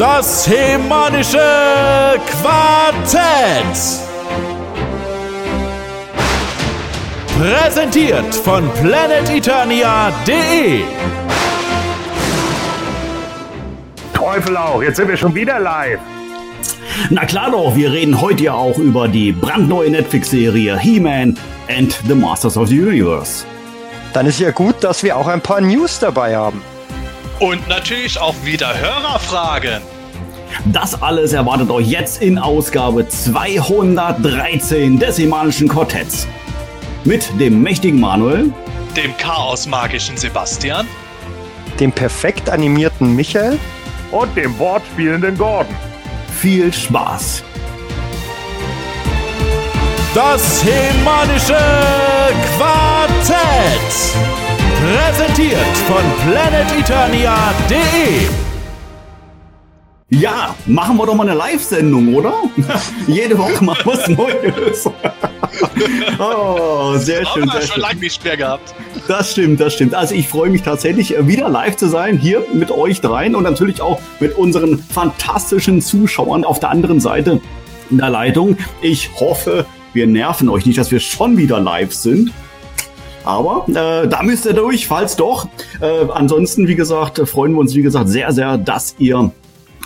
Das hemanische Quartett. Präsentiert von planeteternia.de. Teufel auch, jetzt sind wir schon wieder live. Na klar doch, wir reden heute ja auch über die brandneue Netflix-Serie He-Man and the Masters of the Universe. Dann ist ja gut, dass wir auch ein paar News dabei haben. Und natürlich auch wieder Hörerfragen. Das alles erwartet euch jetzt in Ausgabe 213 des Himalischen Quartetts. Mit dem mächtigen Manuel, dem chaosmagischen Sebastian, dem perfekt animierten Michael und dem wortspielenden Gordon. Viel Spaß! Das Hemanische Quartett. Präsentiert von planeteternia.de. Ja, machen wir doch mal eine Live-Sendung, oder? Jede Woche mal was Neues. oh, sehr schön. Haben wir Sehr schon schön. lange nicht mehr gehabt. Das stimmt, das stimmt. Also ich freue mich tatsächlich äh, wieder live zu sein, hier mit euch dreien und natürlich auch mit unseren fantastischen Zuschauern auf der anderen Seite in der Leitung. Ich hoffe, wir nerven euch nicht, dass wir schon wieder live sind. Aber äh, da müsst ihr durch, falls doch. Äh, ansonsten, wie gesagt, freuen wir uns, wie gesagt, sehr, sehr, dass ihr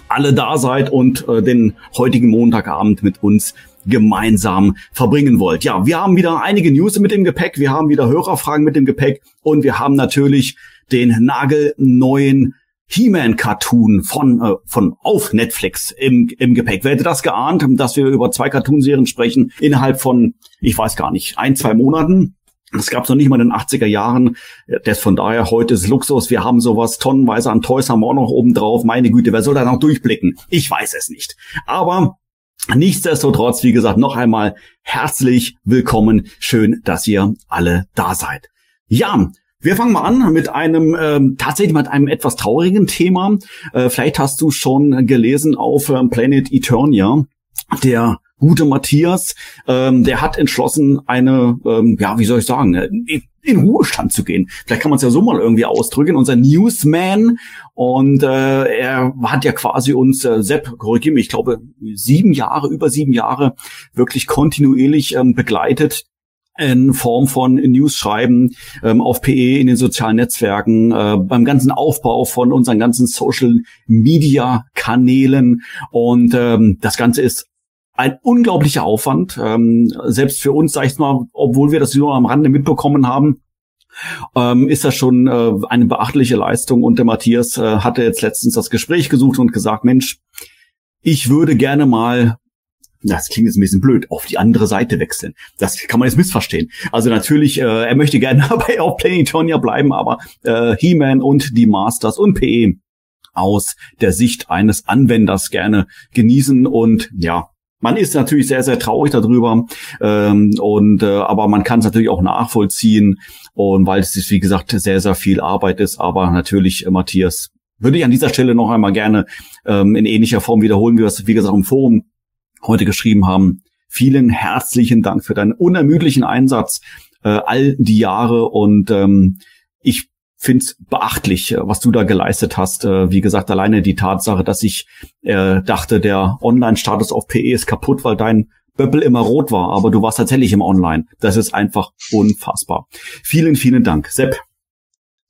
alle da seid und äh, den heutigen Montagabend mit uns gemeinsam verbringen wollt. Ja, wir haben wieder einige News mit dem Gepäck, wir haben wieder Hörerfragen mit dem Gepäck und wir haben natürlich den nagelneuen He-Man-Cartoon von, äh, von auf Netflix im, im Gepäck. Wer hätte das geahnt, dass wir über zwei Cartoonserien sprechen innerhalb von, ich weiß gar nicht, ein, zwei Monaten? Das gab es noch nicht mal in den 80er Jahren. Das von daher heute ist Luxus. Wir haben sowas tonnenweise an Toys haben wir auch noch oben drauf. Meine Güte, wer soll da noch durchblicken? Ich weiß es nicht. Aber nichtsdestotrotz, wie gesagt, noch einmal herzlich willkommen. Schön, dass ihr alle da seid. Ja, wir fangen mal an mit einem ähm, tatsächlich mit einem etwas traurigen Thema. Äh, vielleicht hast du schon gelesen auf ähm, Planet Eternia. Der gute Matthias, ähm, der hat entschlossen, eine, ähm, ja, wie soll ich sagen, in, in Ruhestand zu gehen. Vielleicht kann man es ja so mal irgendwie ausdrücken. Unser Newsman und äh, er hat ja quasi uns, äh, Sepp, korrigiere mich, ich glaube, sieben Jahre, über sieben Jahre wirklich kontinuierlich ähm, begleitet in Form von News schreiben ähm, auf PE in den sozialen Netzwerken, äh, beim ganzen Aufbau von unseren ganzen Social Media Kanälen und ähm, das Ganze ist ein unglaublicher Aufwand, ähm, selbst für uns, sag ich mal, obwohl wir das nur am Rande mitbekommen haben, ähm, ist das schon äh, eine beachtliche Leistung. Und der Matthias äh, hatte jetzt letztens das Gespräch gesucht und gesagt, Mensch, ich würde gerne mal das klingt jetzt ein bisschen blöd, auf die andere Seite wechseln. Das kann man jetzt missverstehen. Also natürlich, äh, er möchte gerne dabei auf Planetonia bleiben, aber äh, He-Man und die Masters und PE aus der Sicht eines Anwenders gerne genießen und ja, man ist natürlich sehr, sehr traurig darüber, ähm, und äh, aber man kann es natürlich auch nachvollziehen und weil es ist, wie gesagt, sehr, sehr viel Arbeit ist, aber natürlich, äh, Matthias, würde ich an dieser Stelle noch einmal gerne ähm, in ähnlicher Form wiederholen, wie wir es, wie gesagt, im Forum heute geschrieben haben. Vielen herzlichen Dank für deinen unermüdlichen Einsatz äh, all die Jahre und ähm, ich finde es beachtlich, äh, was du da geleistet hast. Äh, wie gesagt, alleine die Tatsache, dass ich äh, dachte, der Online-Status auf PE ist kaputt, weil dein Böppel immer rot war, aber du warst tatsächlich im Online. Das ist einfach unfassbar. Vielen, vielen Dank. Sepp.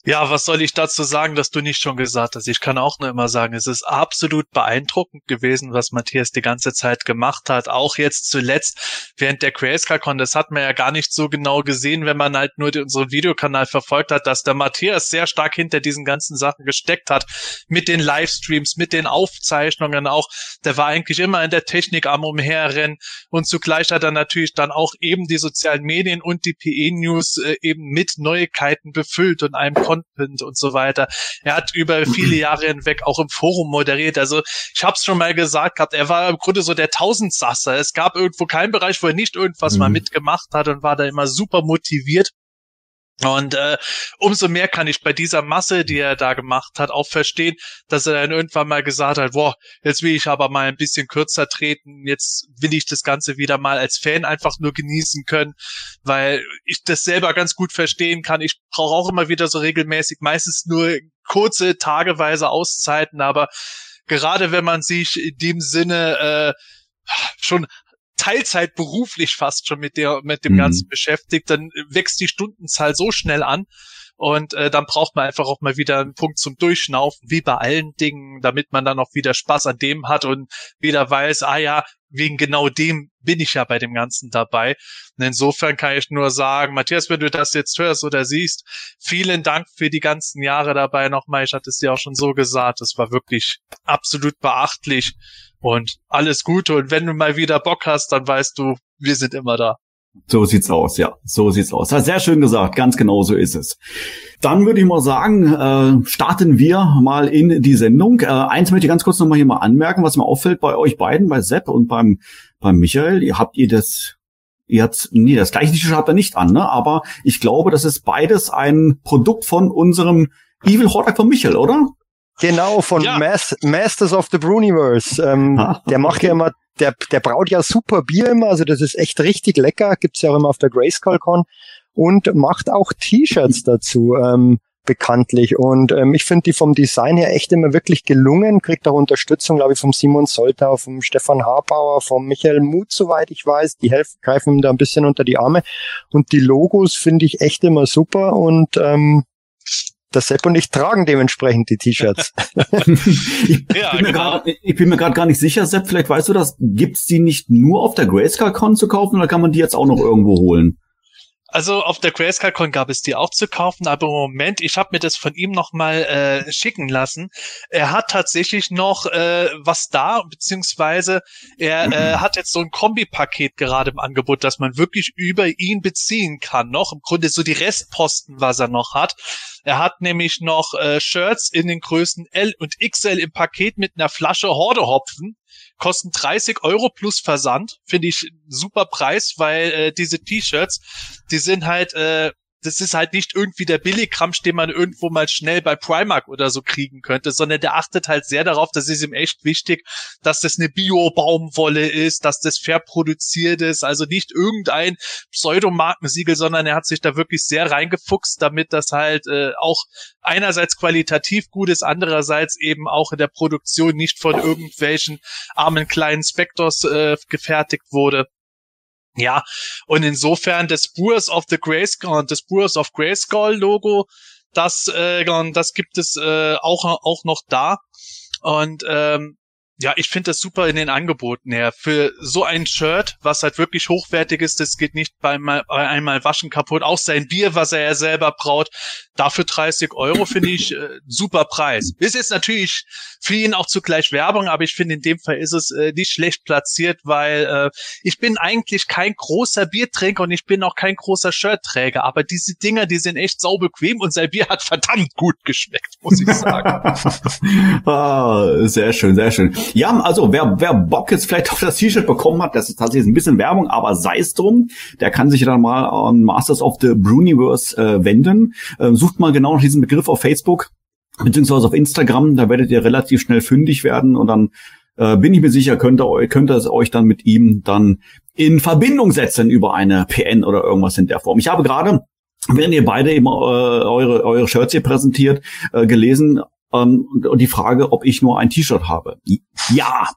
Ja, was soll ich dazu sagen, dass du nicht schon gesagt hast? Ich kann auch nur immer sagen, es ist absolut beeindruckend gewesen, was Matthias die ganze Zeit gemacht hat. Auch jetzt zuletzt während der Grayscale-Con, das hat man ja gar nicht so genau gesehen, wenn man halt nur unseren Videokanal verfolgt hat, dass der Matthias sehr stark hinter diesen ganzen Sachen gesteckt hat. Mit den Livestreams, mit den Aufzeichnungen auch. Der war eigentlich immer in der Technik am Umherrennen und zugleich hat er natürlich dann auch eben die sozialen Medien und die PE-News äh, eben mit Neuigkeiten befüllt und einem Content und so weiter. Er hat über viele Jahre hinweg auch im Forum moderiert. Also ich habe es schon mal gesagt gehabt, er war im Grunde so der Tausendsasser. Es gab irgendwo keinen Bereich, wo er nicht irgendwas Mhm. mal mitgemacht hat und war da immer super motiviert. Und äh, umso mehr kann ich bei dieser Masse, die er da gemacht hat, auch verstehen, dass er dann irgendwann mal gesagt hat, boah, jetzt will ich aber mal ein bisschen kürzer treten, jetzt will ich das Ganze wieder mal als Fan einfach nur genießen können, weil ich das selber ganz gut verstehen kann. Ich brauche auch immer wieder so regelmäßig, meistens nur kurze, tageweise Auszeiten, aber gerade wenn man sich in dem Sinne äh, schon Teilzeit beruflich fast schon mit der mit dem Mhm. Ganzen beschäftigt, dann wächst die Stundenzahl so schnell an. Und äh, dann braucht man einfach auch mal wieder einen Punkt zum Durchschnaufen, wie bei allen Dingen, damit man dann auch wieder Spaß an dem hat und wieder weiß, ah ja, wegen genau dem bin ich ja bei dem Ganzen dabei. Und insofern kann ich nur sagen, Matthias, wenn du das jetzt hörst oder siehst, vielen Dank für die ganzen Jahre dabei nochmal. Ich hatte es dir auch schon so gesagt, es war wirklich absolut beachtlich und alles Gute. Und wenn du mal wieder Bock hast, dann weißt du, wir sind immer da. So sieht's aus, ja. So sieht's aus. Hat sehr schön gesagt. Ganz genau so ist es. Dann würde ich mal sagen, äh, starten wir mal in die Sendung. Äh, eins möchte ich ganz kurz nochmal hier mal anmerken, was mir auffällt bei euch beiden, bei Sepp und beim, beim Michael. Ihr habt ihr das, ihr habt, nee, das gleiche T-Shirt habt ihr nicht an, ne? Aber ich glaube, das ist beides ein Produkt von unserem Evil Hordak von Michael, oder? Genau, von Ja. Mas Masters of the Bruniverse. Ähm, Ah, der macht ja immer, der, der braut ja super Bier immer, also das ist echt richtig lecker, gibt's ja auch immer auf der Grayskull Con und macht auch T-Shirts dazu. Ähm, bekanntlich und ähm, ich finde die vom Design her echt immer wirklich gelungen, kriegt auch Unterstützung, glaube ich, vom Simon Soltau, vom Stefan Habauer, vom Michael Muth, soweit ich weiß, die helfen, greifen ihm da ein bisschen unter die Arme und die Logos finde ich echt immer super und ähm, der Sepp und ich tragen dementsprechend die T-Shirts. ich, Ja, bin mir genau. grad, ich bin mir gerade gar nicht sicher, Sepp, vielleicht weißt du das, gibt's die nicht nur auf der Grayscale Con zu kaufen oder kann man die jetzt auch noch irgendwo holen? Also auf der GrayscaleCon gab es die auch zu kaufen, aber im Moment, ich habe mir das von ihm nochmal äh, schicken lassen. Er hat tatsächlich noch äh, was da, beziehungsweise er äh, hat jetzt so ein Kombipaket gerade im Angebot, das man wirklich über ihn beziehen kann. Noch im Grunde so die Restposten, was er noch hat. Er hat nämlich noch äh, Shirts in den Größen L und XL im Paket mit einer Flasche Horde-Hopfen kosten 30 Euro plus Versand. Finde ich super Preis, weil äh, diese T-Shirts, die sind halt, äh, das ist halt nicht irgendwie der Billigkramsch, den man irgendwo mal schnell bei Primark oder so kriegen könnte, sondern der achtet halt sehr darauf, das ist ihm echt wichtig, dass das eine Bio-Baumwolle ist, dass das fair produziert ist, also nicht irgendein Pseudomarkensiegel, sondern er hat sich da wirklich sehr reingefuchst, damit das halt äh, auch einerseits qualitativ gut ist, andererseits eben auch in der Produktion nicht von irgendwelchen armen kleinen Spectors äh, gefertigt wurde. Ja, und insofern das Brewers of the Grayskull, das Brewers of Grayskull Logo, das, äh, das gibt es äh, auch, auch noch da. Und ähm, ja, ich finde das super in den Angeboten her. Für so ein Shirt, was halt wirklich hochwertig ist, das geht nicht bei, mal, bei einmal waschen kaputt. Auch sein Bier, was er ja selber braut, dafür 30 Euro finde ich äh, super Preis. Ist jetzt natürlich für ihn auch zugleich Werbung, aber ich finde in dem Fall ist es äh, nicht schlecht platziert, weil äh, ich bin eigentlich kein großer Biertrinker und ich bin auch kein großer Shirtträger, aber diese Dinger, die sind echt saubequem und sein Bier hat verdammt gut geschmeckt, muss ich sagen. ah, sehr schön, sehr schön. Ja, also wer, wer Bock jetzt vielleicht auf das T-Shirt bekommen hat, das ist tatsächlich ein bisschen Werbung, aber sei es drum, der kann sich dann mal an Masters of the Bruniverse äh, wenden. Äh, sucht mal genau nach diesem Begriff auf Facebook beziehungsweise auf Instagram, da werdet ihr relativ schnell fündig werden und dann äh, bin ich mir sicher, könnt ihr, könnt ihr euch dann mit ihm dann in Verbindung setzen über eine PN oder irgendwas in der Form. Ich habe gerade, während ihr beide eben äh, eure, eure Shirts hier präsentiert, äh, gelesen, ähm, und die Frage, ob ich nur ein T-Shirt habe. Ja,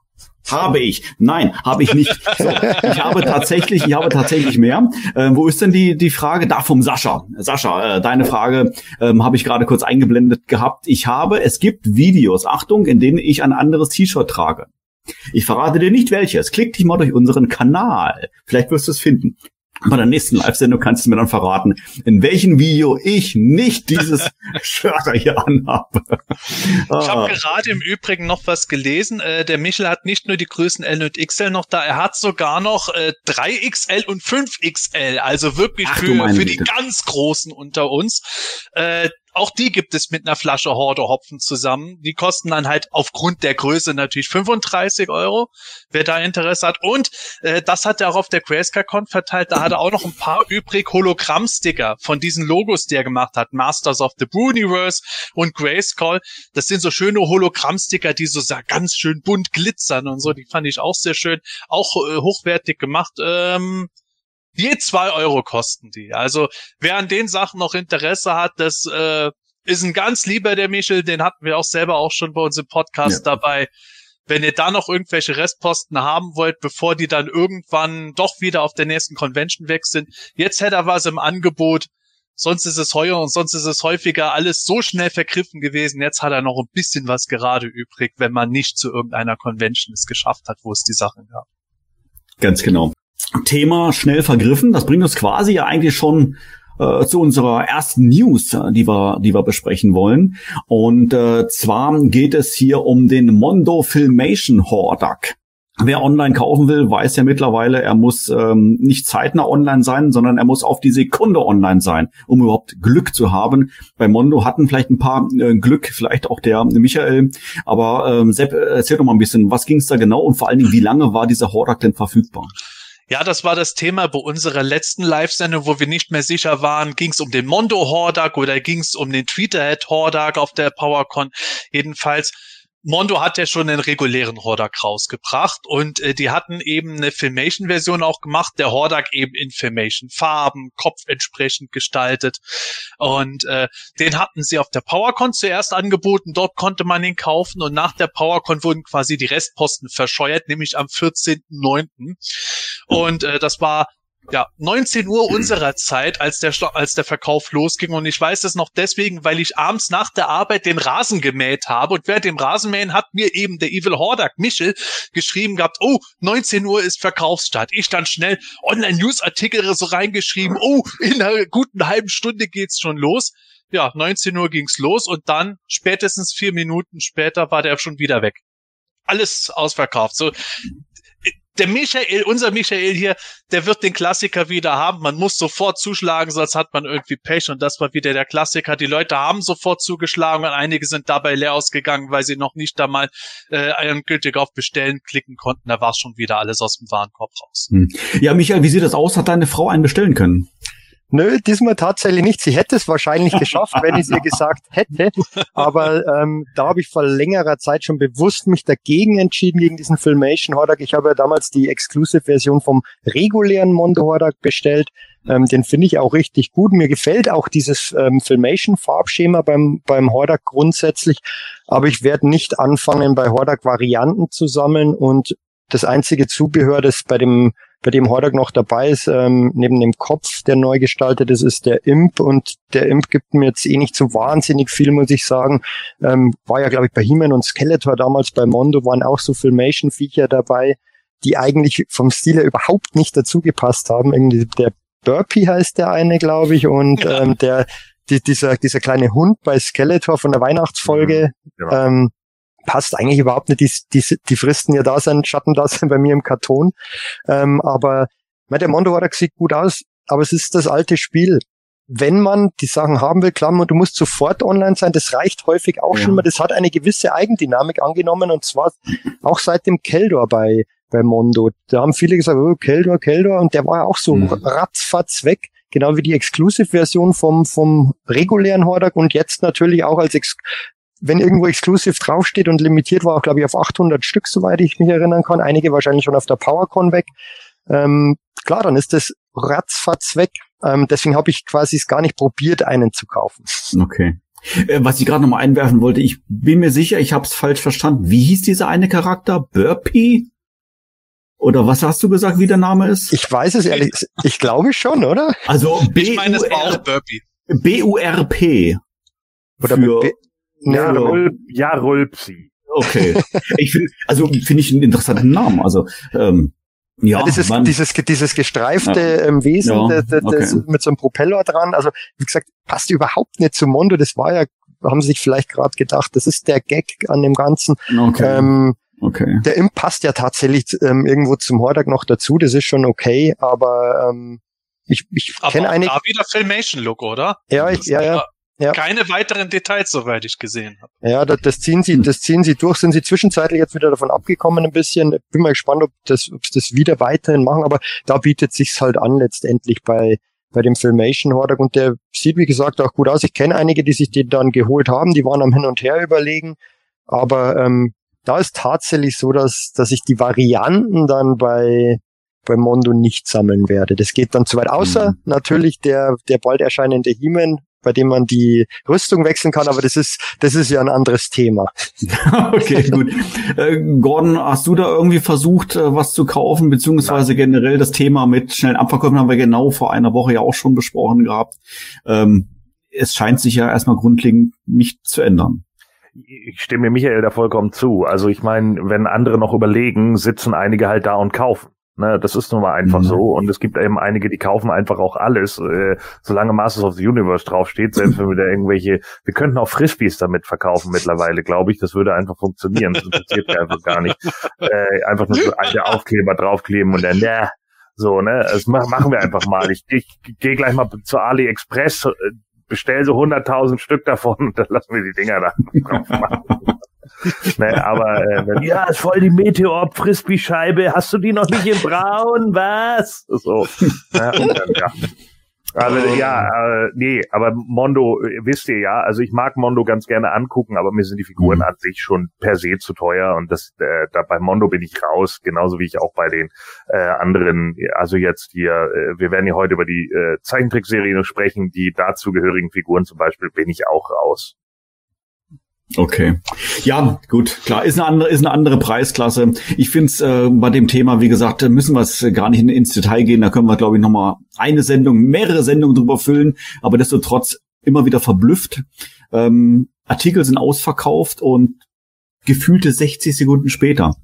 habe ich. Nein, habe ich nicht. So, ich habe tatsächlich, ich habe tatsächlich mehr. Ähm, wo ist denn die die Frage? Da vom Sascha. Sascha, äh, deine Frage ähm, habe ich gerade kurz eingeblendet gehabt. Ich habe, es gibt Videos, Achtung, in denen ich ein anderes T-Shirt trage. Ich verrate dir nicht welches. Klick dich mal durch unseren Kanal. Vielleicht wirst du es finden. Bei der nächsten Live-Sendung kannst du mir dann verraten, in welchem Video ich nicht dieses Shirt hier anhabe. Ich Ah. habe gerade im Übrigen noch was gelesen. Äh, der Michel hat nicht nur die Größen L und XL noch da, er hat sogar noch äh, 3XL und 5XL. Also wirklich Ach für, für die ganz Großen unter uns. Äh, auch die gibt es mit einer Flasche Horde Hopfen zusammen. Die kosten dann halt aufgrund der Größe natürlich 35 Euro, wer da Interesse hat. Und äh, das hat er auch auf der Grayscale-Con verteilt. Da hat er auch noch ein paar übrig Hologramm-Sticker von diesen Logos, die er gemacht hat. Masters of the Booniverse und Grayskull. Das sind so schöne Hologramm-Sticker, die so ganz schön bunt glitzern und so. Die fand ich auch sehr schön. Auch äh, hochwertig gemacht. Ähm, Je zwei Euro kosten die. Also wer an den Sachen noch Interesse hat, das äh, ist ein ganz lieber, der Michel, den hatten wir auch selber auch schon bei uns im Podcast ja. dabei. Wenn ihr da noch irgendwelche Restposten haben wollt, bevor die dann irgendwann doch wieder auf der nächsten Convention weg sind, jetzt hätte er was im Angebot. Sonst ist es heuer und sonst ist es häufiger alles so schnell vergriffen gewesen. Jetzt hat er noch ein bisschen was gerade übrig, wenn man nicht zu irgendeiner Convention es geschafft hat, wo es die Sachen gab. Ganz genau. Thema schnell vergriffen. Das bringt uns quasi ja eigentlich schon äh, zu unserer ersten News, äh, die wir, die wir besprechen wollen. Und äh, zwar geht es hier um den Mondo Filmation Hordak. Wer online kaufen will, weiß ja mittlerweile, er muss ähm, nicht zeitnah online sein, sondern er muss auf die Sekunde online sein, um überhaupt Glück zu haben. Bei Mondo hatten vielleicht ein paar äh, Glück, vielleicht auch der Michael. Aber ähm, Sepp, erzähl doch mal ein bisschen, was ging es da genau und vor allen Dingen, wie lange war dieser Hordak denn verfügbar? Ja, das war das Thema bei unserer letzten Live-Sendung, wo wir nicht mehr sicher waren, ging es um den Mondo Hordak oder ging es um den Tweeterhead Hordak auf der PowerCon. Jedenfalls Mondo hat ja schon einen regulären Hordak rausgebracht und äh, die hatten eben eine Filmation-Version auch gemacht, der Hordak eben in Filmation-Farben, Kopf entsprechend gestaltet und äh, den hatten sie auf der PowerCon zuerst angeboten, dort konnte man ihn kaufen und nach der PowerCon wurden quasi die Restposten verscheuert, nämlich am 14.09. Und äh, das war ja, 19 Uhr unserer Zeit, als der, als der Verkauf losging. Und ich weiß das noch deswegen, weil ich abends nach der Arbeit den Rasen gemäht habe. Und während dem Rasenmähen hat mir eben der Evil Hordak Michel geschrieben gehabt, oh, 19 Uhr ist Verkaufsstart. Ich dann schnell Online-News-Artikel so reingeschrieben, oh, in einer guten halben Stunde geht's schon los. Ja, 19 Uhr ging's los und dann spätestens vier Minuten später war der schon wieder weg alles ausverkauft. So, der Michael, unser Michael hier, der wird den Klassiker wieder haben. Man muss sofort zuschlagen, sonst hat man irgendwie Pech. Und das war wieder der Klassiker. Die Leute haben sofort zugeschlagen und einige sind dabei leer ausgegangen, weil sie noch nicht da mal äh, endgültig auf Bestellen klicken konnten. Da war schon wieder alles aus dem Warenkorb raus. Hm. Ja, Michael, wie sieht das aus? Hat deine Frau einen bestellen können? Nö, diesmal tatsächlich nicht. Sie hätte es wahrscheinlich geschafft, wenn ich es ihr gesagt hätte. Aber ähm, da habe ich vor längerer Zeit schon bewusst mich dagegen entschieden, gegen diesen Filmation Hordak. Ich habe ja damals die Exclusive-Version vom regulären Mondo Hordak bestellt. Ähm, den finde ich auch richtig gut. Mir gefällt auch dieses ähm, Filmation-Farbschema beim, beim Hordak grundsätzlich. Aber ich werde nicht anfangen, bei Hordak Varianten zu sammeln und das einzige Zubehör, das bei dem bei dem Hordak noch dabei ist, ähm, neben dem Kopf, der neu gestaltet ist, ist der Imp und der Imp gibt mir jetzt eh nicht so wahnsinnig viel, muss ich sagen. Ähm, war ja, glaube ich, bei He-Man und Skeletor damals bei Mondo waren auch so Filmation-Viecher dabei, die eigentlich vom Stil her überhaupt nicht dazu gepasst haben. Irgendwie der Burpee heißt der eine, glaube ich, und ähm, der die, dieser, dieser kleine Hund bei Skeletor von der Weihnachtsfolge, ja. ähm, passt eigentlich überhaupt nicht. Die, die, die Fristen ja da sind, Schatten da sind bei mir im Karton. Ähm, aber der Mondo sieht gut aus, aber es ist das alte Spiel. Wenn man die Sachen haben will, klar, du musst sofort online sein, das reicht häufig auch ja. schon mal. Das hat eine gewisse Eigendynamik angenommen und zwar auch seit dem Keldor bei, bei Mondo. Da haben viele gesagt, oh, Keldor, Keldor und der war ja auch so mhm. ratzfatz weg genau wie die Exclusive-Version vom, vom regulären Hordak und jetzt natürlich auch als Ex wenn irgendwo Exclusive draufsteht und limitiert war auch, glaube ich, auf 800 Stück, soweit ich mich erinnern kann. Einige wahrscheinlich schon auf der PowerCon weg. Ähm, klar, dann ist das ratzfatz weg. Ähm, deswegen habe ich quasi es gar nicht probiert, einen zu kaufen. Okay. Äh, was ich gerade noch mal einwerfen wollte, ich bin mir sicher, ich habe es falsch verstanden. Wie hieß dieser eine Charakter? Burpee? Oder was hast du gesagt, wie der Name ist? Ich weiß es ehrlich, ich glaube schon, oder? Also B ich meine, es war auch Burpee. B-U-R-P. Oder für, ja, Rul ja Rulpsi. Okay. ich finde, also finde ich einen interessanten Namen. Also ähm, ja, ja dieses, dieses, dieses gestreifte ja. ähm, Wesen ja, das, das, okay. mit so einem Propeller dran. Also wie gesagt, passt überhaupt nicht zu Mondo. Das war ja, haben sie sich vielleicht gerade gedacht, das ist der Gag an dem Ganzen. Okay. Ähm, okay. Der Imp passt ja tatsächlich ähm, irgendwo zum Hordak noch dazu. Das ist schon okay, aber ähm, ich, ich kenne einige. Da wieder Filmation-Look, oder? Ja, ich, ja, ja. Ja. Keine weiteren Details, soweit ich gesehen habe. Ja, das, das ziehen sie, das ziehen sie durch. Sind sie zwischenzeitlich jetzt wieder davon abgekommen ein bisschen. Bin mal gespannt, ob das, ob sie das wieder weiterhin machen. Aber da bietet sich's halt an letztendlich bei bei dem Filmation Hordak und der sieht wie gesagt auch gut aus. Ich kenne einige, die sich den dann geholt haben. Die waren am Hin und Her überlegen. Aber ähm, da ist tatsächlich so, dass dass ich die Varianten dann bei bei Mondo nicht sammeln werde. Das geht dann zu weit. Außer mhm. natürlich der der bald erscheinende He-Man bei dem man die Rüstung wechseln kann, aber das ist, das ist ja ein anderes Thema. okay, gut. Äh, Gordon, hast du da irgendwie versucht, äh, was zu kaufen, beziehungsweise generell das Thema mit schnellen Abverkäufen haben wir genau vor einer Woche ja auch schon besprochen gehabt. Ähm, es scheint sich ja erstmal grundlegend nicht zu ändern ich stimme Michael da vollkommen zu. Also ich meine, wenn andere noch überlegen, sitzen einige halt da und kaufen. Ne, das ist nun mal einfach mhm. so. Und es gibt eben einige, die kaufen einfach auch alles, äh, solange Masters of the Universe draufsteht, selbst wenn wir da irgendwelche, wir könnten auch Frisbees damit verkaufen mittlerweile, glaube ich. Das würde einfach funktionieren. Das interessiert mir einfach gar nicht. Äh, einfach nur so alte Aufkleber draufkleben und dann, ja, so, ne, das machen wir einfach mal. Ich, ich gehe gleich mal zu AliExpress, äh, bestell so 100.000 Stück davon und dann lassen wir die Dinger da drauf machen ne, aber äh, ja, ist voll die Meteor-Frisbee-Scheibe. Hast du die noch nicht in Braun? Was? So. Ja, dann, ja. Also ja, äh, nee, aber Mondo, äh, wisst ihr ja, also ich mag Mondo ganz gerne angucken, aber mir sind die Figuren mhm. an sich schon per se zu teuer und das äh, da bei Mondo bin ich raus, genauso wie ich auch bei den äh, anderen, also jetzt hier, äh, wir werden ja heute über die äh, Zeichentrickserie sprechen, die dazugehörigen Figuren zum Beispiel bin ich auch raus. Okay. Ja, gut, klar, ist eine andere, ist eine andere Preisklasse. Ich finde es äh, bei dem Thema, wie gesagt, müssen wir es gar nicht in, ins Detail gehen. Da können wir, glaube ich, nochmal eine Sendung, mehrere Sendungen drüber füllen, aber desto trotz immer wieder verblüfft. Ähm, Artikel sind ausverkauft und gefühlte 60 Sekunden später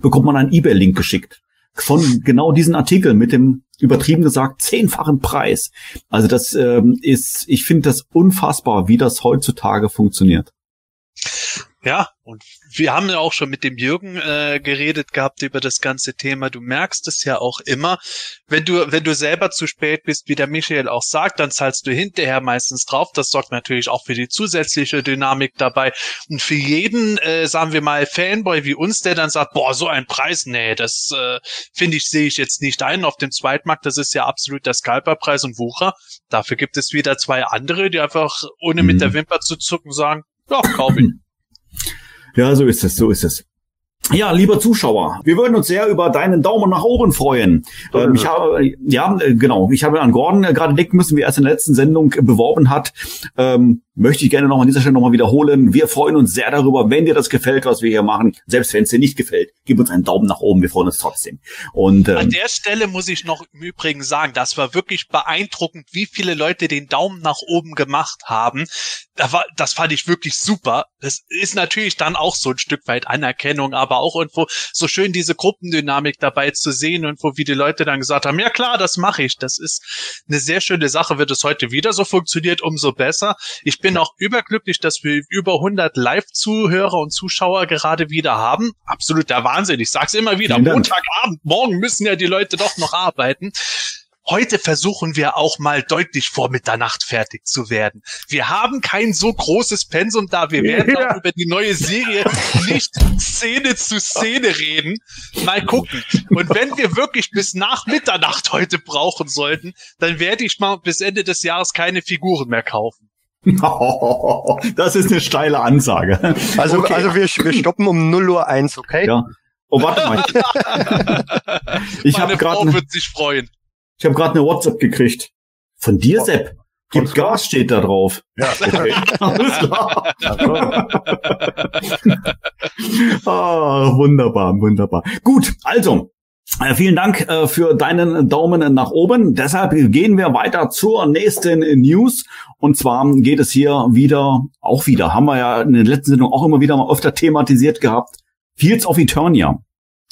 bekommt man einen eBay-Link geschickt von genau diesen Artikel mit dem übertrieben gesagt zehnfachen Preis. Also das ähm, ist, ich finde das unfassbar, wie das heutzutage funktioniert. Ja, und wir haben ja auch schon mit dem Jürgen äh, geredet gehabt über das ganze Thema. Du merkst es ja auch immer, wenn du, wenn du selber zu spät bist, wie der Michael auch sagt, dann zahlst du hinterher meistens drauf. Das sorgt natürlich auch für die zusätzliche Dynamik dabei. Und für jeden, äh, sagen wir mal, Fanboy wie uns, der dann sagt, boah, so ein Preis, nee, das äh, finde ich, sehe ich jetzt nicht ein. Auf dem Zweitmarkt, das ist ja absolut der Scalperpreis und Wucher. Dafür gibt es wieder zwei andere, die einfach ohne mit der mhm. Wimper zu zucken sagen, ja, kauf ich. Ja, so ist es, so ist es. Ja, lieber Zuschauer, wir würden uns sehr über deinen Daumen nach oben freuen. Ähm, ich habe, ja, äh, genau, ich habe an Gordon äh, gerade denken müssen, wie er es in der letzten Sendung beworben hat. Ähm, möchte ich gerne noch an dieser Stelle nochmal wiederholen. Wir freuen uns sehr darüber, wenn dir das gefällt, was wir hier machen. Selbst wenn es dir nicht gefällt, gib uns einen Daumen nach oben. Wir freuen uns trotzdem. Und ähm, an der Stelle muss ich noch im Übrigen sagen, das war wirklich beeindruckend, wie viele Leute den Daumen nach oben gemacht haben. Da war, das fand ich wirklich super. Das ist natürlich dann auch so ein Stück weit Anerkennung, aber auch irgendwo so schön diese Gruppendynamik dabei zu sehen und wo wie die Leute dann gesagt haben, ja klar, das mache ich. Das ist eine sehr schöne Sache. Wird es heute wieder so funktioniert, umso besser. Ich bin auch überglücklich, dass wir über 100 Live-Zuhörer und Zuschauer gerade wieder haben. Absoluter Wahnsinn. Ich sag's immer wieder. Montagabend, morgen müssen ja die Leute doch noch arbeiten. Heute versuchen wir auch mal deutlich vor Mitternacht fertig zu werden. Wir haben kein so großes Pensum da. Wir werden ja. auch über die neue Serie nicht Szene zu Szene reden. Mal gucken. Und wenn wir wirklich bis nach Mitternacht heute brauchen sollten, dann werde ich mal bis Ende des Jahres keine Figuren mehr kaufen. das ist eine steile Ansage. Also, okay. also wir, wir stoppen um 0 Uhr 1, okay? Ja. Oh, warte mal. ich habe gerade wird sich freuen. Ich habe gerade eine WhatsApp gekriegt. Von dir, Sepp. Gib Gas steht da drauf. Ja, okay. Alles klar. ah, wunderbar, wunderbar. Gut, also, vielen Dank äh, für deinen Daumen nach oben. Deshalb gehen wir weiter zur nächsten News. Und zwar geht es hier wieder, auch wieder, haben wir ja in der letzten Sendung auch immer wieder mal öfter thematisiert gehabt. Fields of Eternia.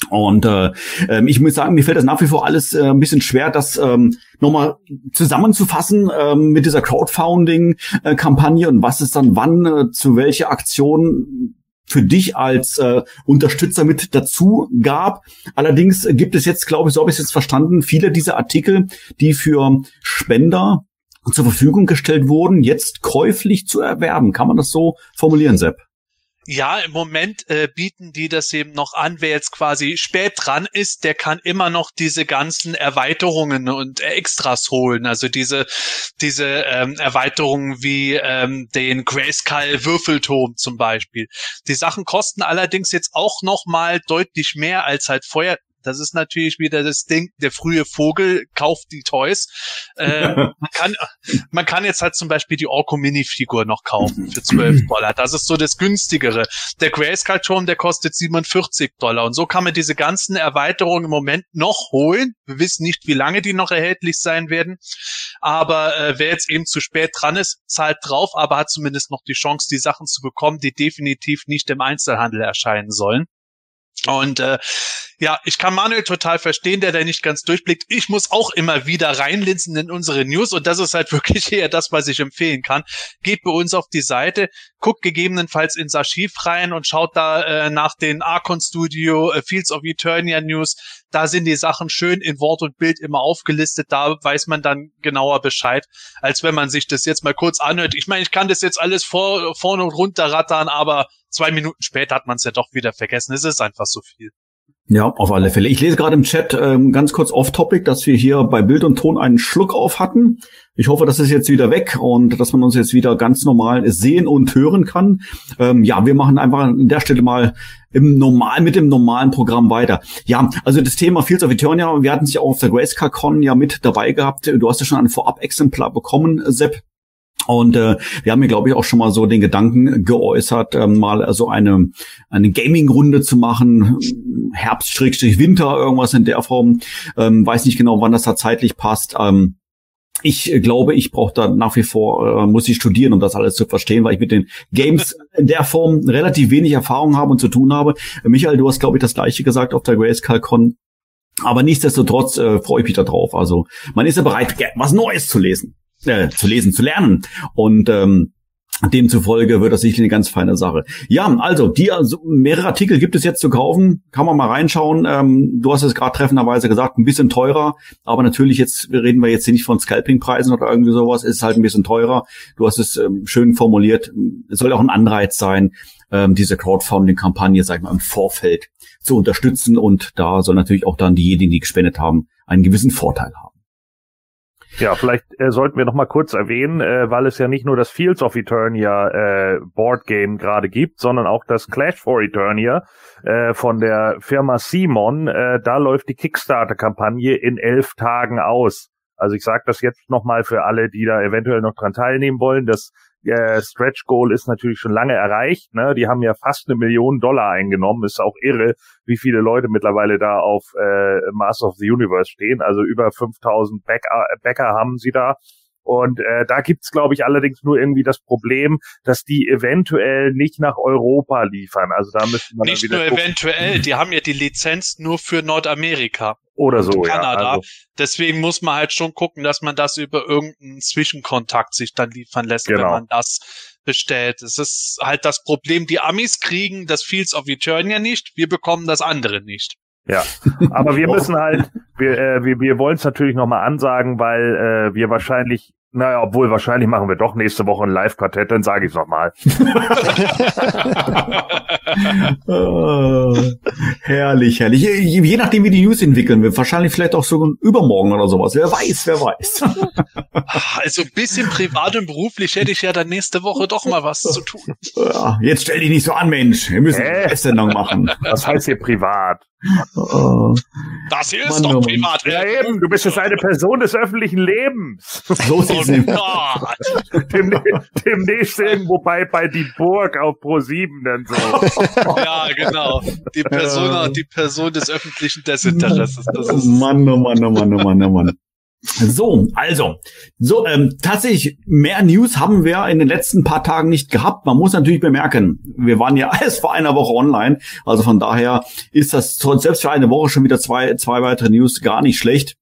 Und äh, ähm, ich muss sagen, mir fällt das nach wie vor alles äh, ein bisschen schwer, das ähm, nochmal zusammenzufassen ähm, mit dieser Crowdfunding-Kampagne und was es dann wann äh, zu welcher Aktion für dich als äh, Unterstützer mit dazu gab. Allerdings gibt es jetzt, glaube ich, so habe ich es jetzt verstanden, viele dieser Artikel, die für Spender zur Verfügung gestellt wurden, jetzt käuflich zu erwerben. Kann man das so formulieren, Sepp? Ja, im Moment äh, bieten die das eben noch an. Wer jetzt quasi spät dran ist, der kann immer noch diese ganzen Erweiterungen und Extras holen. Also diese diese ähm, Erweiterungen wie ähm, den Grayskull Würfelturm zum Beispiel. Die Sachen kosten allerdings jetzt auch noch mal deutlich mehr als halt vorher Das ist natürlich wieder das Ding, der frühe Vogel kauft die Toys. Äh, man, kann, man kann jetzt halt zum Beispiel die Orko Mini-Figur noch kaufen für 12 Dollar. Das ist so das günstigere. Der Grayskull Turm, der kostet 47 Dollar. Und so kann man diese ganzen Erweiterungen im Moment noch holen. Wir wissen nicht, wie lange die noch erhältlich sein werden. Aber äh, wer jetzt eben zu spät dran ist, zahlt drauf, aber hat zumindest noch die Chance, die Sachen zu bekommen, die definitiv nicht im Einzelhandel erscheinen sollen. Und äh, ja, ich kann Manuel total verstehen, der da nicht ganz durchblickt. Ich muss auch immer wieder reinlinsen in unsere News und das ist halt wirklich eher das, was ich empfehlen kann. Geht bei uns auf die Seite, guckt gegebenenfalls ins Archiv rein und schaut da äh, nach den Archon Studio äh, Fields of Eternia News. Da sind die Sachen schön in Wort und Bild immer aufgelistet. Da weiß man dann genauer Bescheid, als wenn man sich das jetzt mal kurz anhört. Ich meine, ich kann das jetzt alles vor, vorne und runter rattern, aber zwei Minuten später hat man es ja doch wieder vergessen. Es ist einfach so viel. Ja, auf alle Fälle. Ich lese gerade im Chat ähm, ganz kurz off-topic, dass wir hier bei Bild und Ton einen Schluck auf hatten. Ich hoffe, das ist jetzt wieder weg und dass man uns jetzt wieder ganz normal sehen und hören kann. Ähm, ja, wir machen einfach an der Stelle mal im normal mit dem normalen Programm weiter. Ja, also das Thema Fields of Eternia, wir hatten es ja auch auf der Grayscale Con ja mit dabei gehabt. Du hast ja schon ein Vorab-Exemplar bekommen, Sepp. Und äh, wir haben mir, glaube ich, auch schon mal so den Gedanken geäußert, äh, mal so eine, eine Gaming-Runde zu machen, Herbst, Winter, irgendwas in der Form. Ähm, weiß nicht genau, wann das da zeitlich passt. Ähm, ich glaube, ich brauche da nach wie vor, äh, muss ich studieren, um das alles zu verstehen, weil ich mit den Games in der Form relativ wenig Erfahrung habe und zu tun habe. Michael, du hast, glaube ich, das gleiche gesagt auf der Grayscale Con. Aber nichtsdestotrotz äh, freue ich mich da drauf. Also man ist ja bereit, was Neues zu lesen äh, zu lesen, zu lernen. Und ähm, Demzufolge wird das sicherlich eine ganz feine Sache. Ja, also die also mehrere Artikel gibt es jetzt zu kaufen, kann man mal reinschauen. Ähm, du hast es gerade treffenderweise gesagt, ein bisschen teurer, aber natürlich jetzt reden wir jetzt hier nicht von Scalping-Preisen oder irgendwie sowas. Es ist halt ein bisschen teurer. Du hast es ähm, schön formuliert. Es soll auch ein Anreiz sein, ähm, diese Crowdfunding-Kampagne, sag ich mal, im Vorfeld zu unterstützen und da soll natürlich auch dann diejenigen, die gespendet haben, einen gewissen Vorteil haben. Ja, vielleicht äh, sollten wir noch mal kurz erwähnen, äh, weil es ja nicht nur das Fields of Eternia äh, Board Game gerade gibt, sondern auch das Clash for Eternia äh, von der Firma Simon. Äh, da läuft die Kickstarter-Kampagne in elf Tagen aus. Also ich sage das jetzt noch mal für alle, die da eventuell noch dran teilnehmen wollen. Das äh, Stretch Goal ist natürlich schon lange erreicht. Ne? Die haben ja fast eine Million Dollar eingenommen. Ist auch irre, wie viele Leute mittlerweile da auf äh, Master of the Universe stehen. Also über 5000 Bäcker, Bäcker haben sie da. Und äh, da gibt's, glaube ich, allerdings nur irgendwie das Problem, dass die eventuell nicht nach Europa liefern. Also da müsste man nicht nur gucken. eventuell, die haben ja die Lizenz nur für Nordamerika oder so, Kanada. Ja, also. Deswegen muss man halt schon gucken, dass man das über irgendeinen Zwischenkontakt sich dann liefern lässt, genau. wenn man das bestellt. Es ist halt das Problem, die Amis kriegen das Fields of Eternia nicht, wir bekommen das andere nicht. Ja, aber wir müssen halt, wir, äh, wir, wir wollen es natürlich nochmal ansagen, weil äh, wir wahrscheinlich, naja, obwohl wahrscheinlich machen wir doch nächste Woche ein Live-Quartett, dann sage ich es nochmal. oh, herrlich, herrlich. Je, je, nachdem, wie die News entwickeln wird, wahrscheinlich vielleicht auch so übermorgen oder sowas. Wer weiß, wer weiß. also ein bisschen privat und beruflich hätte ich ja dann nächste Woche doch mal was zu tun. Ja, jetzt stell dich nicht so an, Mensch. Wir müssen äh? Sendung machen. Was heißt hier privat? Das hier ist Mann, doch privat. Ja, eben, du bist jetzt eine Person des öffentlichen Lebens. So sieht's oh Dem, demnächst irgendwo bei, bei die Burg auf Pro 7 dann so. ja, genau. Die Person, die Person des öffentlichen Desinteresses. Das ist Mann, oh Mann, oh Mann, oh Mann, oh Mann. So, also, so ähm, tatsächlich mehr News haben wir in den letzten paar Tagen nicht gehabt. Man muss natürlich bemerken, wir waren ja erst vor einer Woche online, also von daher ist das selbst für eine Woche schon wieder zwei zwei weitere News gar nicht schlecht.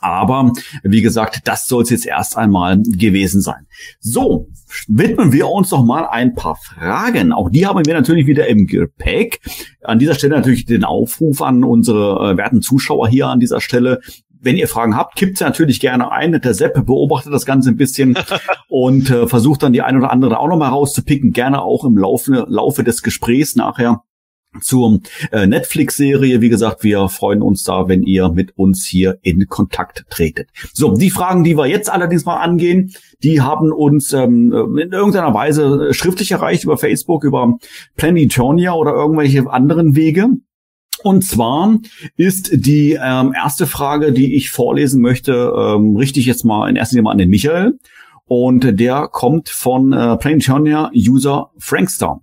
Aber wie gesagt, das soll es jetzt erst einmal gewesen sein. So, widmen wir uns noch mal ein paar Fragen. Auch die haben wir natürlich wieder im Gepäck. An dieser Stelle natürlich den Aufruf an unsere äh, werten Zuschauer hier an dieser Stelle wenn ihr Fragen habt, kippt sie natürlich gerne ein. Der Sepp beobachtet das Ganze ein bisschen und äh, versucht dann die eine oder andere auch nochmal rauszupicken. Gerne auch im Laufe, Laufe des Gesprächs nachher zur äh, Netflix-Serie. Wie gesagt, wir freuen uns da, wenn ihr mit uns hier in Kontakt tretet. So, die Fragen, die wir jetzt allerdings mal angehen, die haben uns ähm, in irgendeiner Weise schriftlich erreicht über Facebook, über Planetonia oder irgendwelche anderen Wege. Und zwar ist die ähm, erste Frage, die ich vorlesen möchte, ähm, richte ich jetzt mal in erster Linie mal an den Michael. Und der kommt von äh, Planetonia User Frankster.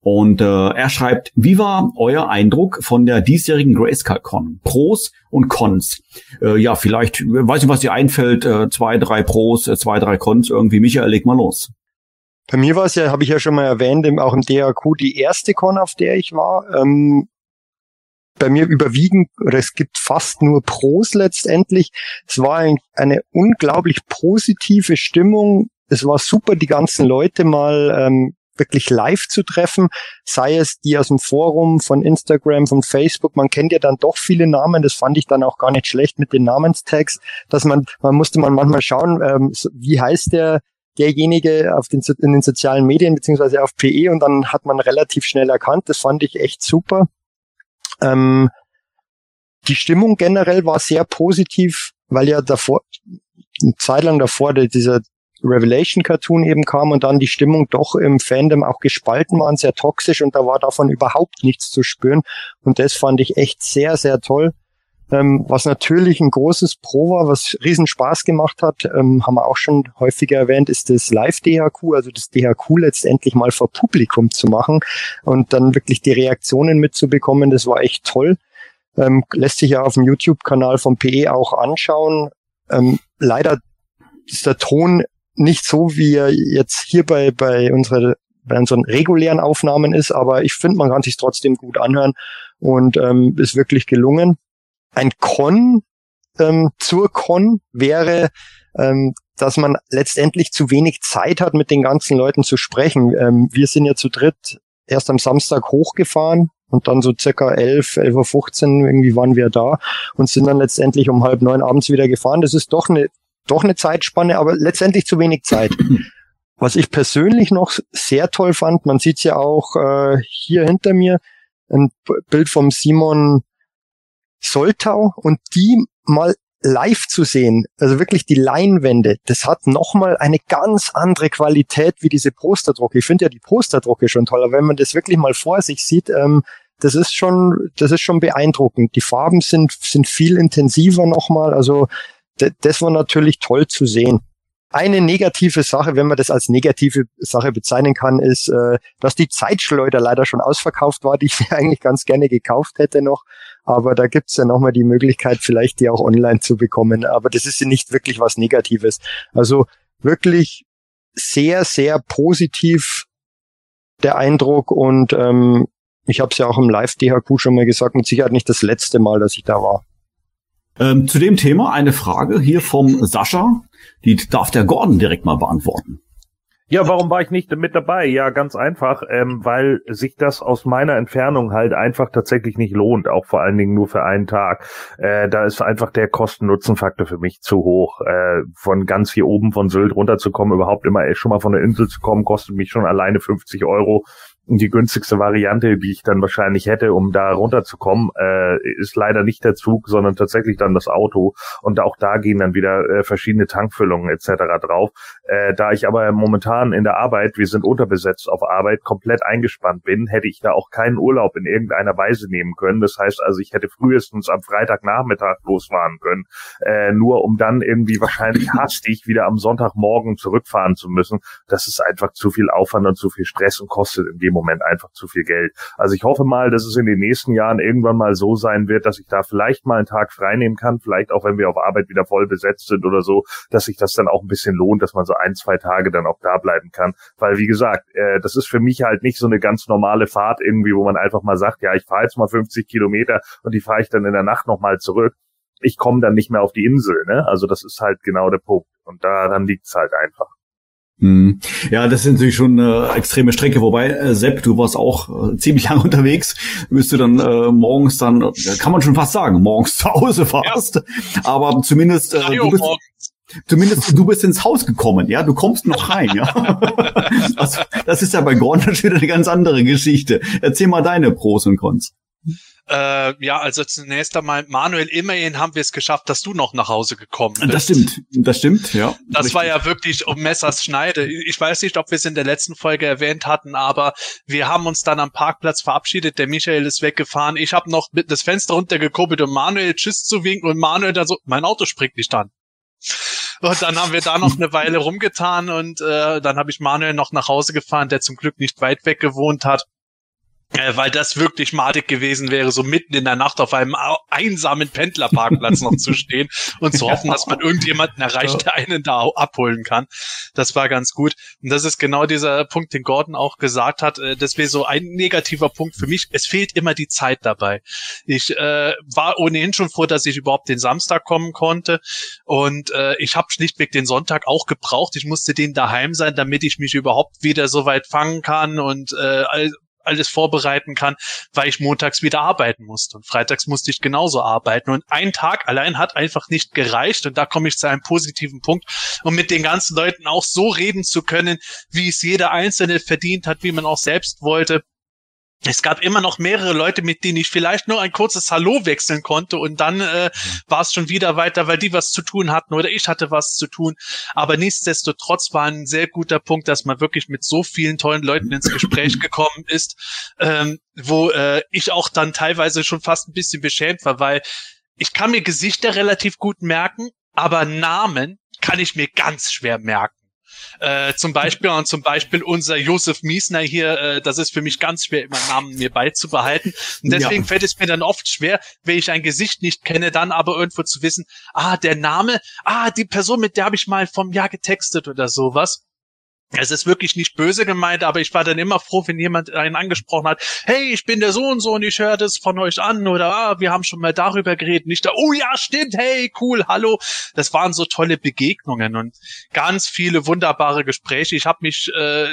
Und äh, er schreibt, wie war euer Eindruck von der diesjährigen Grayscale-Con? Pros und Cons. Äh, ja, vielleicht, weiß ich, was dir einfällt, äh, zwei, drei Pros, äh, zwei, drei Cons irgendwie. Michael, leg mal los. Bei mir war es ja, habe ich ja schon mal erwähnt, auch im DAQ die erste Con, auf der ich war. Ähm, bei mir überwiegen, oder es gibt fast nur Pros letztendlich. Es war ein, eine unglaublich positive Stimmung. Es war super, die ganzen Leute mal ähm, wirklich live zu treffen, sei es die aus dem Forum, von Instagram, von Facebook. Man kennt ja dann doch viele Namen. Das fand ich dann auch gar nicht schlecht mit den Namenstags, dass man, man musste man manchmal schauen, ähm, wie heißt der, derjenige auf den, in den sozialen Medien beziehungsweise auf PE und dann hat man relativ schnell erkannt. Das fand ich echt super. Ähm, die Stimmung generell war sehr positiv, weil ja davor, eine Zeit lang davor dieser Revelation Cartoon eben kam und dann die Stimmung doch im Fandom auch gespalten war und sehr toxisch und da war davon überhaupt nichts zu spüren und das fand ich echt sehr, sehr toll. Ähm, was natürlich ein großes Pro war, was riesen Spaß gemacht hat, ähm, haben wir auch schon häufiger erwähnt, ist das Live-DHQ, also das DHQ letztendlich mal vor Publikum zu machen und dann wirklich die Reaktionen mitzubekommen, das war echt toll. Ähm, lässt sich ja auf dem YouTube-Kanal vom PE auch anschauen. Ähm, leider ist der Ton nicht so, wie er jetzt hier bei, bei, unsere, bei unseren regulären Aufnahmen ist, aber ich finde, man kann sich trotzdem gut anhören und ähm, ist wirklich gelungen. Ein Con ähm, zur Con wäre, ähm, dass man letztendlich zu wenig Zeit hat, mit den ganzen Leuten zu sprechen. Ähm, wir sind ja zu dritt erst am Samstag hochgefahren und dann so circa 11, 11.15 Uhr irgendwie waren wir da und sind dann letztendlich um halb neun abends wieder gefahren. Das ist doch eine doch eine Zeitspanne, aber letztendlich zu wenig Zeit. Was ich persönlich noch sehr toll fand, man sieht ja auch äh, hier hinter mir ein Bild vom Simon Soltau und die mal live zu sehen, also wirklich die Leinwände, das hat nochmal eine ganz andere Qualität wie diese Posterdrucke. Ich finde ja die Posterdrucke schon toll, aber wenn man das wirklich mal vor sich sieht, ähm, das ist schon, das ist schon beeindruckend. Die Farben sind, sind viel intensiver nochmal, also das war natürlich toll zu sehen. Eine negative Sache, wenn man das als negative Sache bezeichnen kann, ist, äh, dass die Zeitschleuder leider schon ausverkauft war, die ich mir eigentlich ganz gerne gekauft hätte noch. Aber da gibt's ja nochmal die Möglichkeit, vielleicht die auch online zu bekommen. Aber das ist ja nicht wirklich was Negatives. Also wirklich sehr, sehr positiv der Eindruck und ähm, ich habe es ja auch im Live-DHQ schon mal gesagt, mit Sicherheit nicht das letzte Mal, dass ich da war. Ähm, zu dem Thema eine Frage hier vom Sascha. Die darf der Gordon direkt mal beantworten. Ja, warum war ich nicht mit dabei? Ja, ganz einfach, ähm, weil sich das aus meiner Entfernung halt einfach tatsächlich nicht lohnt, auch vor allen Dingen nur für einen Tag. Äh, da ist einfach der Kosten-Nutzen-Faktor für mich zu hoch. Äh, von ganz hier oben von Sylt runterzukommen, überhaupt immer schon mal von der Insel zu kommen, kostet mich schon alleine 50 Euro die günstigste Variante, die ich dann wahrscheinlich hätte, um da runterzukommen, äh, ist leider nicht der Zug, sondern tatsächlich dann das Auto. Und auch da gehen dann wieder äh, verschiedene Tankfüllungen etc. drauf. Äh, da ich aber momentan in der Arbeit, wir sind unterbesetzt auf Arbeit, komplett eingespannt bin, hätte ich da auch keinen Urlaub in irgendeiner Weise nehmen können. Das heißt also, ich hätte frühestens am Freitagnachmittag losfahren können, äh, nur um dann irgendwie wahrscheinlich hastig wieder am Sonntagmorgen zurückfahren zu müssen. Das ist einfach zu viel Aufwand und zu viel Stress und kostet in dem Moment einfach zu viel Geld. Also ich hoffe mal, dass es in den nächsten Jahren irgendwann mal so sein wird, dass ich da vielleicht mal einen Tag frei nehmen kann, vielleicht auch wenn wir auf Arbeit wieder voll besetzt sind oder so, dass sich das dann auch ein bisschen lohnt, dass man so ein, zwei Tage dann auch da bleiben kann. Weil wie gesagt, äh, das ist für mich halt nicht so eine ganz normale Fahrt irgendwie, wo man einfach mal sagt, ja, ich fahre jetzt mal 50 Kilometer und die fahre ich dann in der Nacht nochmal zurück. Ich komme dann nicht mehr auf die Insel, ne? Also das ist halt genau der Punkt. Und daran liegt's halt einfach. Hm. Ja, das ist natürlich schon eine extreme Strecke. Wobei, äh, Sepp, du warst auch äh, ziemlich lang unterwegs. Bist du dann äh, morgens dann, äh, kann man schon fast sagen, morgens zu Hause fast. Ja. Aber zumindest, äh, du bist, zumindest du bist ins Haus gekommen. Ja, du kommst noch rein. ja, also, das ist ja bei Gordon schon wieder eine ganz andere Geschichte. Erzähl mal deine Pros und Cons. Äh, ja, also zunächst einmal, Manuel, immerhin haben wir es geschafft, dass du noch nach Hause gekommen bist. Das stimmt, das stimmt, ja. Das richtig. war ja wirklich um Messers Schneide. Ich weiß nicht, ob wir es in der letzten Folge erwähnt hatten, aber wir haben uns dann am Parkplatz verabschiedet. Der Michael ist weggefahren. Ich habe noch mit das Fenster runtergekurbelt, um Manuel Tschüss zu winken und Manuel dann so, mein Auto springt nicht an. Und dann haben wir da noch eine Weile rumgetan und äh, dann habe ich Manuel noch nach Hause gefahren, der zum Glück nicht weit weg gewohnt hat. Äh, weil das wirklich madig gewesen wäre, so mitten in der Nacht auf einem einsamen Pendlerparkplatz noch zu stehen und zu hoffen, dass man irgendjemanden erreicht, der einen da abholen kann. Das war ganz gut. Und das ist genau dieser Punkt, den Gordon auch gesagt hat. Äh, das wäre so ein negativer Punkt für mich. Es fehlt immer die Zeit dabei. Ich äh, war ohnehin schon froh, dass ich überhaupt den Samstag kommen konnte. Und äh, ich habe schlichtweg den Sonntag auch gebraucht. Ich musste den daheim sein, damit ich mich überhaupt wieder so weit fangen kann und äh, alles vorbereiten kann, weil ich montags wieder arbeiten musste. Und freitags musste ich genauso arbeiten. Und ein Tag allein hat einfach nicht gereicht. Und da komme ich zu einem positiven Punkt, um mit den ganzen Leuten auch so reden zu können, wie es jeder Einzelne verdient hat, wie man auch selbst wollte. Es gab immer noch mehrere Leute, mit denen ich vielleicht nur ein kurzes Hallo wechseln konnte und dann äh, war es schon wieder weiter, weil die was zu tun hatten oder ich hatte was zu tun. Aber nichtsdestotrotz war ein sehr guter Punkt, dass man wirklich mit so vielen tollen Leuten ins Gespräch gekommen ist, ähm, wo äh, ich auch dann teilweise schon fast ein bisschen beschämt war, weil ich kann mir Gesichter relativ gut merken, aber Namen kann ich mir ganz schwer merken. Äh, zum Beispiel und zum Beispiel unser Josef Miesner hier, äh, das ist für mich ganz schwer, immer Namen mir beizubehalten. Und deswegen Ja. fällt es mir dann oft schwer, wenn ich ein Gesicht nicht kenne, dann aber irgendwo zu wissen, ah, der Name, ah, die Person, mit der habe ich mal vom Jahr getextet oder sowas. Es ist wirklich nicht böse gemeint, aber ich war dann immer froh, wenn jemand einen angesprochen hat, hey, ich bin der so und so und ich höre das von euch an oder ah, wir haben schon mal darüber geredet. Nicht da, oh ja, stimmt, hey, cool, hallo. Das waren so tolle Begegnungen und ganz viele wunderbare Gespräche. Ich habe mich, äh,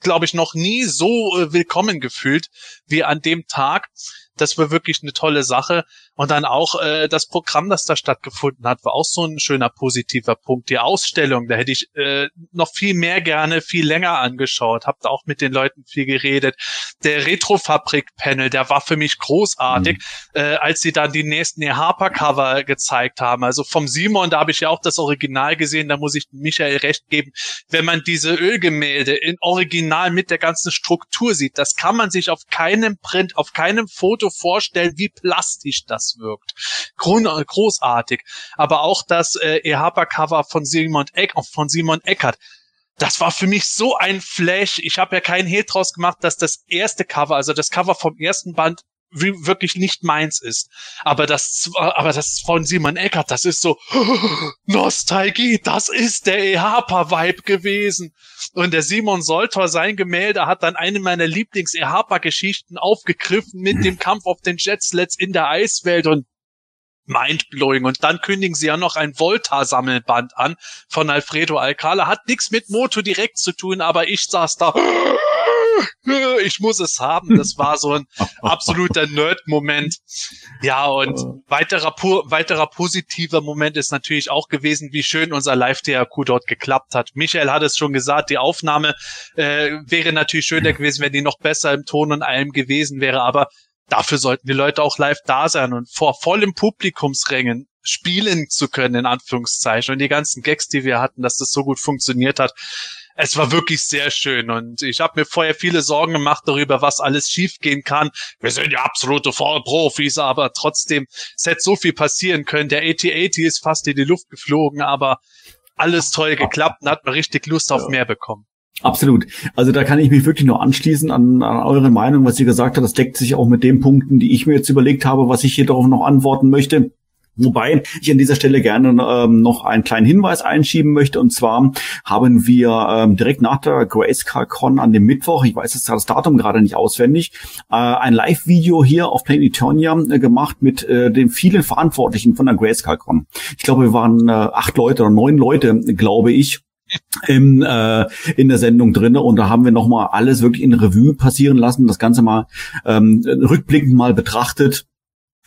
glaube ich, noch nie so äh, willkommen gefühlt wie an dem Tag. Das war wirklich eine tolle Sache. Und dann auch äh, das Programm, das da stattgefunden hat, war auch so ein schöner positiver Punkt. Die Ausstellung, da hätte ich äh, noch viel mehr gerne, viel länger angeschaut. Hab da auch mit den Leuten viel geredet. Der Retrofabrik-Panel, der war für mich großartig, äh, als sie dann die nächsten E-Harper-Cover gezeigt haben. Also vom Simon, da habe ich ja auch das Original gesehen, da muss ich Michael recht geben. Wenn man diese Ölgemälde in Original mit der ganzen Struktur sieht, das kann man sich auf keinem Print, auf keinem Foto vorstellen, wie plastisch das wirkt. Grun großartig. Aber auch das äh, E-Harper-Cover von Simon, Eck von Simon Eckert, das war für mich so ein Flash. Ich habe ja keinen Hehl draus gemacht, dass das erste Cover, also das Cover vom ersten Band, wirklich nicht meins ist. Aber das, aber das von Simon Eckert, das ist so Nostalgie. Das ist der EHPA-Vibe gewesen. Und der Simon Soltor, sein Gemälde, hat dann eine meiner Lieblings-EHPA-Geschichten aufgegriffen mit dem Kampf auf den Jetslets in der Eiswelt und mindblowing. Und dann kündigen sie ja noch ein Volta-Sammelband an von Alfredo Alcala. Hat nichts mit Moto direkt zu tun, aber ich saß da. Ich muss es haben. Das war so ein absoluter Nerd-Moment. Ja, und weiterer, weiterer positiver Moment ist natürlich auch gewesen, wie schön unser Live-DRQ dort geklappt hat. Michael hat es schon gesagt, die Aufnahme äh, wäre natürlich schöner gewesen, wenn die noch besser im Ton und allem gewesen wäre, aber dafür sollten die Leute auch live da sein und vor vollem Publikumsrängen spielen zu können, in Anführungszeichen. Und die ganzen Gags, die wir hatten, dass das so gut funktioniert hat. Es war wirklich sehr schön und ich habe mir vorher viele Sorgen gemacht darüber, was alles schiefgehen kann. Wir sind ja absolute Vollprofis, aber trotzdem, es hätte so viel passieren können. Der AT-80 ist fast in die Luft geflogen, aber alles toll geklappt und hat man richtig Lust auf mehr bekommen. Absolut. Also da kann ich mich wirklich nur anschließen an, an eure Meinung, was ihr gesagt habt. Das deckt sich auch mit den Punkten, die ich mir jetzt überlegt habe, was ich hier darauf noch antworten möchte. Wobei ich an dieser Stelle gerne ähm, noch einen kleinen Hinweis einschieben möchte. Und zwar haben wir ähm, direkt nach der Grayscale-Con an dem Mittwoch, ich weiß jetzt das Datum gerade nicht auswendig, äh, ein Live-Video hier auf Planet Eternia äh, gemacht mit äh, den vielen Verantwortlichen von der Grayscale-Con. Ich glaube, wir waren äh, acht Leute oder neun Leute, glaube ich im, äh, in der Sendung drinne und da haben wir nochmal alles wirklich in Revue passieren lassen, das Ganze mal ähm, rückblickend mal betrachtet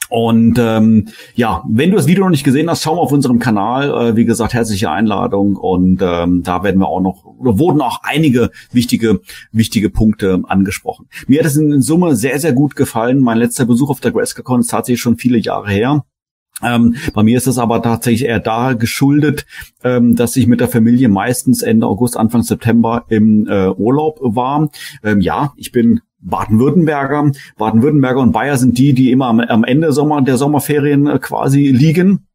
Und ähm, ja, wenn du das Video noch nicht gesehen hast, schau mal auf unserem Kanal. Äh, wie gesagt, herzliche Einladung und ähm, da werden wir auch noch oder wurden auch einige wichtige wichtige Punkte angesprochen. Mir hat es in Summe sehr sehr gut gefallen. Mein letzter Besuch auf der GrayscaleCon ist tatsächlich schon viele Jahre her. Ähm, bei mir ist es aber tatsächlich eher da geschuldet, ähm, dass ich mit der Familie meistens Ende August, Anfang September im äh, Urlaub war. Ähm, ja, ich bin Baden-Württemberger. Baden-Württemberger und Bayer sind die, die immer am, Ende Sommer, der Sommerferien äh, quasi liegen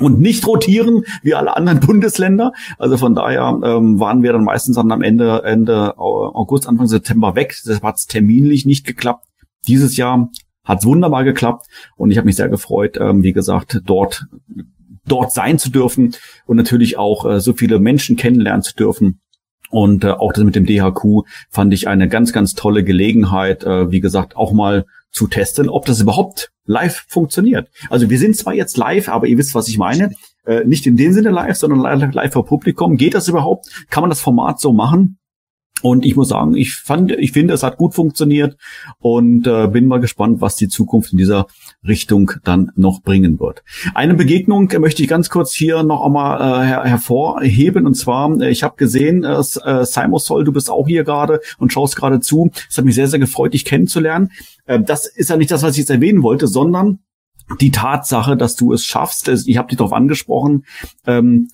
und nicht rotieren wie alle anderen Bundesländer. Also von daher ähm, waren wir dann meistens dann am Ende Ende August, Anfang September weg. Das hat terminlich nicht geklappt. Dieses Jahr hat wunderbar geklappt und ich habe mich sehr gefreut, ähm, wie gesagt, dort dort sein zu dürfen und natürlich auch äh, so viele Menschen kennenlernen zu dürfen und äh, auch das mit dem DHQ fand ich eine ganz, ganz tolle Gelegenheit, äh, wie gesagt, auch mal zu testen, ob das überhaupt live funktioniert. Also wir sind zwar jetzt live, aber ihr wisst, was ich meine. Äh, nicht in dem Sinne live, sondern live, live vor Publikum. Geht das überhaupt? Kann man das Format so machen? Und ich muss sagen, ich fand, ich finde, es hat gut funktioniert und äh, bin mal gespannt, was die Zukunft in dieser Richtung dann noch bringen wird. Eine Begegnung möchte ich ganz kurz hier noch einmal äh, her hervorheben und zwar, äh, ich habe gesehen, äh, äh Simon Soll, du bist auch hier gerade und schaust gerade zu. Es hat mich sehr, sehr gefreut, dich kennenzulernen. Äh, das ist ja nicht das, was ich jetzt erwähnen wollte, sondern die Tatsache, dass du es schaffst. Ich habe dich darauf angesprochen. Ähm,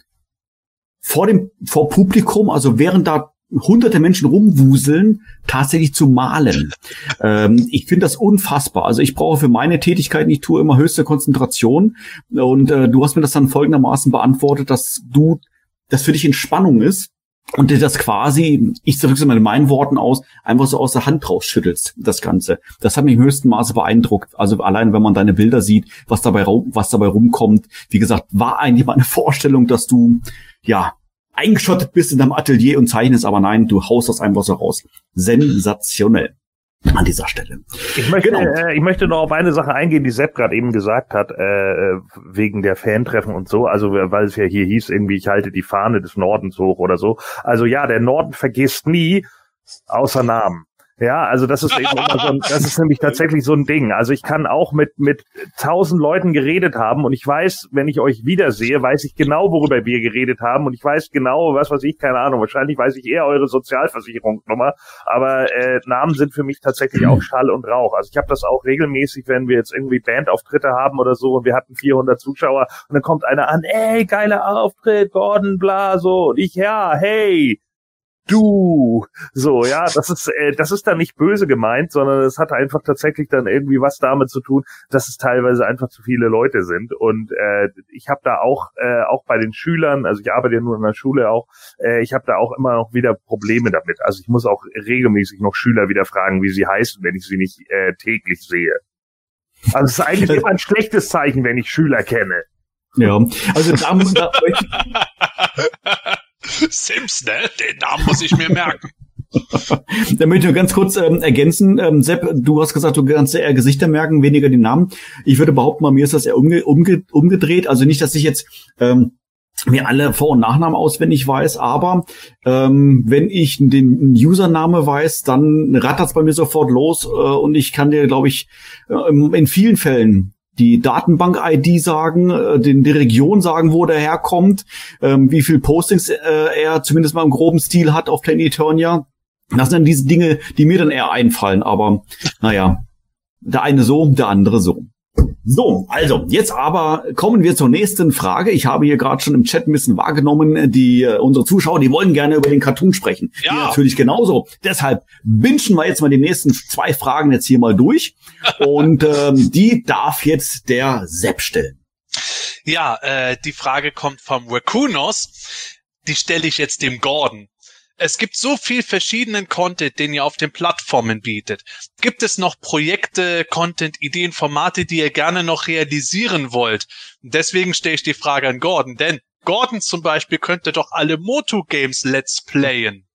vor dem vor Publikum, also während da hunderte Menschen rumwuseln, tatsächlich zu malen. Ähm, ich finde das unfassbar. Also ich brauche für meine Tätigkeiten, ich tue immer höchste Konzentration. Und äh, du hast mir das dann folgendermaßen beantwortet, dass du, das für dich Entspannung ist und dir das quasi, ich drücke es mal in meinen Worten aus, einfach so aus der Hand rausschüttelst, das Ganze. Das hat mich im höchsten Maße beeindruckt. Also allein, wenn man deine Bilder sieht, was dabei, was dabei rumkommt. Wie gesagt, war eigentlich mal eine Vorstellung, dass du, ja, eingeschottet bist in deinem Atelier und zeichnest, aber nein, du haust das einfach so raus. Sensationell an dieser Stelle. Ich möchte, genau. äh, ich möchte noch auf eine Sache eingehen, die Sepp gerade eben gesagt hat, äh, wegen der Fantreffen und so. Also weil es ja hier hieß, irgendwie ich halte die Fahne des Nordens hoch oder so. Also ja, der Norden vergisst nie, außer Namen. Ja, also das ist eben immer so ein, das ist nämlich tatsächlich so ein Ding. Also ich kann auch mit mit tausend Leuten geredet haben und ich weiß, wenn ich euch wiedersehe, weiß ich genau, worüber wir geredet haben und ich weiß genau, was weiß ich, keine Ahnung. Wahrscheinlich weiß ich eher eure Sozialversicherungsnummer, aber äh, Namen sind für mich tatsächlich auch Schall und Rauch. Also ich habe das auch regelmäßig, wenn wir jetzt irgendwie Bandauftritte haben oder so und wir hatten 400 Zuschauer und dann kommt einer an, ey, geiler Auftritt, Gordon, bla, so und ich, ja, hey, du. So, ja, das ist, äh, das ist dann nicht böse gemeint, sondern es hat einfach tatsächlich dann irgendwie was damit zu tun, dass es teilweise einfach zu viele Leute sind. Und äh, ich habe da auch, äh, auch bei den Schülern, also ich arbeite ja nur in der Schule auch, äh, ich habe da auch immer noch wieder Probleme damit. Also ich muss auch regelmäßig noch Schüler wieder fragen, wie sie heißen, wenn ich sie nicht äh, täglich sehe. Also es ist eigentlich immer ein schlechtes Zeichen, wenn ich Schüler kenne. Ja, also da, da Sims, ne? Den Namen muss ich mir merken. da möchte ich nur ganz kurz ähm, ergänzen. Ähm, Sepp, du hast gesagt, du kannst eher Gesichter merken, weniger die Namen. Ich würde behaupten, bei mir ist das eher umge umge umgedreht. Also nicht, dass ich jetzt ähm, mir alle Vor- und Nachnamen auswendig weiß, aber ähm, wenn ich den Username weiß, dann rattert es bei mir sofort los äh, und ich kann dir, glaube ich, äh, in vielen Fällen die Datenbank-ID sagen, äh, den, die Region sagen, wo der herkommt, ähm, wie viel Postings äh, er zumindest mal im groben Stil hat auf Planet Eternia. Das sind dann diese Dinge, die mir dann eher einfallen, aber naja, der eine so, der andere so. So, also jetzt aber kommen wir zur nächsten Frage. Ich habe hier gerade schon im Chat ein bisschen wahrgenommen, die äh, unsere Zuschauer, die wollen gerne über den Cartoon sprechen. Ja. Die natürlich genauso. Deshalb wünschen wir jetzt mal die nächsten zwei Fragen jetzt hier mal durch und ähm, die darf jetzt der Sepp stellen. Ja, äh, die Frage kommt vom Rakunos. Die stelle ich jetzt dem Gordon es gibt so viel verschiedenen Content, den ihr auf den Plattformen bietet. Gibt es noch Projekte, Content, Ideen, Formate, die ihr gerne noch realisieren wollt? deswegen stelle ich die Frage an Gordon, denn Gordon zum Beispiel könnte doch alle Moto Games Let's Playen.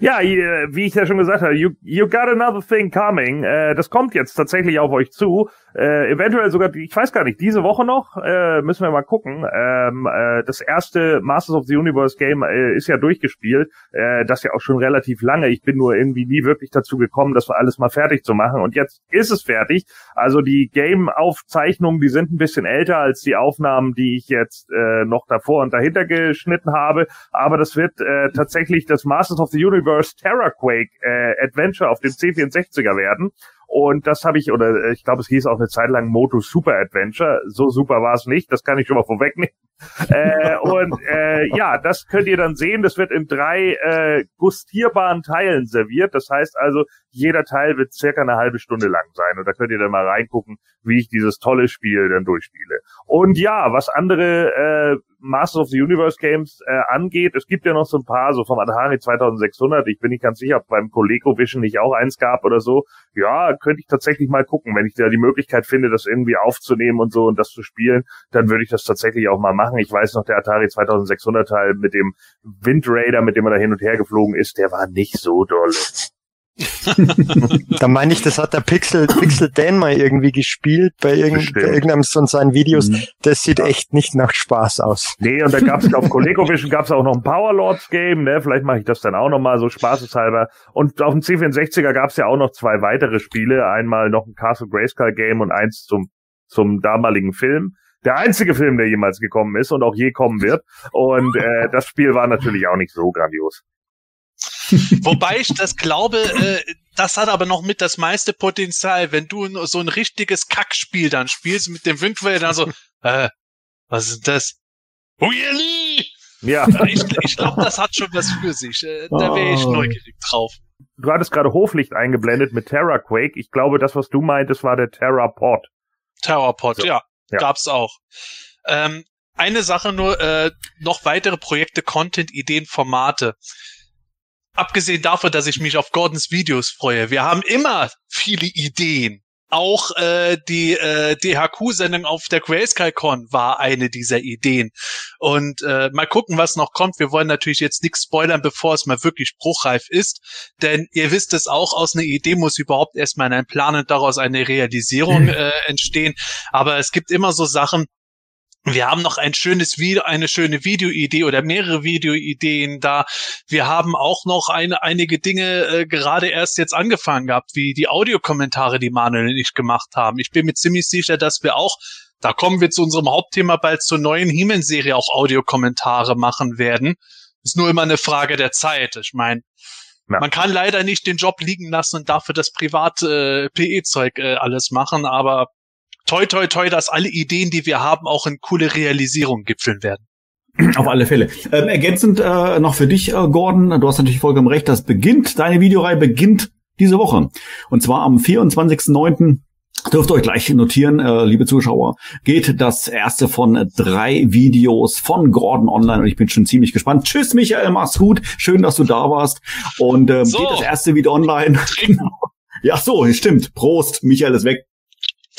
Ja, wie ich ja schon gesagt habe, you, you got another thing coming. Äh, das kommt jetzt tatsächlich auf euch zu. Äh, eventuell sogar, ich weiß gar nicht, diese Woche noch, äh, müssen wir mal gucken. Ähm, äh, das erste Masters of the Universe Game äh, ist ja durchgespielt, äh, das ja auch schon relativ lange. Ich bin nur irgendwie nie wirklich dazu gekommen, das alles mal fertig zu machen. Und jetzt ist es fertig. Also die Game-Aufzeichnungen, die sind ein bisschen älter als die Aufnahmen, die ich jetzt äh, noch davor und dahinter geschnitten habe. Aber das wird äh, tatsächlich das Masters of the Universe Terraquake äh, Adventure auf dem C64er werden. Und das habe ich, oder äh, ich glaube, es hieß auch eine Zeit lang Moto Super Adventure. So super war es nicht, das kann ich schon mal vorwegnehmen. äh, und äh, ja, das könnt ihr dann sehen. Das wird in drei äh, gustierbaren Teilen serviert. Das heißt also, jeder Teil wird circa eine halbe Stunde lang sein. Und da könnt ihr dann mal reingucken, wie ich dieses tolle Spiel dann durchspiele. Und ja, was andere äh, Masters of the Universe Games äh, angeht, es gibt ja noch so ein paar, so vom Atari 2600, ich bin nicht ganz sicher, ob beim ColecoVision nicht auch eins gab oder so. Ja, könnte ich tatsächlich mal gucken, wenn ich da die Möglichkeit finde, das irgendwie aufzunehmen und so und das zu spielen, dann würde ich das tatsächlich auch mal machen. Ich weiß noch, der Atari 2600 Teil mit dem Wind Raider, mit dem er da hin und her geflogen ist, der war nicht so dolle da meine ich, das hat der Pixel, Pixel Dan mal irgendwie gespielt bei, irgend, bei irgendeinem von seinen Videos. Mhm. Das sieht ja. echt nicht nach Spaß aus. Nee, und da gab es auf ColecoVision gab es auch noch ein Powerlords Game, ne? Vielleicht mache ich das dann auch noch mal so spaßeshalber. Und auf dem C64er gab es ja auch noch zwei weitere Spiele. Einmal noch ein Castle Grayskull Game und eins zum, zum damaligen Film der einzige Film, der jemals gekommen ist und auch je kommen wird. Und äh, das Spiel war natürlich auch nicht so grandios. Wobei ich das glaube, äh, das hat aber noch mit das meiste Potenzial, wenn du so ein richtiges Kackspiel dann spielst mit dem Wind dann so, äh, was ist das? Really? Ja. Ich, ich glaube, das hat schon was für sich. Äh, da wäre ich oh. neugierig drauf. Du hattest gerade Hoflicht eingeblendet mit TerraQuake. Ich glaube, das, was du meintest, war der TerraPod. TerraPod, so. ja, ja. Gab's auch. Ähm, eine Sache nur, äh, noch weitere Projekte, Content, Ideen, Formate abgesehen davon, dass ich mich auf Gordons Videos freue, wir haben immer viele Ideen. Auch äh, die äh, DHQ-Sendung auf der GrayscaleCon war eine dieser Ideen. Und äh, mal gucken, was noch kommt. Wir wollen natürlich jetzt nichts spoilern, bevor es mal wirklich bruchreif ist. Denn ihr wisst es auch, aus einer Idee muss überhaupt erstmal ein Plan und daraus eine Realisierung äh, entstehen. Aber es gibt immer so Sachen, wir haben noch ein schönes Video, eine schöne Videoidee oder mehrere Videoideen da. Wir haben auch noch eine, einige Dinge äh, gerade erst jetzt angefangen gehabt, wie die Audiokommentare, die Manuel und ich gemacht haben. Ich bin mir ziemlich sicher, dass wir auch, da kommen wir zu unserem Hauptthema bald zur neuen He-Man-Serie auch Audiokommentare machen werden. Ist nur immer eine Frage der Zeit. Ich meine, ja. man kann leider nicht den Job liegen lassen und dafür das private äh, PE-Zeug äh, alles machen, aber toi, toi, toi, dass alle Ideen, die wir haben, auch in coole Realisierung gipfeln werden. Auf alle Fälle. Ähm, ergänzend äh, noch für dich, äh, Gordon, du hast natürlich vollkommen recht, das beginnt, deine Videoreihe beginnt diese Woche. Und zwar am 24.09. Dürft ihr euch gleich notieren, äh, liebe Zuschauer, geht das erste von drei Videos von Gordon online und ich bin schon ziemlich gespannt. Tschüss, Michael, mach's gut. Schön, dass du da warst. Und ähm, so. geht das erste Video online. ja, so, stimmt. Prost, Michael ist weg.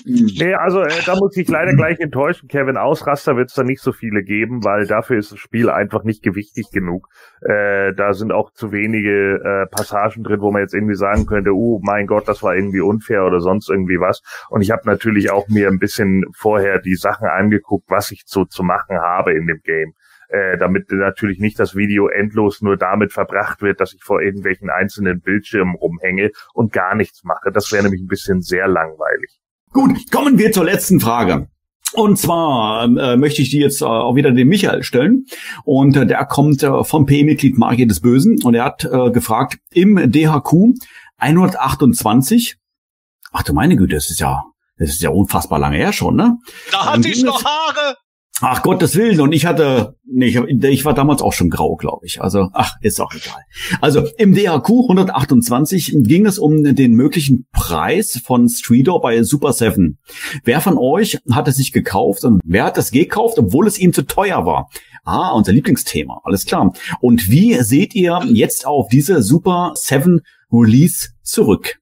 Mhm. Nee, also äh, da muss ich leider gleich enttäuschen, Kevin. Ausraster wird es da nicht so viele geben, weil dafür ist das Spiel einfach nicht gewichtig genug. Äh, da sind auch zu wenige äh, Passagen drin, wo man jetzt irgendwie sagen könnte, oh mein Gott, das war irgendwie unfair oder sonst irgendwie was. Und ich habe natürlich auch mir ein bisschen vorher die Sachen angeguckt, was ich so zu machen habe in dem Game. Äh, damit natürlich nicht das Video endlos nur damit verbracht wird, dass ich vor irgendwelchen einzelnen Bildschirmen rumhänge und gar nichts mache. Das wäre nämlich ein bisschen sehr langweilig. Gut, kommen wir zur letzten Frage. Und zwar äh, möchte ich die jetzt äh, auch wieder dem Michael stellen. Und äh, der kommt äh, vom PE-Mitglied Magie des Bösen. Und er hat äh, gefragt, im DHQ 128, ach du meine Güte, das ist ja, das ist ja unfassbar lange her schon, ne? Da hatte ich noch Haare! Ach Gottes Willen. Und ich hatte, nee, ich, war damals auch schon grau, glaube ich. Also, ach, ist auch egal. Also im DHQ 128 ging es um den möglichen Preis von Streetor bei Super 7. Wer von euch hat es sich gekauft und wer hat es gekauft, obwohl es ihm zu teuer war? Ah, unser Lieblingsthema, alles klar. Und wie seht ihr jetzt auf diese Super 7 Release zurück?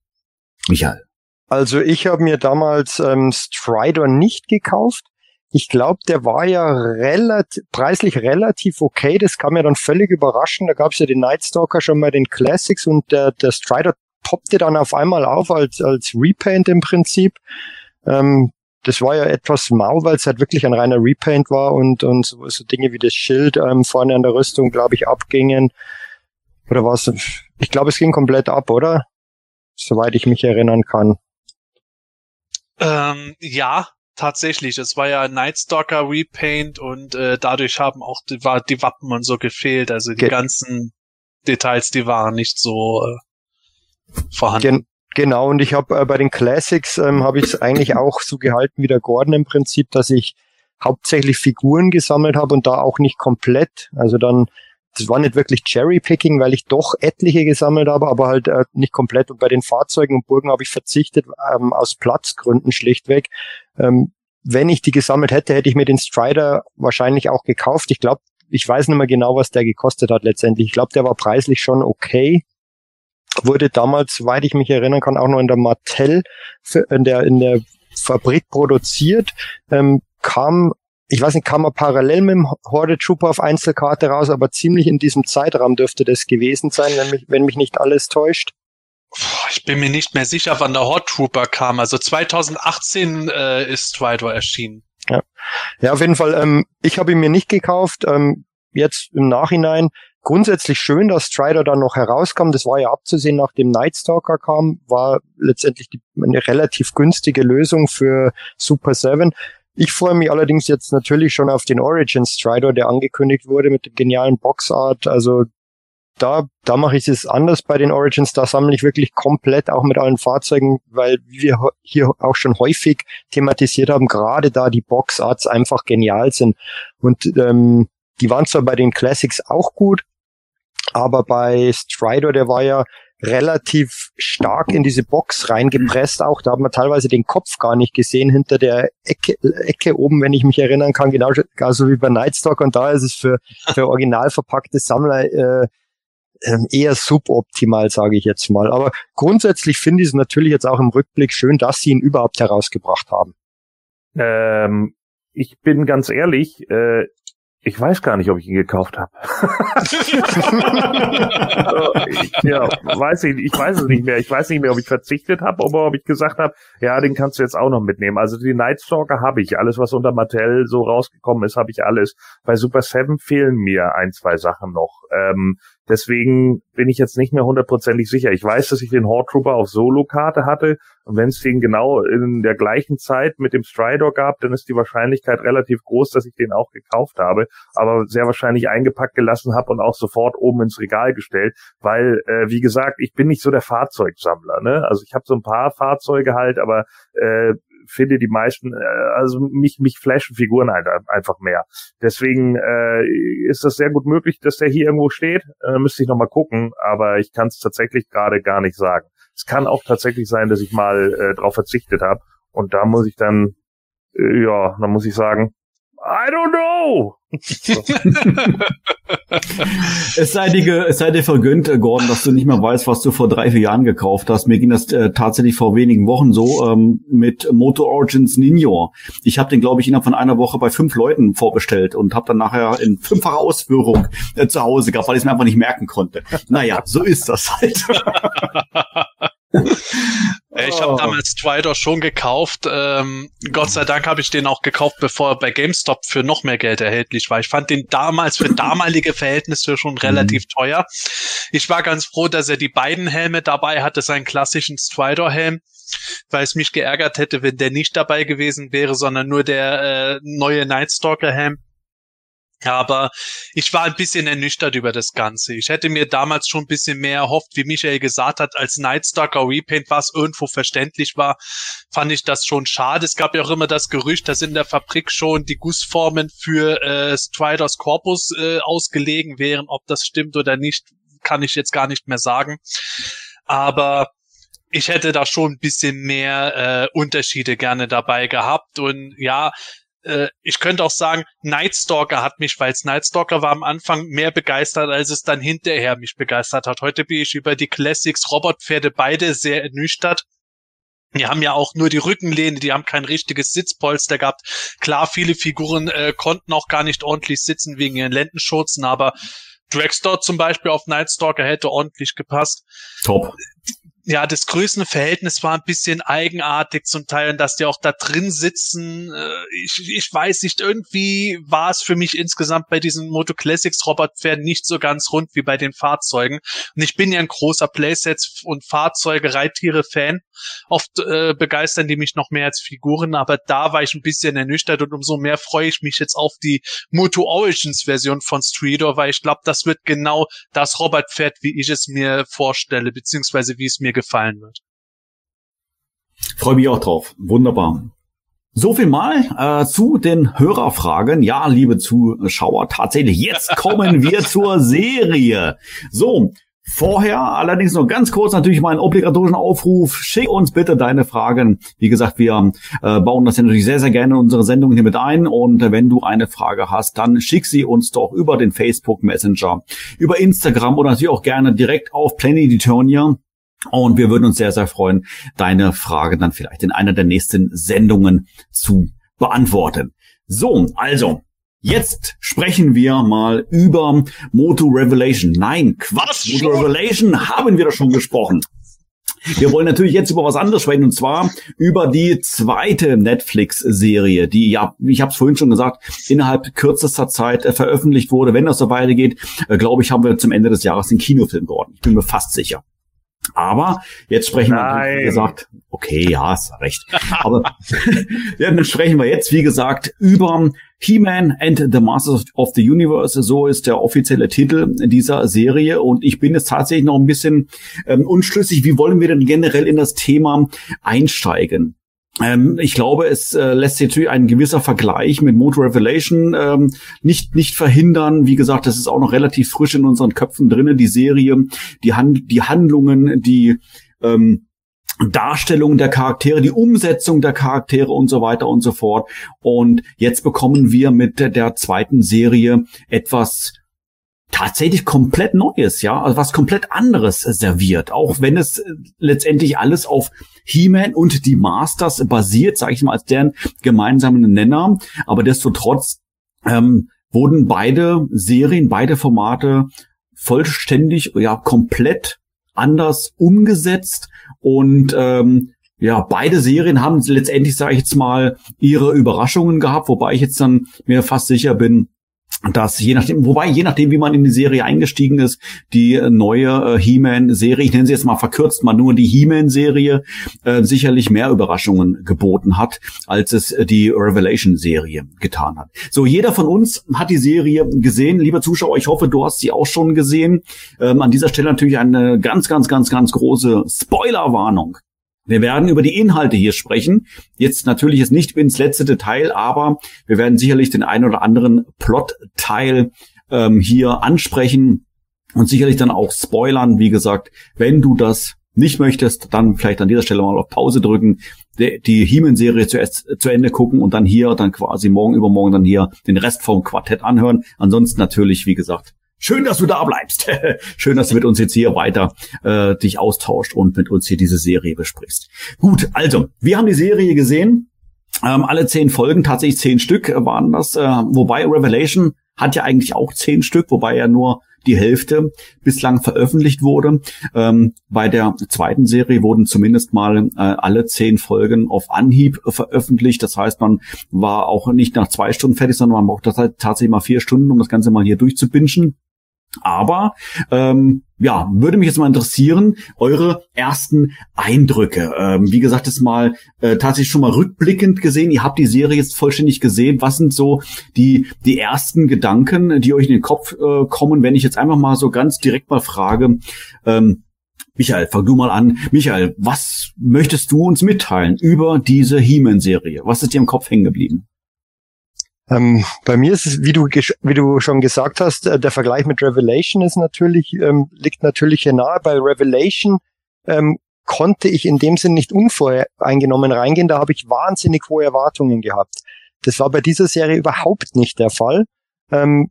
Michael. Also ich habe mir damals ähm, Strider nicht gekauft ich glaube, der war ja relativ, preislich relativ okay. Das kam mir dann völlig überraschend. Da gab es ja den Nightstalker schon mal den Classics und der, der Strider poppte dann auf einmal auf als, als Repaint im Prinzip. Ähm, das war ja etwas mau, weil es halt wirklich ein reiner Repaint war und, und so, so Dinge wie das Schild ähm, vorne an der Rüstung, glaube ich, abgingen. Oder was? Ich glaube, es ging komplett ab, oder? Soweit ich mich erinnern kann. Ähm, ja, tatsächlich. Es war ja Nightstalker Repaint und äh, dadurch haben auch die, war die Wappen und so gefehlt. Also die Ge ganzen Details, die waren nicht so äh, vorhanden. Gen genau, und ich habe äh, bei den Classics ähm, habe ich es eigentlich auch so gehalten wie der Gordon im Prinzip, dass ich hauptsächlich Figuren gesammelt habe und da auch nicht komplett. Also dann das war nicht wirklich Cherry-Picking, weil ich doch etliche gesammelt habe, aber halt äh, nicht komplett. Und bei den Fahrzeugen und Burgen habe ich verzichtet, ähm, aus Platzgründen schlichtweg. Ähm, wenn ich die gesammelt hätte, hätte ich mir den Strider wahrscheinlich auch gekauft. Ich glaube, ich weiß nicht mehr genau, was der gekostet hat letztendlich. Ich glaube, der war preislich schon okay. Wurde damals, soweit ich mich erinnern kann, auch noch in der Mattel, in der, in der Fabrik produziert. Ähm, kam ich weiß nicht, kam er parallel mit dem Horde Trooper auf Einzelkarte raus, aber ziemlich in diesem Zeitraum dürfte das gewesen sein, wenn mich, wenn mich nicht alles täuscht. Ich bin mir nicht mehr sicher, wann der Horde Trooper kam. Also 2018 äh, ist Strider erschienen. Ja. ja, auf jeden Fall. Ähm, ich habe ihn mir nicht gekauft. Ähm, jetzt im Nachhinein grundsätzlich schön, dass Strider dann noch herauskam. Das war ja abzusehen, nachdem Nightstalker kam, war letztendlich die, eine relativ günstige Lösung für Super 7. Ich freue mich allerdings jetzt natürlich schon auf den Origin Strider, der angekündigt wurde mit dem genialen Boxart. Also da, da mache ich es anders bei den Origins. Da sammle ich wirklich komplett auch mit allen Fahrzeugen, weil wie wir hier auch schon häufig thematisiert haben, gerade da die Boxarts einfach genial sind. Und ähm, die waren zwar bei den Classics auch gut, aber bei Strider, der war ja relativ stark in diese Box reingepresst. Auch da hat man teilweise den Kopf gar nicht gesehen hinter der Ecke, Ecke oben, wenn ich mich erinnern kann, genauso also wie bei Nightstock. Und da ist es für, für original verpackte Sammler äh, ähm, eher suboptimal, sage ich jetzt mal. Aber grundsätzlich finde ich es natürlich jetzt auch im Rückblick schön, dass sie ihn überhaupt herausgebracht haben. Ähm, ich bin ganz ehrlich, äh, ich weiß gar nicht, ob ich ihn gekauft habe. ja, weiß ich, ich weiß es nicht mehr. Ich weiß nicht mehr, ob ich verzichtet habe oder ob ich gesagt habe, ja, den kannst du jetzt auch noch mitnehmen. Also die Nightstalker habe ich. Alles, was unter Mattel so rausgekommen ist, habe ich alles. Bei Super Seven fehlen mir ein, zwei Sachen noch. Ähm, Deswegen bin ich jetzt nicht mehr hundertprozentig sicher. Ich weiß, dass ich den Horde Trooper auf Solo-Karte hatte. Und wenn es den genau in der gleichen Zeit mit dem Stridor gab, dann ist die Wahrscheinlichkeit relativ groß, dass ich den auch gekauft habe. Aber sehr wahrscheinlich eingepackt gelassen habe und auch sofort oben ins Regal gestellt. Weil, äh, wie gesagt, ich bin nicht so der Fahrzeugsammler. Ne? Also ich habe so ein paar Fahrzeuge halt, aber äh, finde die meisten, äh, also mich, mich flashen Figuren halt einfach mehr. Deswegen äh, ist das sehr gut möglich, dass der hier irgendwo steht. Äh, müsste ich nochmal gucken, aber ich kann es tatsächlich gerade gar nicht sagen. Es kann auch tatsächlich sein, dass ich mal äh, drauf verzichtet habe. Und da muss ich dann, äh, ja, dann muss ich sagen, I don't know. es, sei dir, es sei dir vergönnt, äh, Gordon, dass du nicht mehr weißt, was du vor drei, vier Jahren gekauft hast. Mir ging das äh, tatsächlich vor wenigen Wochen so ähm, mit Moto Origins Nino. Ich habe den, glaube ich, innerhalb von einer Woche bei fünf Leuten vorbestellt und habe dann nachher in fünffacher Ausführung äh, zu Hause gehabt, weil ich es mir einfach nicht merken konnte. Naja, so ist das halt. Ich habe oh. damals Strider schon gekauft. Ähm, Gott sei Dank habe ich den auch gekauft, bevor er bei GameStop für noch mehr Geld erhältlich war. Ich fand den damals für damalige Verhältnisse schon relativ mhm. teuer. Ich war ganz froh, dass er die beiden Helme dabei hatte, seinen klassischen Strider-Helm weil es mich geärgert hätte, wenn der nicht dabei gewesen wäre, sondern nur der äh, neue Nightstalker-Helm. Aber ich war ein bisschen ernüchtert über das Ganze. Ich hätte mir damals schon ein bisschen mehr erhofft, wie Michael gesagt hat, als Nightstalker Repaint, was irgendwo verständlich war, fand ich das schon schade. Es gab ja auch immer das Gerücht, dass in der Fabrik schon die Gussformen für äh, Striders Corpus äh, ausgelegen wären. Ob das stimmt oder nicht, kann ich jetzt gar nicht mehr sagen. Aber ich hätte da schon ein bisschen mehr äh, Unterschiede gerne dabei gehabt. Und ja, äh, ich könnte auch sagen, Nightstalker hat mich, weil es Nightstalker war am Anfang mehr begeistert, als es dann hinterher mich begeistert hat. Heute bin ich über die Classics Robotpferde beide sehr ernüchtert. Die haben ja auch nur die Rückenlehne, die haben kein richtiges Sitzpolster gehabt. Klar, viele Figuren äh, konnten auch gar nicht ordentlich sitzen wegen ihren Lendenschutzen, aber Dragstore zum Beispiel auf Nightstalker hätte ordentlich gepasst. Top ja, das Größenverhältnis war ein bisschen eigenartig zum Teil, dass die auch da drin sitzen. Äh, ich, ich weiß nicht, irgendwie war es für mich insgesamt bei diesen Moto Classics Robotpferden nicht so ganz rund wie bei den Fahrzeugen. Und ich bin ja ein großer Playsets und Fahrzeuge, Reittiere Fan. Oft äh, begeistern die mich noch mehr als Figuren, aber da war ich ein bisschen ernüchtert und umso mehr freue ich mich jetzt auf die Moto Origins Version von Streetor, weil ich glaube, das wird genau das Robotpferd, wie ich es mir vorstelle, beziehungsweise wie es mir gefallen wird. Freue mich auch drauf. Wunderbar. So viel mal äh, zu den Hörerfragen. Ja, liebe Zuschauer, tatsächlich, jetzt kommen wir zur Serie. So, Vorher allerdings noch ganz kurz natürlich meinen obligatorischen Aufruf. Schick uns bitte deine Fragen. Wie gesagt, wir äh, bauen das ja natürlich sehr, sehr gerne in unsere Sendung hier mit ein. Und äh, wenn du eine Frage hast, dann schick sie uns doch über den Facebook Messenger, über Instagram oder natürlich auch gerne direkt auf Planetitonia. Und wir würden uns sehr, sehr freuen, deine Frage dann vielleicht in einer der nächsten Sendungen zu beantworten. So, also, Jetzt sprechen wir mal über Moto Revelation. Nein, Quatsch, Moto Revelation haben wir doch schon gesprochen. Wir wollen natürlich jetzt über was anderes sprechen und zwar über die zweite Netflix-Serie, die ja, ich habe es vorhin schon gesagt, innerhalb kürzester Zeit äh, veröffentlicht wurde. Wenn das so weitergeht, äh, glaube ich, haben wir zum Ende des Jahres den Kinofilm geworden. Ich bin mir fast sicher. Aber jetzt sprechen Nein. wir, wie gesagt, okay, ja, ist recht. Aber ja, dann sprechen wir jetzt, wie gesagt, über He-Man and the Masters of the Universe. So ist der offizielle Titel dieser Serie. Und ich bin jetzt tatsächlich noch ein bisschen ähm, unschlüssig. Wie wollen wir denn generell in das Thema einsteigen? Ähm, ich glaube, es äh, lässt sich natürlich ein gewisser Vergleich mit Motor Revelation ähm, nicht nicht verhindern. Wie gesagt, das ist auch noch relativ frisch in unseren Köpfen drinnen. Die Serie, die, Hand die Handlungen, die ähm, Darstellung der Charaktere, die Umsetzung der Charaktere und so weiter und so fort. Und jetzt bekommen wir mit der zweiten Serie etwas tatsächlich komplett Neues, ja, also was komplett anderes serviert, auch wenn es äh, letztendlich alles auf He-Man und die Masters basiert, sage ich mal, als deren gemeinsamen Nenner, aber desto trotz ähm, wurden beide Serien, beide Formate vollständig, ja, komplett anders umgesetzt. Und ähm, ja, beide Serien haben letztendlich, sage ich jetzt mal, ihre Überraschungen gehabt, wobei ich jetzt dann mir fast sicher bin, dass je nachdem, wobei je nachdem, wie man in die Serie eingestiegen ist, die neue äh, He-Man-Serie, ich nenne sie jetzt mal verkürzt mal nur die He-Man-Serie, äh, sicherlich mehr Überraschungen geboten hat, als es äh, die Revelation-Serie getan hat. So, jeder von uns hat die Serie gesehen. Lieber Zuschauer, ich hoffe, du hast sie auch schon gesehen. Ähm, an dieser Stelle natürlich eine ganz, ganz, ganz, ganz große Spoilerwarnung. Wir werden über die Inhalte hier sprechen. Jetzt natürlich ist nicht ins letzte Detail, aber wir werden sicherlich den einen oder anderen Plot-Teil ähm, hier ansprechen und sicherlich dann auch spoilern. Wie gesagt, wenn du das nicht möchtest, dann vielleicht an dieser Stelle mal auf Pause drücken, die He-Man-Serie zuerst zu Ende gucken und dann hier, dann quasi morgen übermorgen dann hier den Rest vom Quartett anhören. Ansonsten natürlich, wie gesagt, Schön, dass du da bleibst. Schön, dass du mit uns jetzt hier weiter äh, dich austauscht und mit uns hier diese Serie besprichst. Gut, also, wir haben die Serie gesehen. Ähm, alle zehn Folgen, tatsächlich zehn Stück waren das. Äh, wobei Revelation hat ja eigentlich auch zehn Stück, wobei ja nur die Hälfte bislang veröffentlicht wurde. Ähm, bei der zweiten Serie wurden zumindest mal äh, alle zehn Folgen auf Anhieb veröffentlicht. Das heißt, man war auch nicht nach zwei Stunden fertig, sondern man braucht tatsächlich mal vier Stunden, um das Ganze mal hier durchzubingen. Aber ähm, ja, würde mich jetzt mal interessieren, eure ersten Eindrücke. Ähm, wie gesagt, das mal äh, tatsächlich schon mal rückblickend gesehen. Ihr habt die Serie jetzt vollständig gesehen. Was sind so die die ersten Gedanken, die euch in den Kopf äh, kommen, wenn ich jetzt einfach mal so ganz direkt mal frage? Ähm, Michael, fang du mal an. Michael, was möchtest du uns mitteilen über diese He-Man-Serie? Was ist dir im Kopf hängen geblieben? Ähm, bei mir ist es, wie du, wie du schon gesagt hast, äh, der Vergleich mit Revelation ist natürlich, ähm, liegt natürlich hier nahe. Bei Revelation ähm, konnte ich in dem Sinn nicht unvoreingenommen reingehen. Da habe ich wahnsinnig hohe Erwartungen gehabt. Das war bei dieser Serie überhaupt nicht der Fall. Ähm,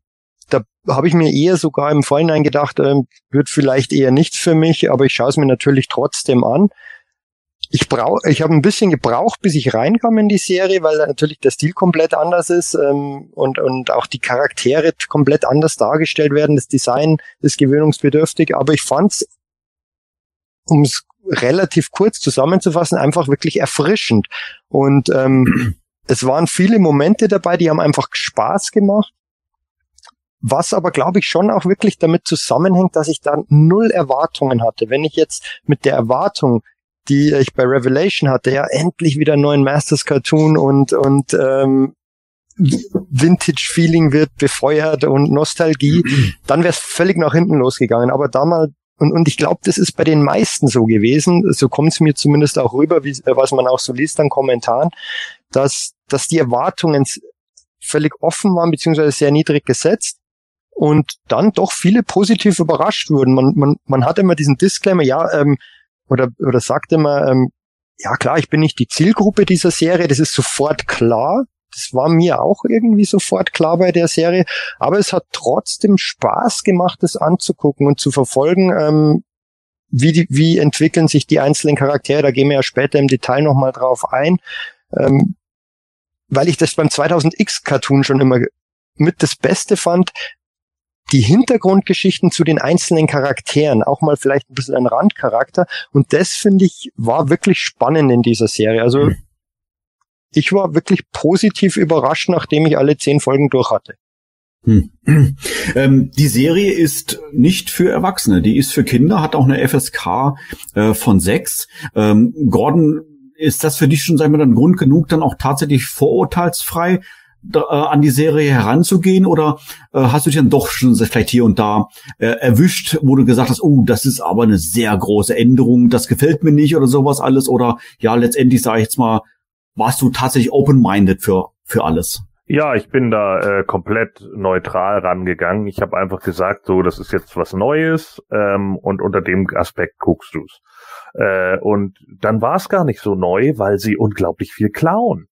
da habe ich mir eher sogar im Vorhinein gedacht, ähm, wird vielleicht eher nichts für mich, aber ich schaue es mir natürlich trotzdem an ich brauche, ich habe ein bisschen gebraucht, bis ich reinkam in die Serie, weil natürlich der Stil komplett anders ist ähm, und und auch die Charaktere komplett anders dargestellt werden. Das Design ist gewöhnungsbedürftig, aber ich fand's, um es relativ kurz zusammenzufassen, einfach wirklich erfrischend. Und ähm, es waren viele Momente dabei, die haben einfach Spaß gemacht. Was aber, glaube ich, schon auch wirklich damit zusammenhängt, dass ich da null Erwartungen hatte. Wenn ich jetzt mit der Erwartung, die ich bei Revelation hatte, ja, endlich wieder einen neuen Masters Cartoon und, und ähm, Vintage-Feeling wird befeuert und Nostalgie, dann wäre es völlig nach hinten losgegangen. Aber damals und, und ich glaube, das ist bei den meisten so gewesen, so kommt es mir zumindest auch rüber, wie, was man auch so liest an Kommentaren, dass, dass die Erwartungen völlig offen waren, beziehungsweise sehr niedrig gesetzt und dann doch viele positiv überrascht wurden. Man, man, man hat immer diesen Disclaimer, ja, ähm, oder, oder sagt immer, ähm, ja klar, ich bin nicht die Zielgruppe dieser Serie, das ist sofort klar, das war mir auch irgendwie sofort klar bei der Serie. Aber es hat trotzdem Spaß gemacht, das anzugucken und zu verfolgen, ähm, wie, die, wie entwickeln sich die einzelnen Charaktere. Da gehen wir ja später im Detail nochmal drauf ein. Ähm, weil ich das beim 2000X Cartoon schon immer mit das Beste fand, die Hintergrundgeschichten zu den einzelnen Charakteren, auch mal vielleicht ein bisschen ein Randcharakter. Und das finde ich war wirklich spannend in dieser Serie. Also mhm ich war wirklich positiv überrascht, nachdem ich alle zehn Folgen durch hatte. Hm. Ähm, die Serie ist nicht für Erwachsene, die ist für Kinder, hat auch eine FSK äh, von sechs. Ähm, Gordon, ist das für dich schon, sagen wir dann, Grund genug, dann auch tatsächlich vorurteilsfrei äh, an die Serie heranzugehen oder äh, hast du dich dann doch schon vielleicht hier und da äh, erwischt, wo du gesagt hast, oh, das ist aber eine sehr große Änderung, das gefällt mir nicht oder sowas alles oder ja, letztendlich sage ich jetzt mal, warst du tatsächlich open-minded für, für alles? Ja, ich bin da äh, komplett neutral rangegangen. Ich habe einfach gesagt, so, das ist jetzt was Neues ähm, und unter dem Aspekt guckst du's. Äh, und dann war es gar nicht so neu, weil sie unglaublich viel klauen.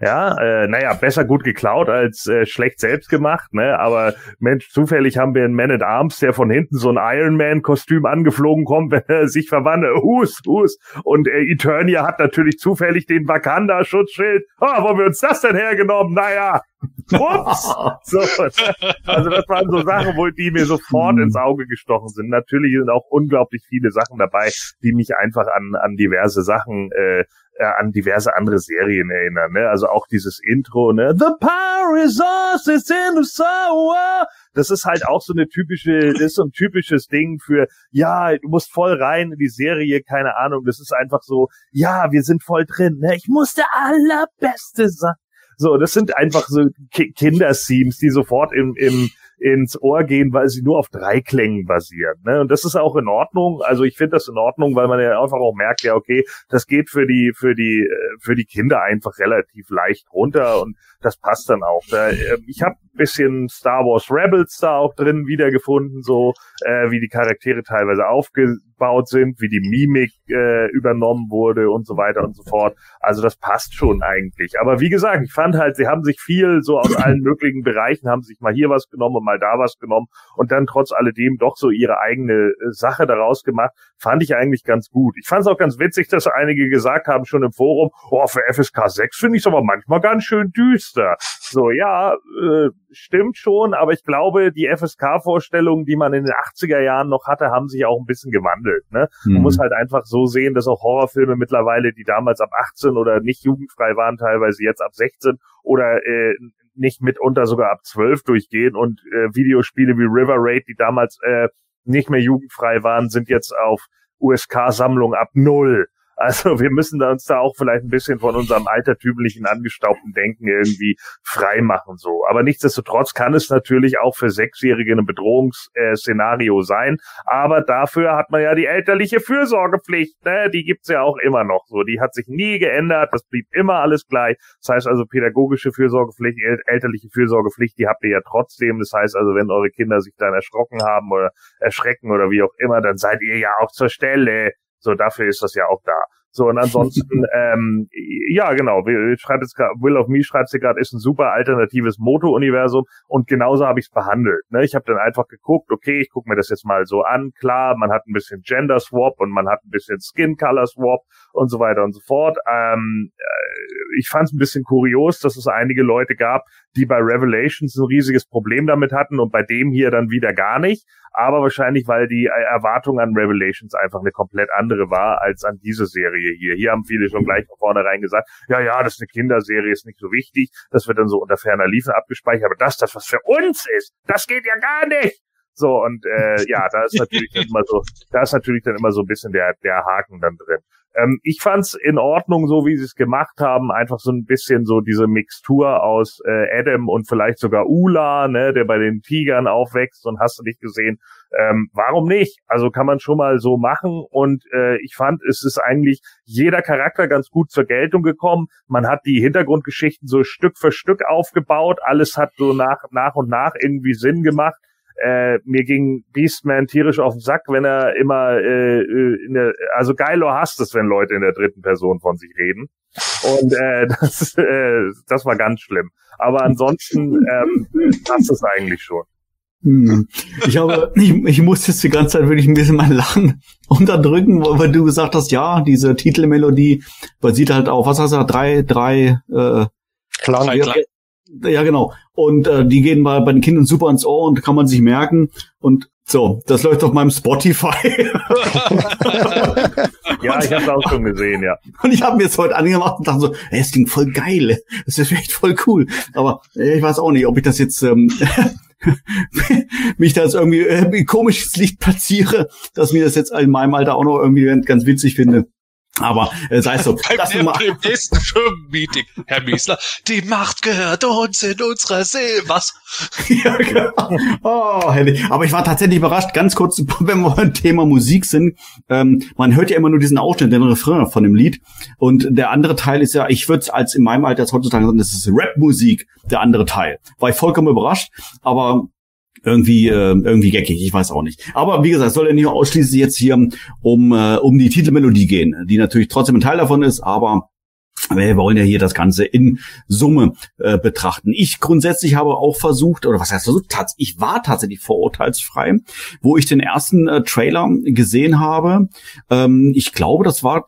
Ja, äh, naja, besser gut geklaut als äh, schlecht selbst gemacht, ne? Aber Mensch, zufällig haben wir einen Man at Arms, der von hinten so ein Iron Man-Kostüm angeflogen kommt, wenn er sich verwandelt. Hus, hus. Und äh, Eternia hat natürlich zufällig den Wakanda-Schutzschild. Ah, wo haben wir uns das denn hergenommen? Naja, Ups! So, also das waren so Sachen, wo die mir sofort ins Auge gestochen sind. Natürlich sind auch unglaublich viele Sachen dabei, die mich einfach an, an diverse Sachen äh, äh, an diverse andere Serien erinnern. Ne? Also auch dieses Intro, ne? The power resources in the soul. Das ist halt auch so eine typische, das ist so ein typisches Ding für, ja, du musst voll rein in die Serie, keine Ahnung. Das ist einfach so, ja, wir sind voll drin. Ne? Ich muss der allerbeste sein. So, das sind einfach so Ki Kinderthemes, die sofort im, im ins Ohr gehen, weil sie nur auf drei Klängen basieren. Ne? Und das ist auch in Ordnung. Also ich finde das in Ordnung, weil man ja einfach auch merkt, ja, okay, das geht für die, für die, äh, für die Kinder einfach relativ leicht runter und das passt dann auch. Da, äh, ich habe bisschen Star Wars Rebels da auch drin wiedergefunden, so äh, wie die Charaktere teilweise aufgebaut sind, wie die Mimik äh, übernommen wurde und so weiter und so fort. Also das passt schon eigentlich. Aber wie gesagt, ich fand halt, sie haben sich viel so aus allen möglichen Bereichen, haben sich mal hier was genommen und mal da was genommen und dann trotz alledem doch so ihre eigene äh, Sache daraus gemacht. Fand ich eigentlich ganz gut. Ich fand es auch ganz witzig, dass einige gesagt haben schon im Forum, oh, für FSK 6 finde ich es aber manchmal ganz schön düster. So, ja, äh, stimmt schon, aber ich glaube, die FSK-Vorstellungen, die man in den 80er Jahren noch hatte, haben sich auch ein bisschen gewandelt. Ne? Mhm. Man muss halt einfach so sehen, dass auch Horrorfilme mittlerweile, die damals ab 18 oder nicht jugendfrei waren, teilweise jetzt ab 16 oder äh, nicht mitunter sogar ab 12 durchgehen und äh, Videospiele wie River Raid, die damals äh, nicht mehr jugendfrei waren, sind jetzt auf USK-Sammlung ab null. Also wir müssen da uns da auch vielleicht ein bisschen von unserem altertümlichen angestaubten Denken irgendwie frei machen so. Aber nichtsdestotrotz kann es natürlich auch für Sechsjährige ein Bedrohungsszenario sein. Aber dafür hat man ja die elterliche Fürsorgepflicht. Ne? Die gibt's ja auch immer noch so. Die hat sich nie geändert. Das blieb immer alles gleich. Das heißt also pädagogische Fürsorgepflicht, el elterliche Fürsorgepflicht, die habt ihr ja trotzdem. Das heißt also, wenn eure Kinder sich dann erschrocken haben oder erschrecken oder wie auch immer, dann seid ihr ja auch zur Stelle. So, dafür ist das ja auch da. So, und ansonsten, ähm, ja, genau, schreibt jetzt grad, Will of Me schreibt sie gerade, ist ein super alternatives Moto-Universum und genauso habe ich es behandelt. Ne? Ich habe dann einfach geguckt, okay, ich gucke mir das jetzt mal so an, klar, man hat ein bisschen Gender Swap und man hat ein bisschen Skin Color Swap und so weiter und so fort. Ähm, äh, ich fand es ein bisschen kurios, dass es einige Leute gab, die bei Revelations ein riesiges Problem damit hatten und bei dem hier dann wieder gar nicht. Aber wahrscheinlich, weil die Erwartung an Revelations einfach eine komplett andere war als an diese Serie hier. Hier haben viele schon gleich von vornherein gesagt, ja, ja, das ist eine Kinderserie, ist nicht so wichtig. Das wird dann so unter ferner Liefen abgespeichert. Aber das, das was für uns ist, das geht ja gar nicht. So, und äh, ja, da ist natürlich dann immer so, da ist natürlich dann immer so ein bisschen der, der Haken dann drin. Ähm, ich fand's in Ordnung, so wie sie es gemacht haben, einfach so ein bisschen so diese Mixtur aus äh, Adam und vielleicht sogar Ula, ne, der bei den Tigern aufwächst und hast du nicht gesehen. Ähm, warum nicht? Also kann man schon mal so machen und äh, ich fand, es ist eigentlich jeder Charakter ganz gut zur Geltung gekommen. Man hat die Hintergrundgeschichten so Stück für Stück aufgebaut, alles hat so nach, nach und nach irgendwie Sinn gemacht äh, mir ging Beastman tierisch auf den Sack, wenn er immer äh, äh, in der, also Geilo hasst es, wenn Leute in der dritten Person von sich reden. Und äh, das, äh, das war ganz schlimm. Aber ansonsten ähm, passt es eigentlich schon. Hm. Ich habe, ich, ich muss jetzt die ganze Zeit wirklich ein bisschen mein Lachen unterdrücken, weil du gesagt hast, ja, diese Titelmelodie basiert halt auf, was hast du, drei, drei, äh, Klang. Drei, Klang. Ja, genau. Und äh, die gehen bei, bei den Kindern super ins Ohr und kann man sich merken. Und so, das läuft auf meinem Spotify. ja, ich habe auch schon gesehen, ja. Und ich habe mir jetzt heute angemacht und dachte so, ey, das klingt voll geil. Das ist echt voll cool. Aber äh, ich weiß auch nicht, ob ich das jetzt ähm, mich da jetzt irgendwie äh, komisch ins Licht platziere, dass mir das jetzt in meinem Alter auch noch irgendwie ganz witzig finde. Aber äh, sei es so. Beim das dem, dem nächsten Firmenmeeting, Herr Miesler, die Macht gehört uns in unserer Seele. Was? ja, genau. Oh, herrlich. Aber ich war tatsächlich überrascht, ganz kurz, wenn wir beim Thema Musik sind. Ähm, man hört ja immer nur diesen Ausschnitt, den Refrain von dem Lied. Und der andere Teil ist ja, ich würde es als in meinem Alter heutzutage sagen, das ist Rap-Musik, der andere Teil. War ich vollkommen überrascht. Aber irgendwie äh, irgendwie geckig, ich weiß auch nicht. Aber wie gesagt, soll ja nicht ausschließlich jetzt hier um äh, um die Titelmelodie gehen, die natürlich trotzdem ein Teil davon ist, aber wir wollen ja hier das Ganze in Summe äh, betrachten. Ich grundsätzlich habe auch versucht, oder was heißt versucht, ich war tatsächlich vorurteilsfrei, wo ich den ersten äh, Trailer gesehen habe. Ähm, ich glaube, das war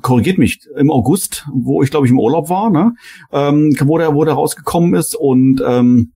korrigiert mich, im August, wo ich glaube ich im Urlaub war, ne? ähm, wo der, wo der rausgekommen ist und ähm,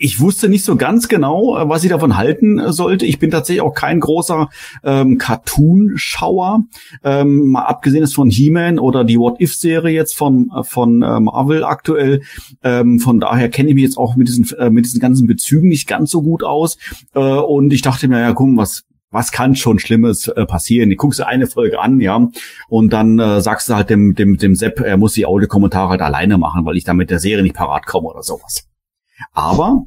ich wusste nicht so ganz genau, äh, was ich davon halten äh, sollte. Ich bin tatsächlich auch kein großer ähm, Cartoon-Schauer. Ähm, mal abgesehen ist von He-Man oder die What-If-Serie jetzt von, äh, von äh, Marvel aktuell. Ähm, von daher kenne ich mich jetzt auch mit diesen, äh, mit diesen ganzen Bezügen nicht ganz so gut aus. Äh, und ich dachte mir, ja, guck, was, was kann schon Schlimmes äh, passieren? Ich guckst eine Folge an, ja, und dann äh, sagst du halt dem, dem, dem Sepp, er muss die Audiokommentare halt alleine machen, weil ich da mit der Serie nicht parat komme oder sowas. Aber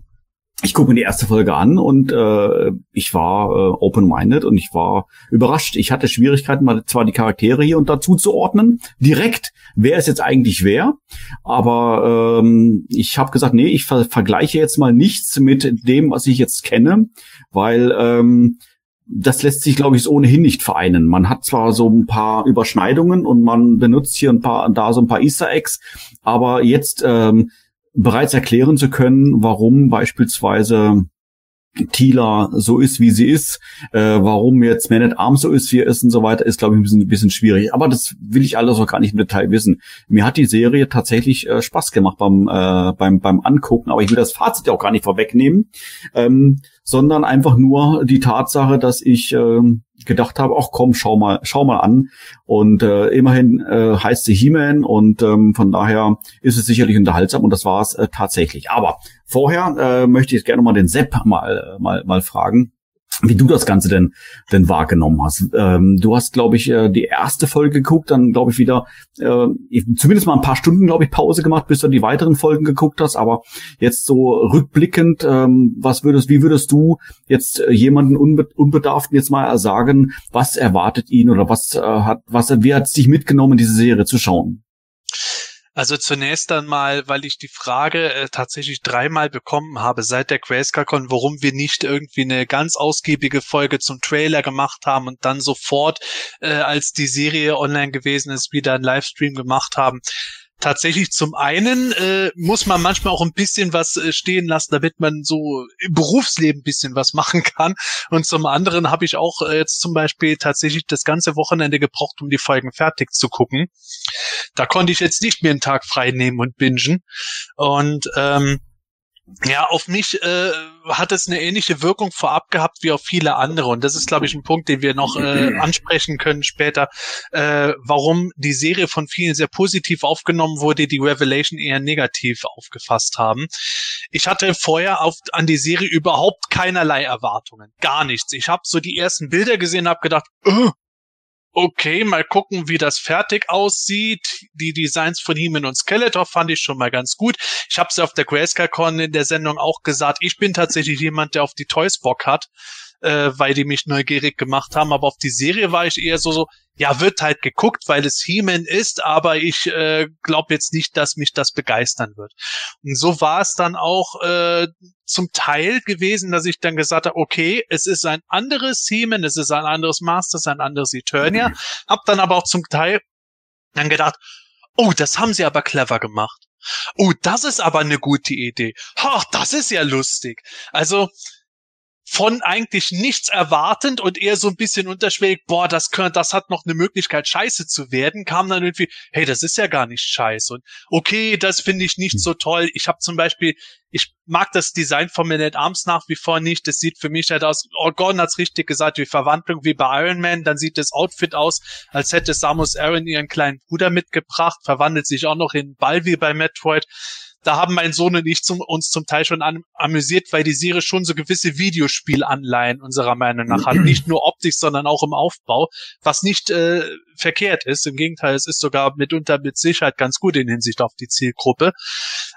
ich gucke mir die erste Folge an und äh, ich war äh, open-minded und ich war überrascht. Ich hatte Schwierigkeiten, mal zwar die Charaktere hier und dazu zu ordnen, direkt, wer ist jetzt eigentlich wer. Aber ähm, ich habe gesagt, nee, ich ver vergleiche jetzt mal nichts mit dem, was ich jetzt kenne, weil ähm, das lässt sich, glaube ich, ohnehin nicht vereinen. Man hat zwar so ein paar Überschneidungen und man benutzt hier ein paar, da so ein paar Easter Eggs, aber jetzt ähm, bereits erklären zu können, warum beispielsweise Tila so ist, wie sie ist, äh, warum jetzt Man at Arms so ist, wie er ist und so weiter, ist, glaube ich, ein bisschen, ein bisschen schwierig. Aber das will ich alles auch gar nicht im Detail wissen. Mir hat die Serie tatsächlich äh, Spaß gemacht beim, äh, beim, beim Angucken, aber ich will das Fazit auch gar nicht vorwegnehmen, ähm, sondern einfach nur die Tatsache, dass ich ähm, gedacht habe, ach komm, schau mal, schau mal an. Und äh, immerhin äh, heißt sie He-Man und ähm, von daher ist es sicherlich unterhaltsam und das war es äh, tatsächlich. Aber vorher äh, möchte ich gerne mal den Sepp mal, äh, mal, mal fragen wie du das Ganze denn denn wahrgenommen hast. Ähm, du hast, glaube ich, äh, die erste Folge geguckt, dann glaube ich wieder äh, zumindest mal ein paar Stunden, glaube ich, Pause gemacht, bis du die weiteren Folgen geguckt hast. Aber jetzt so rückblickend, ähm, was würdest, wie würdest du jetzt äh, jemanden unbe unbedarften jetzt mal sagen, was erwartet ihn oder was äh, hat, was wie hat es dich mitgenommen, diese Serie zu schauen? Also zunächst einmal, weil ich die Frage äh, tatsächlich dreimal bekommen habe seit der GrayscaleCon, warum wir nicht irgendwie eine ganz ausgiebige Folge zum Trailer gemacht haben und dann sofort, äh, als die Serie online gewesen ist, wieder einen Livestream gemacht haben tatsächlich zum einen äh, muss man manchmal auch ein bisschen was äh, stehen lassen, damit man so im Berufsleben ein bisschen was machen kann. Und zum anderen habe ich auch äh, jetzt zum Beispiel tatsächlich das ganze Wochenende gebraucht, um die Folgen fertig zu gucken. Da konnte ich jetzt nicht mehr einen Tag frei nehmen und bingen. Und ähm, ja, auf mich äh, hat es eine ähnliche Wirkung vorab gehabt wie auf viele andere. Und das ist, glaube ich, ein Punkt, den wir noch äh, ansprechen können später, äh, warum die Serie von vielen sehr positiv aufgenommen wurde, die Revelation eher negativ aufgefasst haben. Ich hatte vorher auf, an die Serie überhaupt keinerlei Erwartungen. Gar nichts. Ich habe so die ersten Bilder gesehen, habe gedacht, oh, okay, mal gucken, wie das fertig aussieht. Die Designs von Heeman und Skeletor fand ich schon mal ganz gut. Ich habe es auf der Grayscale-Con in der Sendung auch gesagt, ich bin tatsächlich jemand, der auf die Toys Bock hat äh, weil die mich neugierig gemacht haben. Aber auf die Serie war ich eher so, so ja, wird halt geguckt, weil es He-Man ist, aber ich äh, glaube jetzt nicht, dass mich das begeistern wird. Und so war es dann auch äh, zum Teil gewesen, dass ich dann gesagt habe, okay, es ist ein anderes He-Man, es ist ein anderes Master, es ist ein anderes Eternia. Mhm. Hab dann aber auch zum Teil dann gedacht, oh, das haben sie aber clever gemacht. Oh, das ist aber eine gute Idee. Ach, das ist ja lustig. Also, von eigentlich nichts erwartend und eher so ein bisschen unterschwellig, boah, das könnte, das hat noch eine Möglichkeit, scheiße zu werden, kam dann irgendwie, hey, das ist ja gar nicht scheiße. Und okay, das finde ich nicht hm. so toll. Ich habe zum Beispiel, ich mag das Design von Man at Arms nach wie vor nicht. Das sieht für mich halt aus, oh, Gordon hat's richtig gesagt, wie Verwandlung wie bei Iron Man. Dann sieht das Outfit aus, als hätte Samus Aran ihren kleinen Bruder mitgebracht, verwandelt sich auch noch in Ball wie bei Metroid da haben mein Sohn und ich zum, uns zum Teil schon an, amüsiert, weil die Serie schon so gewisse Videospielanleihen unserer Meinung nach hat. Nicht nur optisch, sondern auch im Aufbau, was nicht äh, verkehrt ist. Im Gegenteil, es ist sogar mitunter mit Sicherheit ganz gut in Hinsicht auf die Zielgruppe.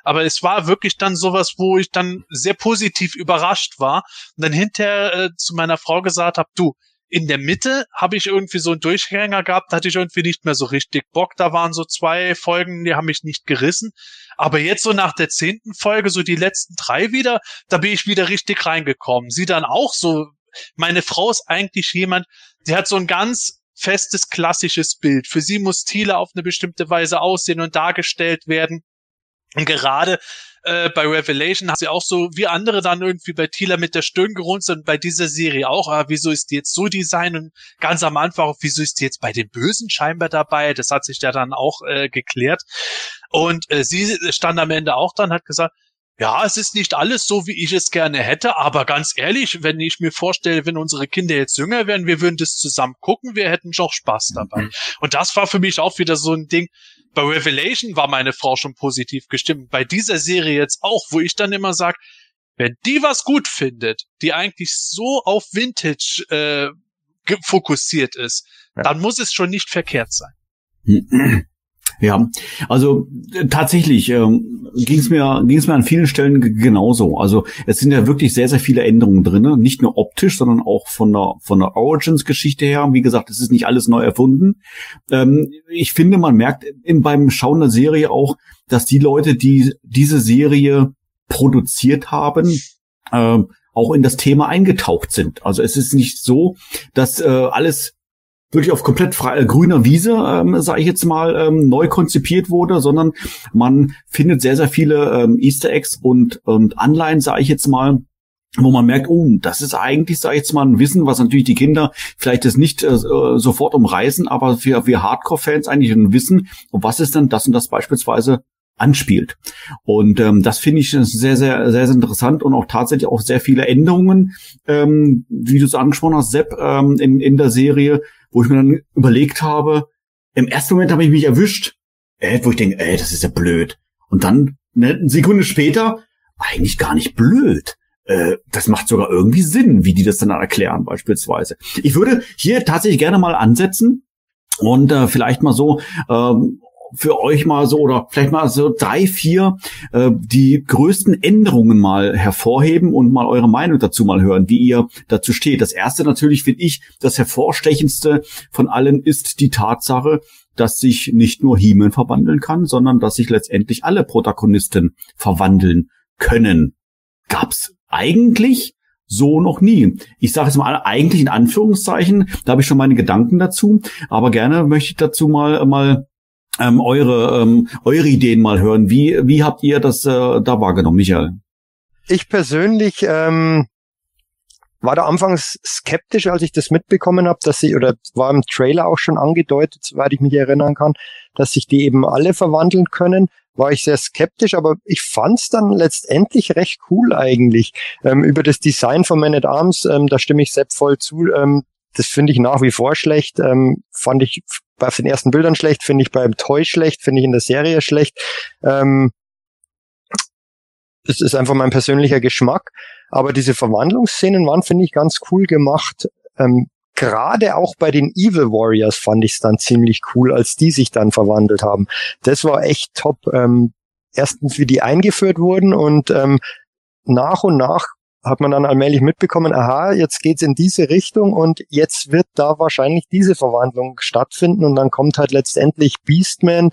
Aber es war wirklich dann sowas, wo ich dann sehr positiv überrascht war und dann hinterher äh, zu meiner Frau gesagt habe, du, in der Mitte habe ich irgendwie so einen Durchgänger gehabt, da hatte ich irgendwie nicht mehr so richtig Bock. Da waren so zwei Folgen, die haben mich nicht gerissen. Aber jetzt so nach der zehnten Folge, so die letzten drei wieder, da bin ich wieder richtig reingekommen. Sie dann auch so, meine Frau ist eigentlich jemand, die hat so ein ganz festes klassisches Bild. Für sie muss Thiele auf eine bestimmte Weise aussehen und dargestellt werden. Und gerade äh, bei Revelation hat sie auch so wie andere dann irgendwie bei Thieler mit der Stirn gerunzelt und bei dieser Serie auch, ah, wieso ist die jetzt so design und ganz am Anfang auch, wieso ist die jetzt bei den Bösen scheinbar dabei? Das hat sich ja dann auch äh, geklärt. Und äh, sie stand am Ende auch dann, hat gesagt, ja, es ist nicht alles so, wie ich es gerne hätte, aber ganz ehrlich, wenn ich mir vorstelle, wenn unsere Kinder jetzt jünger wären, wir würden das zusammen gucken, wir hätten doch Spaß dabei. Mhm. Und das war für mich auch wieder so ein Ding. Bei Revelation war meine Frau schon positiv gestimmt. Bei dieser Serie jetzt auch, wo ich dann immer sage, wenn die was gut findet, die eigentlich so auf Vintage äh, fokussiert ist, ja. dann muss es schon nicht verkehrt sein. Ja, also äh, tatsächlich ähm, ging es mir ging es mir an vielen Stellen genauso. Also es sind ja wirklich sehr sehr viele Änderungen drinne, nicht nur optisch, sondern auch von der von der Origins-Geschichte her. Wie gesagt, es ist nicht alles neu erfunden. Ähm, ich finde, man merkt in, beim Schauen der Serie auch, dass die Leute, die diese Serie produziert haben, äh, auch in das Thema eingetaucht sind. Also es ist nicht so, dass äh, alles wirklich auf komplett frei, äh, grüner Wiese, ähm, sage ich jetzt mal, ähm, neu konzipiert wurde, sondern man findet sehr, sehr viele ähm, Easter Eggs und, und Anleihen, sage ich jetzt mal, wo man merkt, oh, das ist eigentlich, sag ich jetzt mal, ein Wissen, was natürlich die Kinder vielleicht das nicht äh, sofort umreißen, aber für wir Hardcore-Fans eigentlich ein Wissen, was ist denn das und das beispielsweise anspielt. Und ähm, das finde ich sehr, sehr, sehr, sehr interessant und auch tatsächlich auch sehr viele Änderungen, ähm, wie du es angesprochen hast, Sepp, ähm, in, in der Serie, wo ich mir dann überlegt habe, im ersten Moment habe ich mich erwischt, äh, wo ich denke, ey, das ist ja blöd. Und dann eine Sekunde später, eigentlich gar nicht blöd. Äh, das macht sogar irgendwie Sinn, wie die das dann erklären beispielsweise. Ich würde hier tatsächlich gerne mal ansetzen und äh, vielleicht mal so ähm, für euch mal so oder vielleicht mal so drei, vier äh, die größten Änderungen mal hervorheben und mal eure Meinung dazu mal hören, wie ihr dazu steht. Das erste natürlich finde ich, das hervorstechendste von allen ist die Tatsache, dass sich nicht nur He-Man verwandeln kann, sondern dass sich letztendlich alle Protagonisten verwandeln können. Gab's eigentlich so noch nie. Ich sage jetzt mal eigentlich in Anführungszeichen, da habe ich schon meine Gedanken dazu, aber gerne möchte ich dazu mal mal ähm, eure ähm, eure Ideen mal hören. Wie wie habt ihr das äh, da wahrgenommen, Michael? Ich persönlich ähm, war da anfangs skeptisch, als ich das mitbekommen habe, dass sie, oder war im Trailer auch schon angedeutet, soweit ich mich erinnern kann, dass sich die eben alle verwandeln können, war ich sehr skeptisch, aber ich fand's dann letztendlich recht cool eigentlich. Ähm, über das Design von Man at Arms, ähm, da stimme ich Sepp voll zu. Ähm, das finde ich nach wie vor schlecht. Ähm, fand ich bei den ersten Bildern schlecht, finde ich beim Toy schlecht, finde ich in der Serie schlecht. Ähm, das ist einfach mein persönlicher Geschmack. Aber diese Verwandlungsszenen waren, finde ich, ganz cool gemacht. Ähm, Gerade auch bei den Evil Warriors fand ich es dann ziemlich cool, als die sich dann verwandelt haben. Das war echt top. Ähm, erstens, wie die eingeführt wurden und ähm, nach und nach hat man dann allmählich mitbekommen, aha, jetzt geht's in diese Richtung und jetzt wird da wahrscheinlich diese Verwandlung stattfinden und dann kommt halt letztendlich Beastman,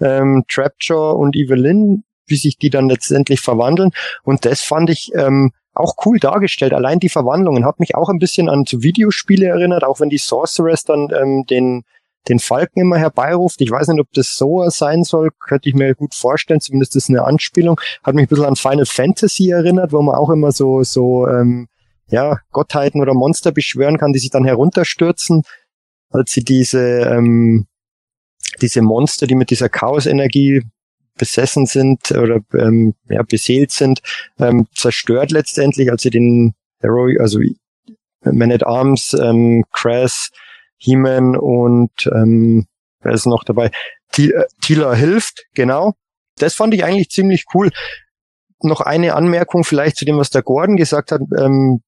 ähm, Trapjaw und Evelyn, wie sich die dann letztendlich verwandeln und das fand ich ähm, auch cool dargestellt. Allein die Verwandlungen hat mich auch ein bisschen an Videospiele erinnert, auch wenn die Sorceress dann ähm, den den Falken immer herbeiruft. Ich weiß nicht, ob das so sein soll, könnte ich mir gut vorstellen, zumindest ist eine Anspielung. Hat mich ein bisschen an Final Fantasy erinnert, wo man auch immer so, so ähm, ja, Gottheiten oder Monster beschwören kann, die sich dann herunterstürzen, als sie diese, ähm, diese Monster, die mit dieser Chaos-Energie besessen sind oder ähm, ja, beseelt sind, ähm, zerstört letztendlich, als sie den Hero, also Man at Arms, ähm, Crass, He-Man und ähm, wer ist noch dabei? Äh, Tila hilft, genau. Das fand ich eigentlich ziemlich cool. Noch eine Anmerkung vielleicht zu dem, was der Gordon gesagt hat. Ähm,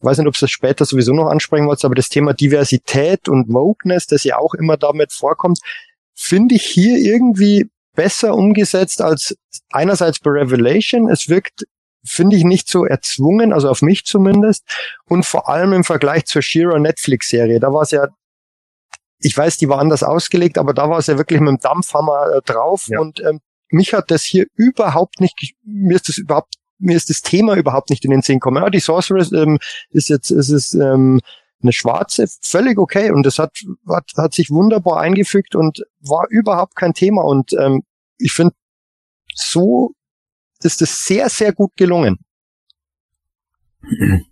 weiß nicht, ob es das später sowieso noch ansprechen wollt, aber das Thema Diversität und Wokeness, das ja auch immer damit vorkommt, finde ich hier irgendwie besser umgesetzt als einerseits bei Revelation. Es wirkt, finde ich, nicht so erzwungen, also auf mich zumindest. Und vor allem im Vergleich zur Shira Netflix-Serie. Da war es ja, ich weiß, die war anders ausgelegt, aber da war es ja wirklich mit dem Dampfhammer äh, drauf. Ja. Und ähm, mich hat das hier überhaupt nicht, mir ist das überhaupt, mir ist das Thema überhaupt nicht in den Sinn gekommen. Ja, die Sorceress ähm, ist jetzt, es ist ähm, eine schwarze, völlig okay. Und das hat, hat, hat sich wunderbar eingefügt und war überhaupt kein Thema. Und ähm, ich finde, so ist es sehr, sehr gut gelungen.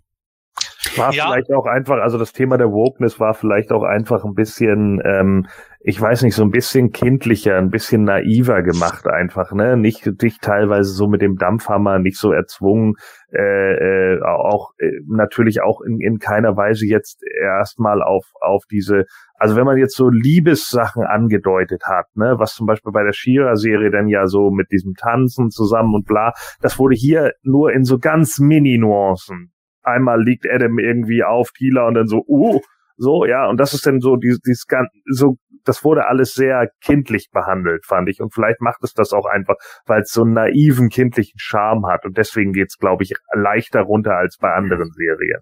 War ja. vielleicht auch einfach, also das Thema der Wokeness war vielleicht auch einfach ein bisschen, ähm, ich weiß nicht, so ein bisschen kindlicher, ein bisschen naiver gemacht einfach, ne? Nicht, nicht teilweise so mit dem Dampfhammer, nicht so erzwungen, äh, äh, auch äh, natürlich auch in, in keiner Weise jetzt erstmal auf, auf diese, also wenn man jetzt so Liebessachen angedeutet hat, ne, was zum Beispiel bei der Shira-Serie dann ja so mit diesem Tanzen zusammen und bla, das wurde hier nur in so ganz Mini-Nuancen einmal liegt Adam irgendwie auf Tila und dann so, uh, so, ja, und das ist dann so, dieses, dieses so, das wurde alles sehr kindlich behandelt, fand ich. Und vielleicht macht es das auch einfach, weil es so einen naiven, kindlichen Charme hat. Und deswegen geht's, glaube ich, leichter runter als bei anderen Serien.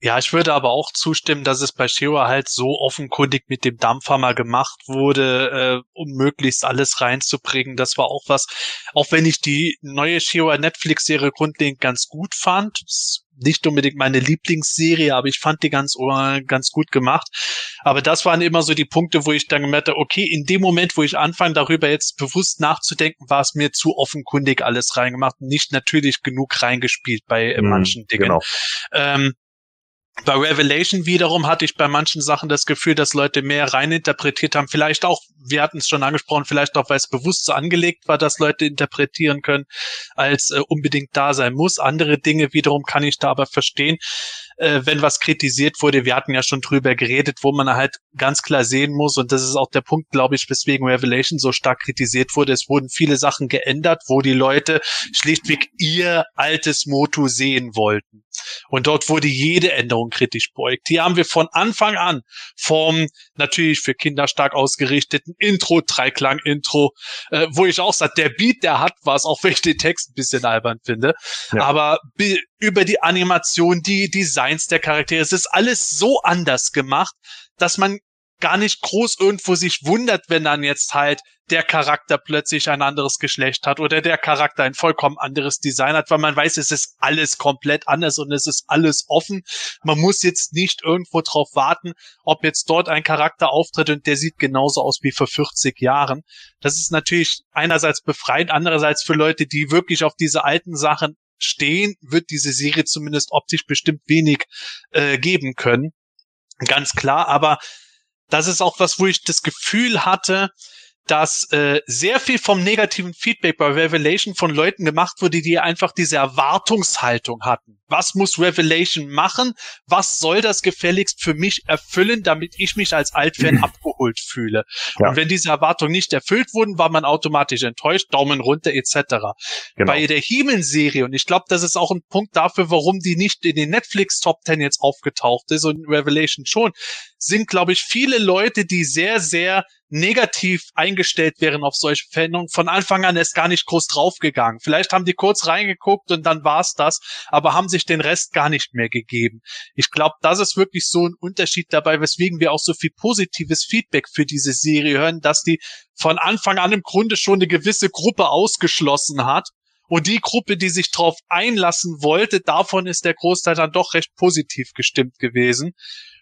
Ja, ich würde aber auch zustimmen, dass es bei Shira halt so offenkundig mit dem Dampfhammer gemacht wurde, äh, um möglichst alles reinzubringen. Das war auch was, auch wenn ich die neue Shira Netflix-Serie grundlegend ganz gut fand, nicht unbedingt meine Lieblingsserie, aber ich fand die ganz, uh, ganz gut gemacht. Aber das waren immer so die Punkte, wo ich dann gemerkt habe, okay, in dem Moment, wo ich anfange, darüber jetzt bewusst nachzudenken, war es mir zu offenkundig alles reingemacht, nicht natürlich genug reingespielt bei äh, manchen mm, Dingen. Genau. Ähm, bei Revelation wiederum hatte ich bei manchen Sachen das Gefühl, dass Leute mehr reininterpretiert haben. Vielleicht auch, wir hatten es schon angesprochen, vielleicht auch, weil es bewusst so angelegt war, dass Leute interpretieren können, als äh, unbedingt da sein muss. Andere Dinge wiederum kann ich da aber verstehen äh, wenn was kritisiert wurde, wir hatten ja schon drüber geredet, wo man halt ganz klar sehen muss, und das ist auch der Punkt, glaube ich, weswegen Revelation so stark kritisiert wurde. Es wurden viele Sachen geändert, wo die Leute schlichtweg ihr altes Motto sehen wollten. Und dort wurde jede Änderung kritisch beugt. Hier haben wir von Anfang an vom natürlich für Kinder stark ausgerichteten Intro, Dreiklang-Intro, äh, wo ich auch sage, der Beat, der hat was, auch wenn ich den Text ein bisschen albern finde. Ja. Aber über die Animation, die Designs der Charaktere, es ist alles so anders gemacht, dass man gar nicht groß irgendwo sich wundert, wenn dann jetzt halt der Charakter plötzlich ein anderes Geschlecht hat oder der Charakter ein vollkommen anderes Design hat, weil man weiß, es ist alles komplett anders und es ist alles offen. Man muss jetzt nicht irgendwo drauf warten, ob jetzt dort ein Charakter auftritt und der sieht genauso aus wie vor 40 Jahren. Das ist natürlich einerseits befreiend, andererseits für Leute, die wirklich auf diese alten Sachen stehen, wird diese Serie zumindest optisch bestimmt wenig äh, geben können. Ganz klar, aber das ist auch was, wo ich das Gefühl hatte, dass äh, sehr viel vom negativen Feedback bei Revelation von Leuten gemacht wurde, die einfach diese Erwartungshaltung hatten. Was muss Revelation machen? Was soll das gefälligst für mich erfüllen, damit ich mich als Altfan abgeholt fühle? Ja. Und wenn diese Erwartungen nicht erfüllt wurden, war man automatisch enttäuscht, Daumen runter etc. Genau. Bei der He-Man-Serie, und ich glaube, das ist auch ein Punkt dafür, warum die nicht in den Netflix Top Ten jetzt aufgetaucht ist und Revelation schon, sind, glaube ich, viele Leute, die sehr, sehr negativ eingestellt wären auf solche Veränderungen, von Anfang an ist gar nicht groß draufgegangen. Vielleicht haben die kurz reingeguckt und dann war's das, aber haben sich den Rest gar nicht mehr gegeben. Ich glaube, das ist wirklich so ein Unterschied dabei, weswegen wir auch so viel positives Feedback für diese Serie hören, dass die von Anfang an im Grunde schon eine gewisse Gruppe ausgeschlossen hat. Und die Gruppe, die sich darauf einlassen wollte, davon ist der Großteil dann doch recht positiv gestimmt gewesen.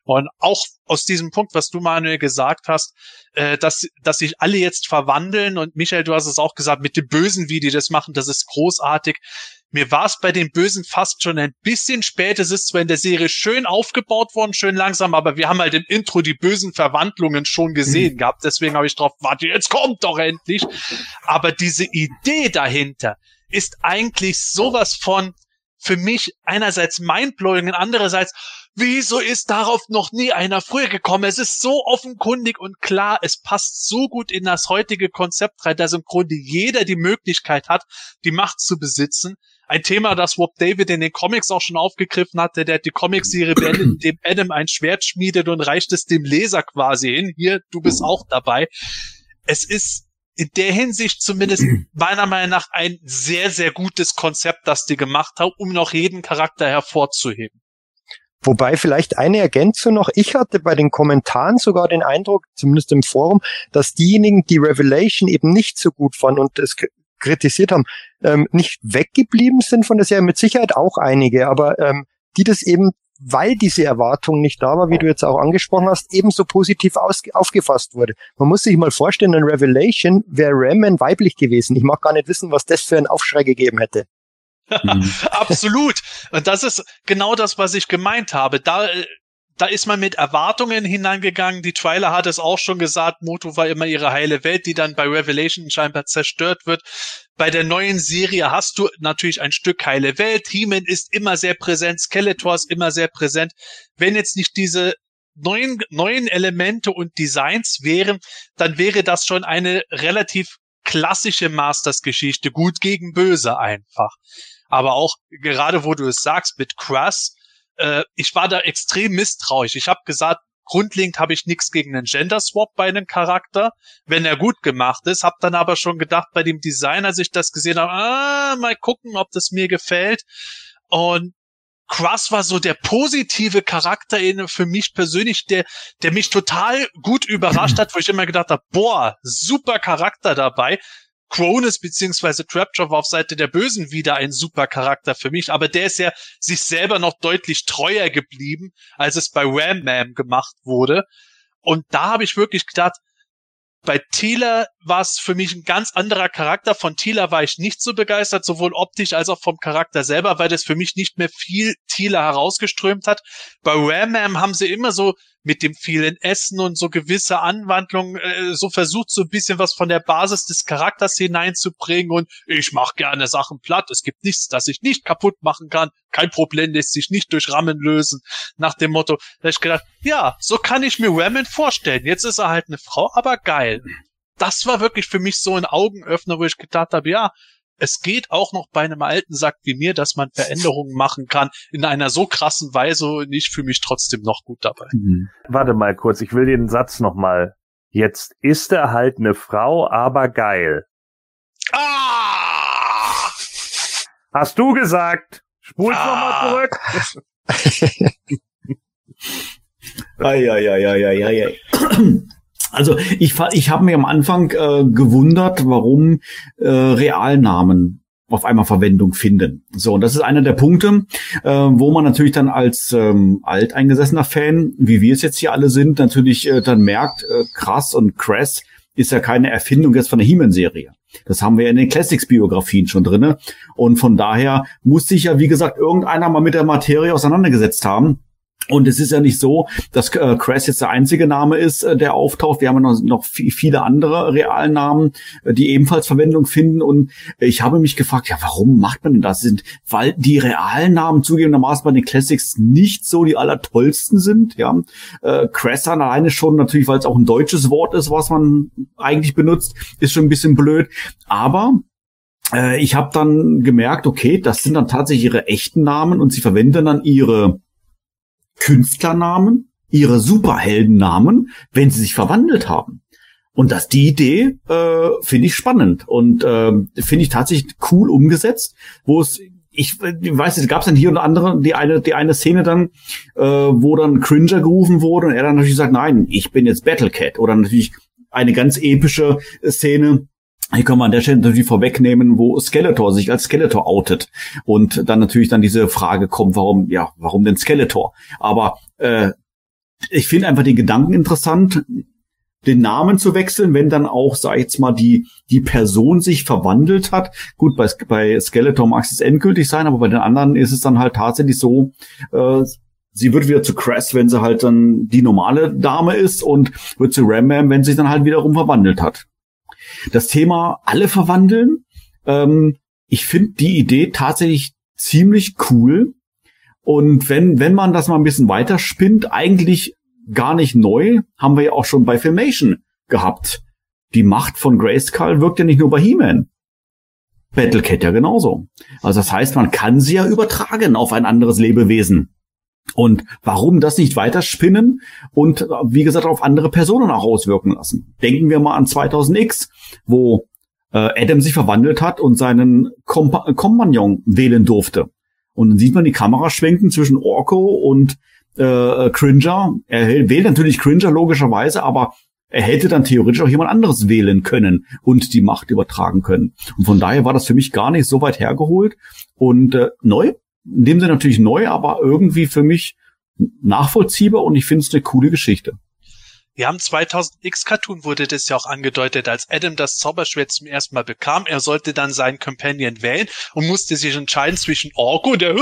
Und auch aus diesem Punkt, was du, Manuel, gesagt hast, äh, dass, dass sich alle jetzt verwandeln und Michael, du hast es auch gesagt, mit dem Bösen, wie die das machen, das ist großartig. Mir war es bei den Bösen fast schon ein bisschen spät. Es ist zwar in der Serie schön aufgebaut worden, schön langsam, aber wir haben halt im Intro die bösen Verwandlungen schon gesehen mhm. gehabt. Deswegen habe ich drauf, warte, jetzt kommt doch endlich. Aber diese Idee dahinter ist eigentlich sowas von für mich einerseits mindblowing und andererseits Wieso ist darauf noch nie einer früher gekommen? Es ist so offenkundig und klar, es passt so gut in das heutige Konzept rein, dass im Grunde jeder die Möglichkeit hat, die Macht zu besitzen. Ein Thema, das Wop David in den Comics auch schon aufgegriffen hatte, der hat die Comicserie beendet, dem Adam ein Schwert schmiedet und reicht es dem Leser quasi hin. Hier, du bist auch dabei. Es ist in der Hinsicht zumindest meiner Meinung nach ein sehr, sehr gutes Konzept, das die gemacht haben, um noch jeden Charakter hervorzuheben. Wobei vielleicht eine Ergänzung noch. Ich hatte bei den Kommentaren sogar den Eindruck, zumindest im Forum, dass diejenigen, die Revelation eben nicht so gut fanden und es kritisiert haben, ähm, nicht weggeblieben sind von der Serie. Mit Sicherheit auch einige, aber ähm, die das eben, weil diese Erwartung nicht da war, wie du jetzt auch angesprochen hast, ebenso positiv aufgefasst wurde. Man muss sich mal vorstellen, ein Revelation wäre Raman weiblich gewesen. Ich mag gar nicht wissen, was das für einen Aufschrei gegeben hätte mhm. Absolut. Und das ist genau das, was ich gemeint habe. Da, da ist man mit Erwartungen hineingegangen. Die Trailer hat es auch schon gesagt, Moto war immer ihre heile Welt, die dann bei Revelation scheinbar zerstört wird. Bei der neuen Serie hast du natürlich ein Stück heile Welt. He-Man ist immer sehr präsent, Skeletor ist immer sehr präsent. Wenn jetzt nicht diese neuen, neuen Elemente und Designs wären, dann wäre das schon eine relativ klassische Masters-Geschichte, gut gegen böse einfach aber auch gerade wo du es sagst mit Crush, äh, ich war da extrem misstrauisch. Ich habe gesagt, grundlegend habe ich nichts gegen einen Gender Swap bei einem Charakter, wenn er gut gemacht ist. Hab dann aber schon gedacht bei dem Design, als ich das gesehen habe, ah, mal gucken, ob das mir gefällt. Und Crush war so der positive Charakter in, für mich persönlich, der, der mich total gut überrascht hat, wo ich immer gedacht habe, boah, super Charakter dabei. Cronus beziehungsweise Trapjaw war auf Seite der Bösen wieder ein super Charakter für mich, aber der ist ja sich selber noch deutlich treuer geblieben, als es bei Ram Man gemacht wurde. Und da habe ich wirklich gedacht, bei Thieler war es für mich ein ganz anderer Charakter. Von Thieler war ich nicht so begeistert, sowohl optisch als auch vom Charakter selber, weil das für mich nicht mehr viel Thieler herausgeströmt hat. Bei Ram haben sie immer so mit dem vielen Essen und so gewisse Anwandlungen äh, so versucht, so ein bisschen was von der Basis des Charakters hineinzubringen und ich mache gerne Sachen platt. Es gibt nichts, das ich nicht kaputt machen kann. Kein Problem lässt sich nicht durch Rammen lösen. Nach dem Motto, da ich gedacht, ja, so kann ich mir Ramen vorstellen. Jetzt ist er halt eine Frau, aber geil. Das war wirklich für mich so ein Augenöffner, wo ich gedacht habe, ja, es geht auch noch bei einem alten Sack wie mir, dass man Veränderungen machen kann in einer so krassen Weise und ich fühle mich trotzdem noch gut dabei. Mhm. Warte mal kurz, ich will den Satz nochmal. Jetzt ist er halt eine Frau, aber geil. Ah! Hast du gesagt? Spul's ah! nochmal zurück. Eieieiei. Also ich, ich habe mir am Anfang äh, gewundert, warum äh, Realnamen auf einmal Verwendung finden. So, und das ist einer der Punkte, äh, wo man natürlich dann als ähm, alteingesessener Fan, wie wir es jetzt hier alle sind, natürlich äh, dann merkt, äh, krass und Cress ist ja keine Erfindung jetzt von der He-Man-Serie. Das haben wir in den Classics-Biografien schon drinne. Und von daher muss sich ja, wie gesagt, irgendeiner mal mit der Materie auseinandergesetzt haben und es ist ja nicht so, dass äh, Crash jetzt der einzige Name ist, äh, der auftaucht. Wir haben ja noch, noch viele andere Realnamen, äh, die ebenfalls Verwendung finden. Und ich habe mich gefragt, ja, warum macht man denn das? Sind, weil die Realnamen zugegebenermaßen bei den Classics nicht so die allertollsten sind. Ja, äh, Cressan alleine schon natürlich, weil es auch ein deutsches Wort ist, was man eigentlich benutzt, ist schon ein bisschen blöd. Aber äh, ich habe dann gemerkt, okay, das sind dann tatsächlich ihre echten Namen und sie verwenden dann ihre Künstlernamen, ihre Superheldennamen, wenn sie sich verwandelt haben. Und das die Idee äh, finde ich spannend und äh, finde ich tatsächlich cool umgesetzt, wo es ich, ich weiß nicht, gab es dann hier und andere die eine die eine Szene dann, äh, wo dann Cringer gerufen wurde und er dann natürlich sagt, nein, ich bin jetzt Battlecat oder natürlich eine ganz epische Szene, hier können wir an der Stelle natürlich vorwegnehmen, wo Skeletor sich als Skeletor outet und dann natürlich dann diese Frage kommt, warum, ja, warum denn Skeletor? Aber äh, ich finde einfach den Gedanken interessant, den Namen zu wechseln, wenn dann auch, sag ich jetzt mal, die, die Person sich verwandelt hat. Gut, bei, bei Skeletor mag es endgültig sein, aber bei den anderen ist es dann halt tatsächlich so, äh, sie wird wieder zu Crass, wenn sie halt dann die normale Dame ist und wird zu Ram Man, wenn sie sich dann halt wiederum verwandelt hat. Das Thema alle verwandeln, ähm, ich finde die Idee tatsächlich ziemlich cool. Und wenn, wenn man das mal ein bisschen weiter spinnt, eigentlich gar nicht neu, haben wir ja auch schon bei Filmation gehabt. Die Macht von Grayskull wirkt ja nicht nur bei He-Man. Battlecat ja genauso. Also das heißt, man kann sie ja übertragen auf ein anderes Lebewesen. Und warum das nicht weiter spinnen und wie gesagt auf andere Personen auch auswirken lassen? Denken wir mal an 2000X, wo äh, Adam sich verwandelt hat und seinen Kompa Kompagnon wählen durfte. Und dann sieht man die Kamera schwenken zwischen Orko und äh, Cringer. Er wählt natürlich Cringer logischerweise, aber er hätte dann theoretisch auch jemand anderes wählen können und die Macht übertragen können. Und von daher war das für mich gar nicht so weit hergeholt und äh, neu in dem Sinne natürlich neu, aber irgendwie für mich nachvollziehbar und ich finde es eine coole Geschichte. Wir haben 2000 X-Cartoon wurde das ja auch angedeutet, als Adam das Zauberschwert zum ersten Mal bekam. Er sollte dann seinen Companion wählen und musste sich entscheiden zwischen Orko der,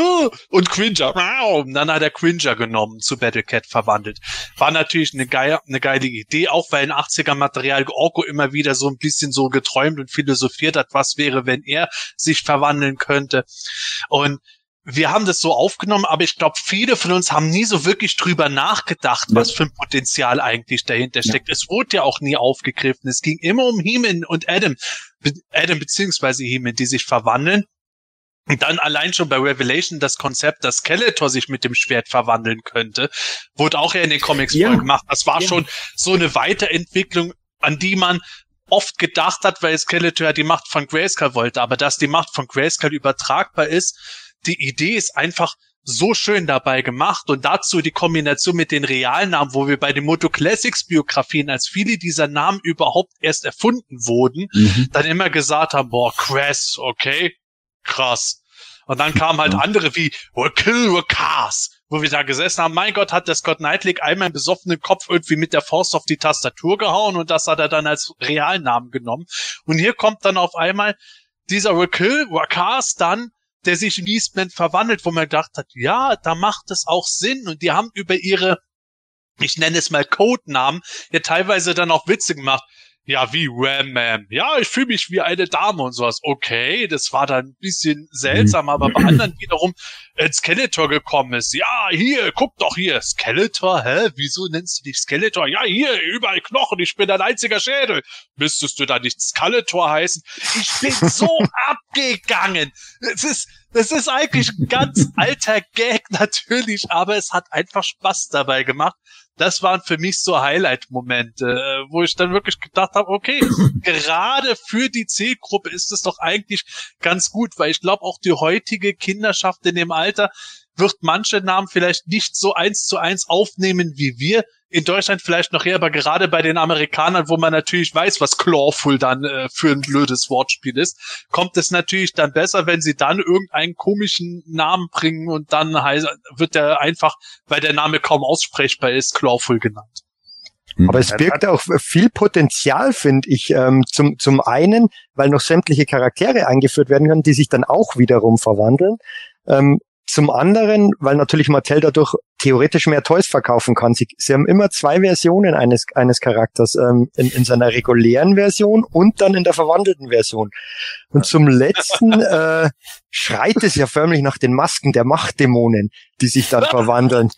und Cringer. Dann hat er Cringer genommen, zu Battlecat verwandelt. War natürlich eine geile, eine geile Idee, auch weil in 80er Material Orko immer wieder so ein bisschen so geträumt und philosophiert hat, was wäre, wenn er sich verwandeln könnte. Und wir haben das so aufgenommen, aber ich glaube, viele von uns haben nie so wirklich drüber nachgedacht, ja. was für ein Potenzial eigentlich dahinter steckt. Ja. Es wurde ja auch nie aufgegriffen. Es ging immer um Heeman und Adam, Adam beziehungsweise Heeman, die sich verwandeln. Und dann allein schon bei Revelation das Konzept, dass Skeletor sich mit dem Schwert verwandeln könnte, wurde auch ja in den Comics ja. gemacht. Das war ja. schon so eine Weiterentwicklung, an die man oft gedacht hat, weil Skeletor die Macht von Grayskull wollte. Aber dass die Macht von Grayskull übertragbar ist, die Idee ist einfach so schön dabei gemacht und dazu die Kombination mit den realen Namen, wo wir bei den Moto Classics Biografien, als viele dieser Namen überhaupt erst erfunden wurden, mhm. dann immer gesagt haben, boah, Crass, okay, krass. Und dann kamen halt andere wie We'll Kill We'll Cars, wo wir da gesessen haben, mein Gott, hat der Scott Knightley einmal einen besoffenen Kopf irgendwie mit der Faust auf die Tastatur gehauen und das hat er dann als Realnamen genommen. Und hier kommt dann auf einmal dieser We'll Kill We'll Cars dann der sich in Eastman verwandelt, wo man gedacht hat, ja, da macht es auch Sinn. Und die haben über ihre, ich nenne es mal Codenamen, ja teilweise dann auch Witze gemacht ja, wie Ram Man. Ja, ich fühle mich wie eine Dame und sowas. Okay, das war dann ein bisschen seltsam, aber bei anderen wiederum ein äh, Skeletor gekommen ist. Ja, hier, guck doch hier. Skeletor, hä? Wieso nennst du dich Skeletor? Ja, hier, überall Knochen, ich bin ein einziger Schädel. Müsstest du da nicht Skeletor heißen? Ich bin so abgegangen. Es ist, Das ist eigentlich ein ganz alter Gag natürlich, aber es hat einfach Spaß dabei gemacht. Das waren für mich so Highlight-Momente, äh, wo ich dann wirklich gedacht habe, okay, gerade für die Zielgruppe ist es doch eigentlich ganz gut, weil ich glaube auch die heutige Kinderschaft in dem Alter wird manche Namen vielleicht nicht so eins zu eins aufnehmen wie wir. In Deutschland vielleicht noch eher, aber gerade bei den Amerikanern, wo man natürlich weiß, was Clawful dann äh, für ein blödes Wortspiel ist, kommt es natürlich dann besser, wenn sie dann irgendeinen komischen Namen bringen und dann heißt, wird der einfach, weil der Name kaum aussprechbar ist, Clawful genannt. Aber es birgt auch viel Potenzial, finde ich. Ähm, zum, zum einen, weil noch sämtliche Charaktere eingeführt werden können, die sich dann auch wiederum verwandeln. Ähm, zum anderen, weil natürlich Mattel dadurch theoretisch mehr Toys verkaufen kann. Sie, sie haben immer zwei Versionen eines, eines Charakters, ähm, in, in seiner regulären Version und dann in der verwandelten Version. Und zum letzten äh, schreit es ja förmlich nach den Masken der Machtdämonen, die sich dann verwandeln.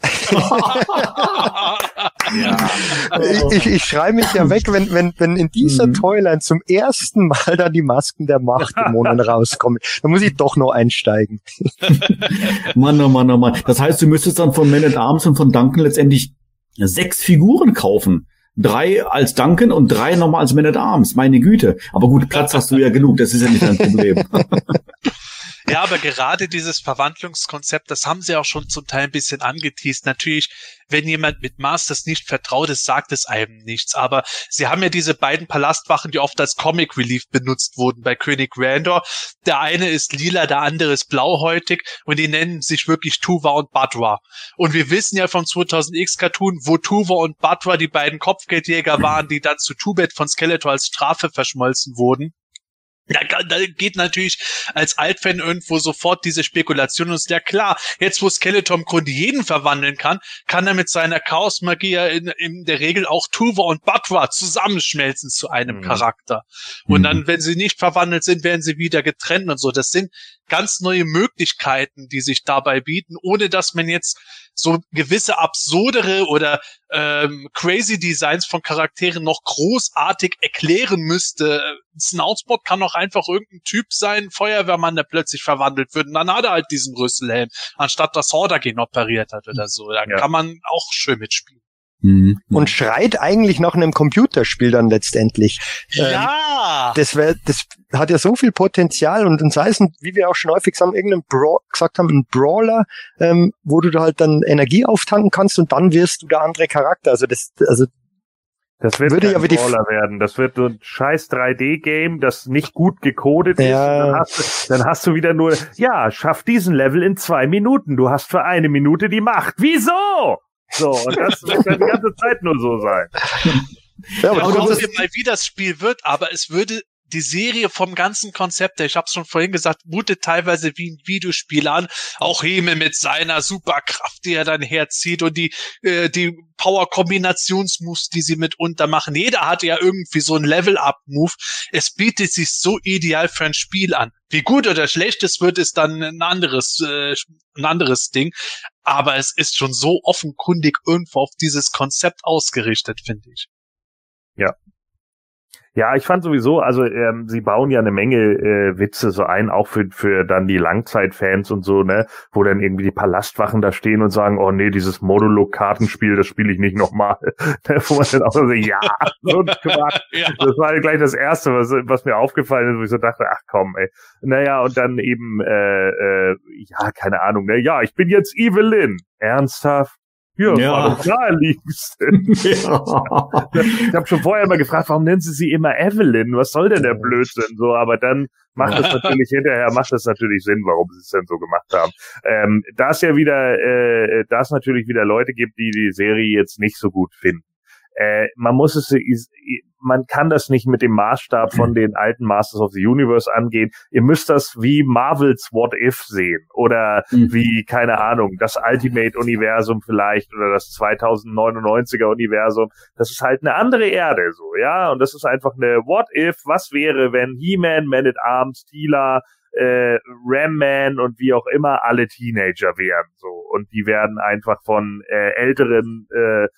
ich, ich, ich schreibe mich ja weg, wenn, wenn, wenn in dieser mhm. Toyline zum ersten Mal dann die Masken der Machtdämonen rauskommen. Dann muss ich doch noch einsteigen. Mann, oh Mann, oh Mann. Das heißt, du müsstest dann von Man at Arms und von Duncan letztendlich sechs Figuren kaufen. Drei als Duncan und drei nochmal als Man at Arms. Meine Güte. Aber gut, Platz hast du ja genug. Das ist ja nicht dein Problem. Ja, aber gerade dieses Verwandlungskonzept, das haben sie auch schon zum Teil ein bisschen angeteased. Natürlich, wenn jemand mit Masters nicht vertraut ist, sagt es einem nichts. Aber sie haben ja diese beiden Palastwachen, die oft als Comic Relief benutzt wurden bei König Randor. Der eine ist lila, der andere ist blauhäutig und die nennen sich wirklich Tuva und Badwa. Und wir wissen ja vom 2000X Cartoon, wo Tuva und Badwa die beiden Kopfgeldjäger waren, die dann zu Tubet von Skeletor als Strafe verschmolzen wurden. Da, da geht natürlich als Altfan irgendwo sofort diese Spekulation und ist ja klar, jetzt wo Skeletor im Grunde jeden verwandeln kann, kann er mit seiner Chaos-Magie in, in der Regel auch Tuva und Batwa zusammenschmelzen zu einem mhm. Charakter. Und mhm. dann, wenn sie nicht verwandelt sind, werden sie wieder getrennt und so. Das sind ganz neue Möglichkeiten, die sich dabei bieten, ohne dass man jetzt so gewisse absurdere oder ähm, crazy Designs von Charakteren noch großartig erklären müsste. Snoutspot kann auch einfach irgendein Typ sein, Feuerwehrmann, der plötzlich verwandelt wird und dann hat er halt diesen Rüsselhelm, anstatt dass Hordagen operiert hat oder so. Da ja. kann man auch schön mitspielen. Mhm. Und schreit eigentlich nach einem Computerspiel dann letztendlich. Ja! Ähm, das, wär, das hat ja so viel Potenzial und, und sei es, wie wir auch schon häufig sagen, irgendein Bra gesagt haben, ein Brawler, ähm, wo du da halt dann Energie auftanken kannst und dann wirst du der andere Charakter. Also das, also das wird würde ja wie Brawler werden. Das wird so ein scheiß 3D-Game, das nicht gut gecodet ja. ist. Dann hast, du, dann hast du wieder nur, ja, schaff diesen Level in zwei Minuten. Du hast für eine Minute die Macht. Wieso? So, und das wird dann die ganze Zeit nur so sein. Ja, aber ja, schauen wir mal, wie das Spiel wird, aber es würde die Serie vom ganzen Konzept, ich habe es schon vorhin gesagt, mutet teilweise wie ein Videospiel an. Auch Heme mit seiner Superkraft, die er dann herzieht und die äh, die Power-Kombinationsmoves, die sie mitunter machen. Jeder hat ja irgendwie so ein Level-Up-Move. Es bietet sich so ideal für ein Spiel an. Wie gut oder schlecht es wird, ist dann ein anderes äh, ein anderes Ding. Aber es ist schon so offenkundig irgendwo auf dieses Konzept ausgerichtet, finde ich. Ja, ja, ich fand sowieso, also ähm, sie bauen ja eine Menge äh, Witze so ein, auch für, für dann die Langzeitfans und so, ne, wo dann irgendwie die Palastwachen da stehen und sagen, oh nee, dieses Modulo-Kartenspiel, das spiele ich nicht nochmal. wo man dann auch so, ja, so Quatsch. ja. Das war gleich das Erste, was, was mir aufgefallen ist, wo ich so dachte, ach komm, ey. Naja, und dann eben, äh, äh, ja, keine Ahnung, ne, ja, ich bin jetzt Evelyn. Ernsthaft? Ja, ja. war doch ja. Ich habe schon vorher mal gefragt, warum nennen sie sie immer Evelyn? Was soll denn der Blödsinn? So, aber dann macht es natürlich hinterher, macht es natürlich Sinn, warum sie es denn so gemacht haben. Ähm, da es ja wieder, äh, da es natürlich wieder Leute gibt, die die Serie jetzt nicht so gut finden. Äh, man muss es, man kann das nicht mit dem Maßstab von den alten Masters of the Universe angehen. Ihr müsst das wie Marvels What If sehen oder mhm. wie, keine Ahnung, das Ultimate-Universum vielleicht oder das 2099er-Universum. Das ist halt eine andere Erde, so, ja. Und das ist einfach eine What If, was wäre, wenn He-Man, Man at Arms, Tila, äh, Ram Man und wie auch immer alle Teenager wären, so. Und die werden einfach von äh, älteren äh,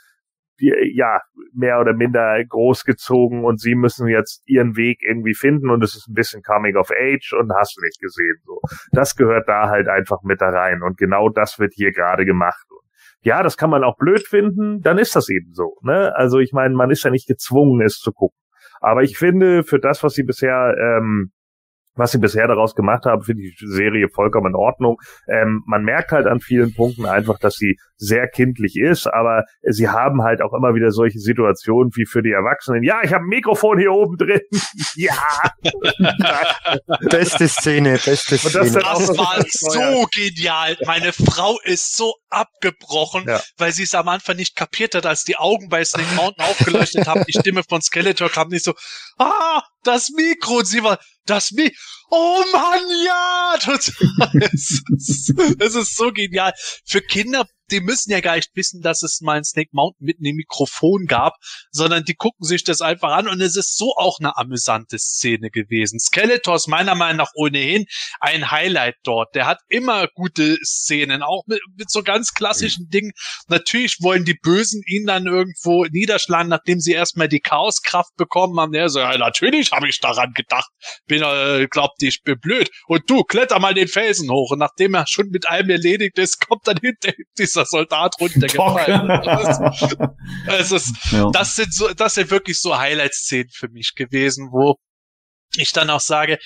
ja, mehr oder minder großgezogen und sie müssen jetzt ihren Weg irgendwie finden und es ist ein bisschen Coming of Age und hast du nicht gesehen, so. Das gehört da halt einfach mit da rein und genau das wird hier gerade gemacht. Und ja, das kann man auch blöd finden, dann ist das eben so, ne? Also ich meine, man ist ja nicht gezwungen, es zu gucken. Aber ich finde, für das, was sie bisher ähm, was sie bisher daraus gemacht haben, finde ich die Serie vollkommen in Ordnung. Ähm, man merkt halt an vielen Punkten einfach, dass sie sehr kindlich ist, aber sie haben halt auch immer wieder solche Situationen wie für die Erwachsenen. Ja, ich habe ein Mikrofon hier oben drin. ja. beste Szene, beste Szene. das, das war so genial. Meine Frau ist so abgebrochen, ja. weil sie es am Anfang nicht kapiert hat, als die Augen bei Snake Mountain aufgeleuchtet haben. Die Stimme von Skeletor kam nicht so, ah, das Mikro. Und sie war, das Mikro. Oh Mann, ja! Es ist, es ist so genial. Für Kinder die müssen ja gar nicht wissen, dass es mal ein Snake Mountain mitten im Mikrofon gab, sondern die gucken sich das einfach an und es ist so auch eine amüsante Szene gewesen. Skeletor ist meiner Meinung nach ohnehin ein Highlight dort. Der hat immer gute Szenen, auch mit, mit so ganz klassischen mhm. Dingen. Natürlich wollen die Bösen ihn dann irgendwo niederschlagen, nachdem sie erstmal die Chaoskraft bekommen haben. Der so, ja, natürlich habe ich daran gedacht. Bin, äh, glaubt, ich bin blöd. Und du, kletter mal den Felsen hoch. Und nachdem er schon mit allem erledigt ist, kommt dann hinter dieser dieser Soldat runtergefallen. es ist, ja. das sind so, das sind wirklich so Highlight-Szenen für mich gewesen, wo ich dann auch sage,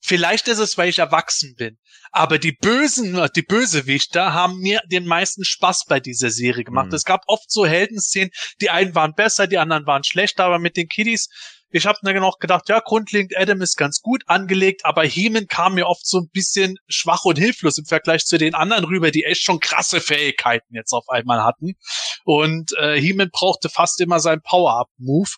vielleicht ist es, weil ich erwachsen bin. Aber die Bösen, die Bösewichter haben mir den meisten Spaß bei dieser Serie gemacht. Mhm. Es gab oft so Heldenszenen, die einen waren besser, die anderen waren schlechter, aber mit den Kiddies ich habe mir noch gedacht, ja, grundlegend Adam ist ganz gut angelegt, aber Heeman kam mir oft so ein bisschen schwach und hilflos im Vergleich zu den anderen rüber, die echt schon krasse Fähigkeiten jetzt auf einmal hatten. Und äh, Heeman brauchte fast immer seinen Power-Up-Move.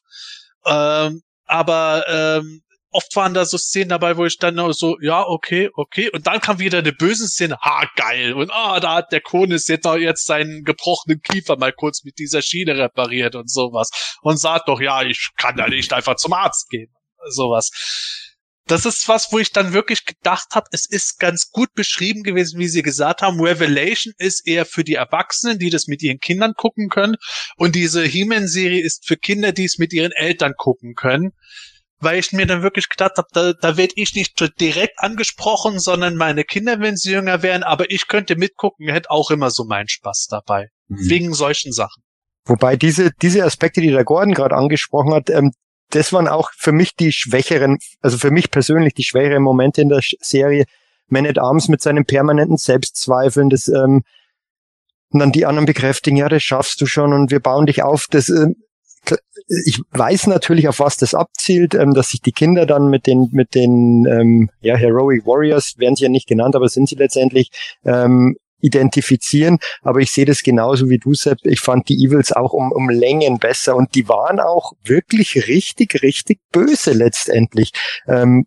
Ähm, aber ähm, oft waren da so Szenen dabei, wo ich dann so, ja, okay, okay. Und dann kam wieder eine böse Szene, ha, geil. Und ah, da hat der Konis jetzt noch jetzt seinen gebrochenen Kiefer mal kurz mit dieser Schiene repariert und sowas. Und sagt doch, ja, ich kann da nicht einfach zum Arzt gehen. Sowas. Das ist was, wo ich dann wirklich gedacht habe, es ist ganz gut beschrieben gewesen, wie Sie gesagt haben. Revelation ist eher für die Erwachsenen, die das mit ihren Kindern gucken können. Und diese He-Man-Serie ist für Kinder, die es mit ihren Eltern gucken können weil ich mir dann wirklich gedacht habe, da, da werde ich nicht direkt angesprochen, sondern meine Kinder, wenn sie jünger wären, aber ich könnte mitgucken, hätte auch immer so meinen Spaß dabei. Mhm. Wegen solchen Sachen. Wobei diese, diese Aspekte, die der Gordon gerade angesprochen hat, ähm, das waren auch für mich die schwächeren, also für mich persönlich die schwächeren Momente in der Serie. Man at Arms mit seinen permanenten Selbstzweifeln, das, ähm, und dann die anderen bekräftigen, ja, das schaffst du schon und wir bauen dich auf. Das, äh, ich weiß natürlich, auf was das abzielt, ähm, dass sich die Kinder dann mit den, mit den ähm, ja, Heroic Warriors, werden sie ja nicht genannt, aber sind sie letztendlich, ähm, identifizieren. Aber ich sehe das genauso wie du, Sepp. Ich fand die Evils auch um, um Längen besser und die waren auch wirklich richtig, richtig böse letztendlich. Ähm,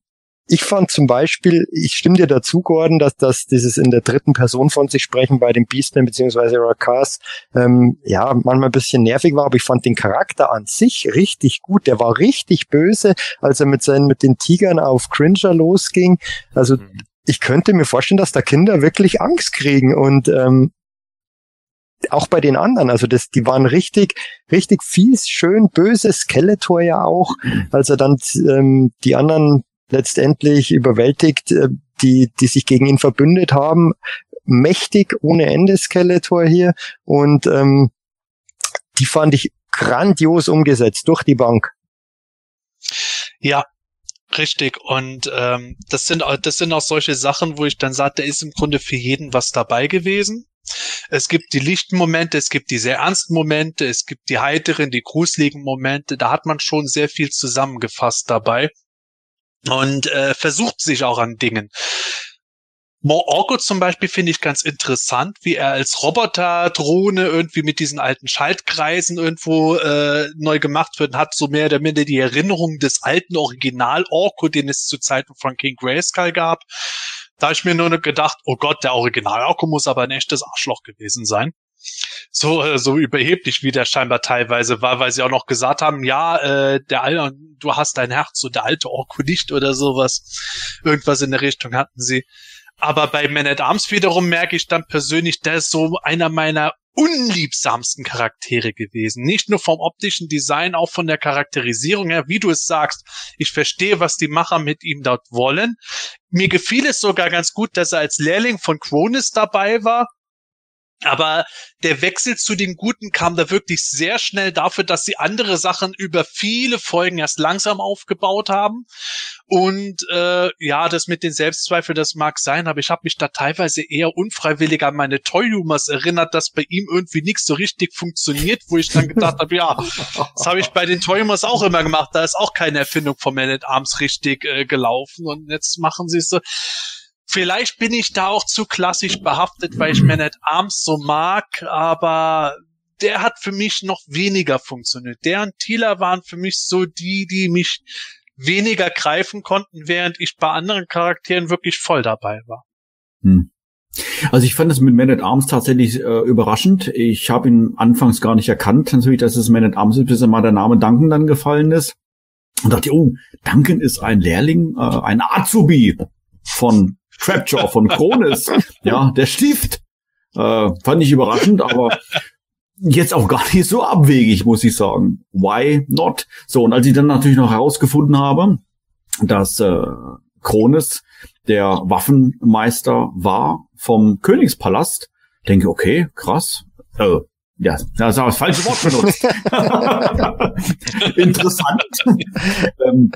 ich fand zum Beispiel, ich stimme dir dazu, Gordon, dass das dieses in der dritten Person von sich sprechen bei den Beastmen beziehungsweise Rakas ähm, ja manchmal ein bisschen nervig war, aber ich fand den Charakter an sich richtig gut. Der war richtig böse, als er mit seinen mit den Tigern auf Cringer losging. Also mhm. ich könnte mir vorstellen, dass da Kinder wirklich Angst kriegen und ähm, auch bei den anderen, also das, die waren richtig, richtig fies, schön, böse, Skeletor ja auch, mhm. als er dann ähm, die anderen letztendlich überwältigt, äh, die, die sich gegen ihn verbündet haben. Mächtig ohne Ende Skeletor hier und ähm, die fand ich grandios umgesetzt durch die Bank. Ja, Richtig. Und ähm, das sind das sind auch solche Sachen, wo ich dann sage, da ist im Grunde für jeden was dabei gewesen. Es gibt die lichten Momente, es gibt die sehr ernsten Momente, es gibt die heiteren, die gruseligen Momente. Da hat man schon sehr viel zusammengefasst dabei und äh, versucht sich auch an Dingen. More Orko zum Beispiel finde ich ganz interessant, wie er als Roboter-Drohne irgendwie mit diesen alten Schaltkreisen irgendwo äh, neu gemacht wird, hat so mehr oder minder die Erinnerung des alten Original Orko, den es zu Zeiten von King Grayskull gab. Da habe ich mir nur gedacht, oh Gott, der Original Orko muss aber ein echtes Arschloch gewesen sein so äh, so überheblich, wie der scheinbar teilweise war, weil sie auch noch gesagt haben, ja, äh, der Alte, du hast dein Herz, so der alte Orko nicht oder sowas. Irgendwas in der Richtung hatten sie. Aber bei Man at Arms wiederum merke ich dann persönlich, der ist so einer meiner unliebsamsten Charaktere gewesen. Nicht nur vom optischen Design, auch von der Charakterisierung her, wie du es sagst. Ich verstehe, was die Macher mit ihm dort wollen. Mir gefiel es sogar ganz gut, dass er als Lehrling von Cronus dabei war aber der Wechsel zu den Guten kam da wirklich sehr schnell dafür, dass sie andere Sachen über viele Folgen erst langsam aufgebaut haben. Und äh, ja, das mit den Selbstzweifeln, das mag sein, aber ich habe mich da teilweise eher unfreiwillig an meine Toy-Humors erinnert, dass bei ihm irgendwie nichts so richtig funktioniert, wo ich dann gedacht habe, ja, das habe ich bei den Toy-Humors auch immer gemacht. Da ist auch keine Erfindung von Man at Arms richtig äh, gelaufen. Und jetzt machen sie es so Vielleicht bin ich da auch zu klassisch behaftet, weil ich Man at Arms so mag, aber der hat für mich noch weniger funktioniert. Der und Thieler waren für mich so die, die mich weniger greifen konnten, während ich bei anderen Charakteren wirklich voll dabei war. Hm. Also ich fand es mit Man at Arms tatsächlich äh, überraschend. Ich habe ihn anfangs gar nicht erkannt, natürlich, dass es Man at Arms ist, bis er mal der Name Duncan dann gefallen ist. Und dachte, oh, Duncan ist ein Lehrling, äh, ein Azubi von Trapjaw von Kronis. ja, der stieft. Äh, fand ich überraschend, aber jetzt auch gar nicht so abwegig, muss ich sagen. Why not? So, und als ich dann natürlich noch herausgefunden habe, dass äh, Kronis der Waffenmeister war vom Königspalast, denke, okay, krass. Äh, ja, das habe das falsche Wort benutzt. Interessant. ähm,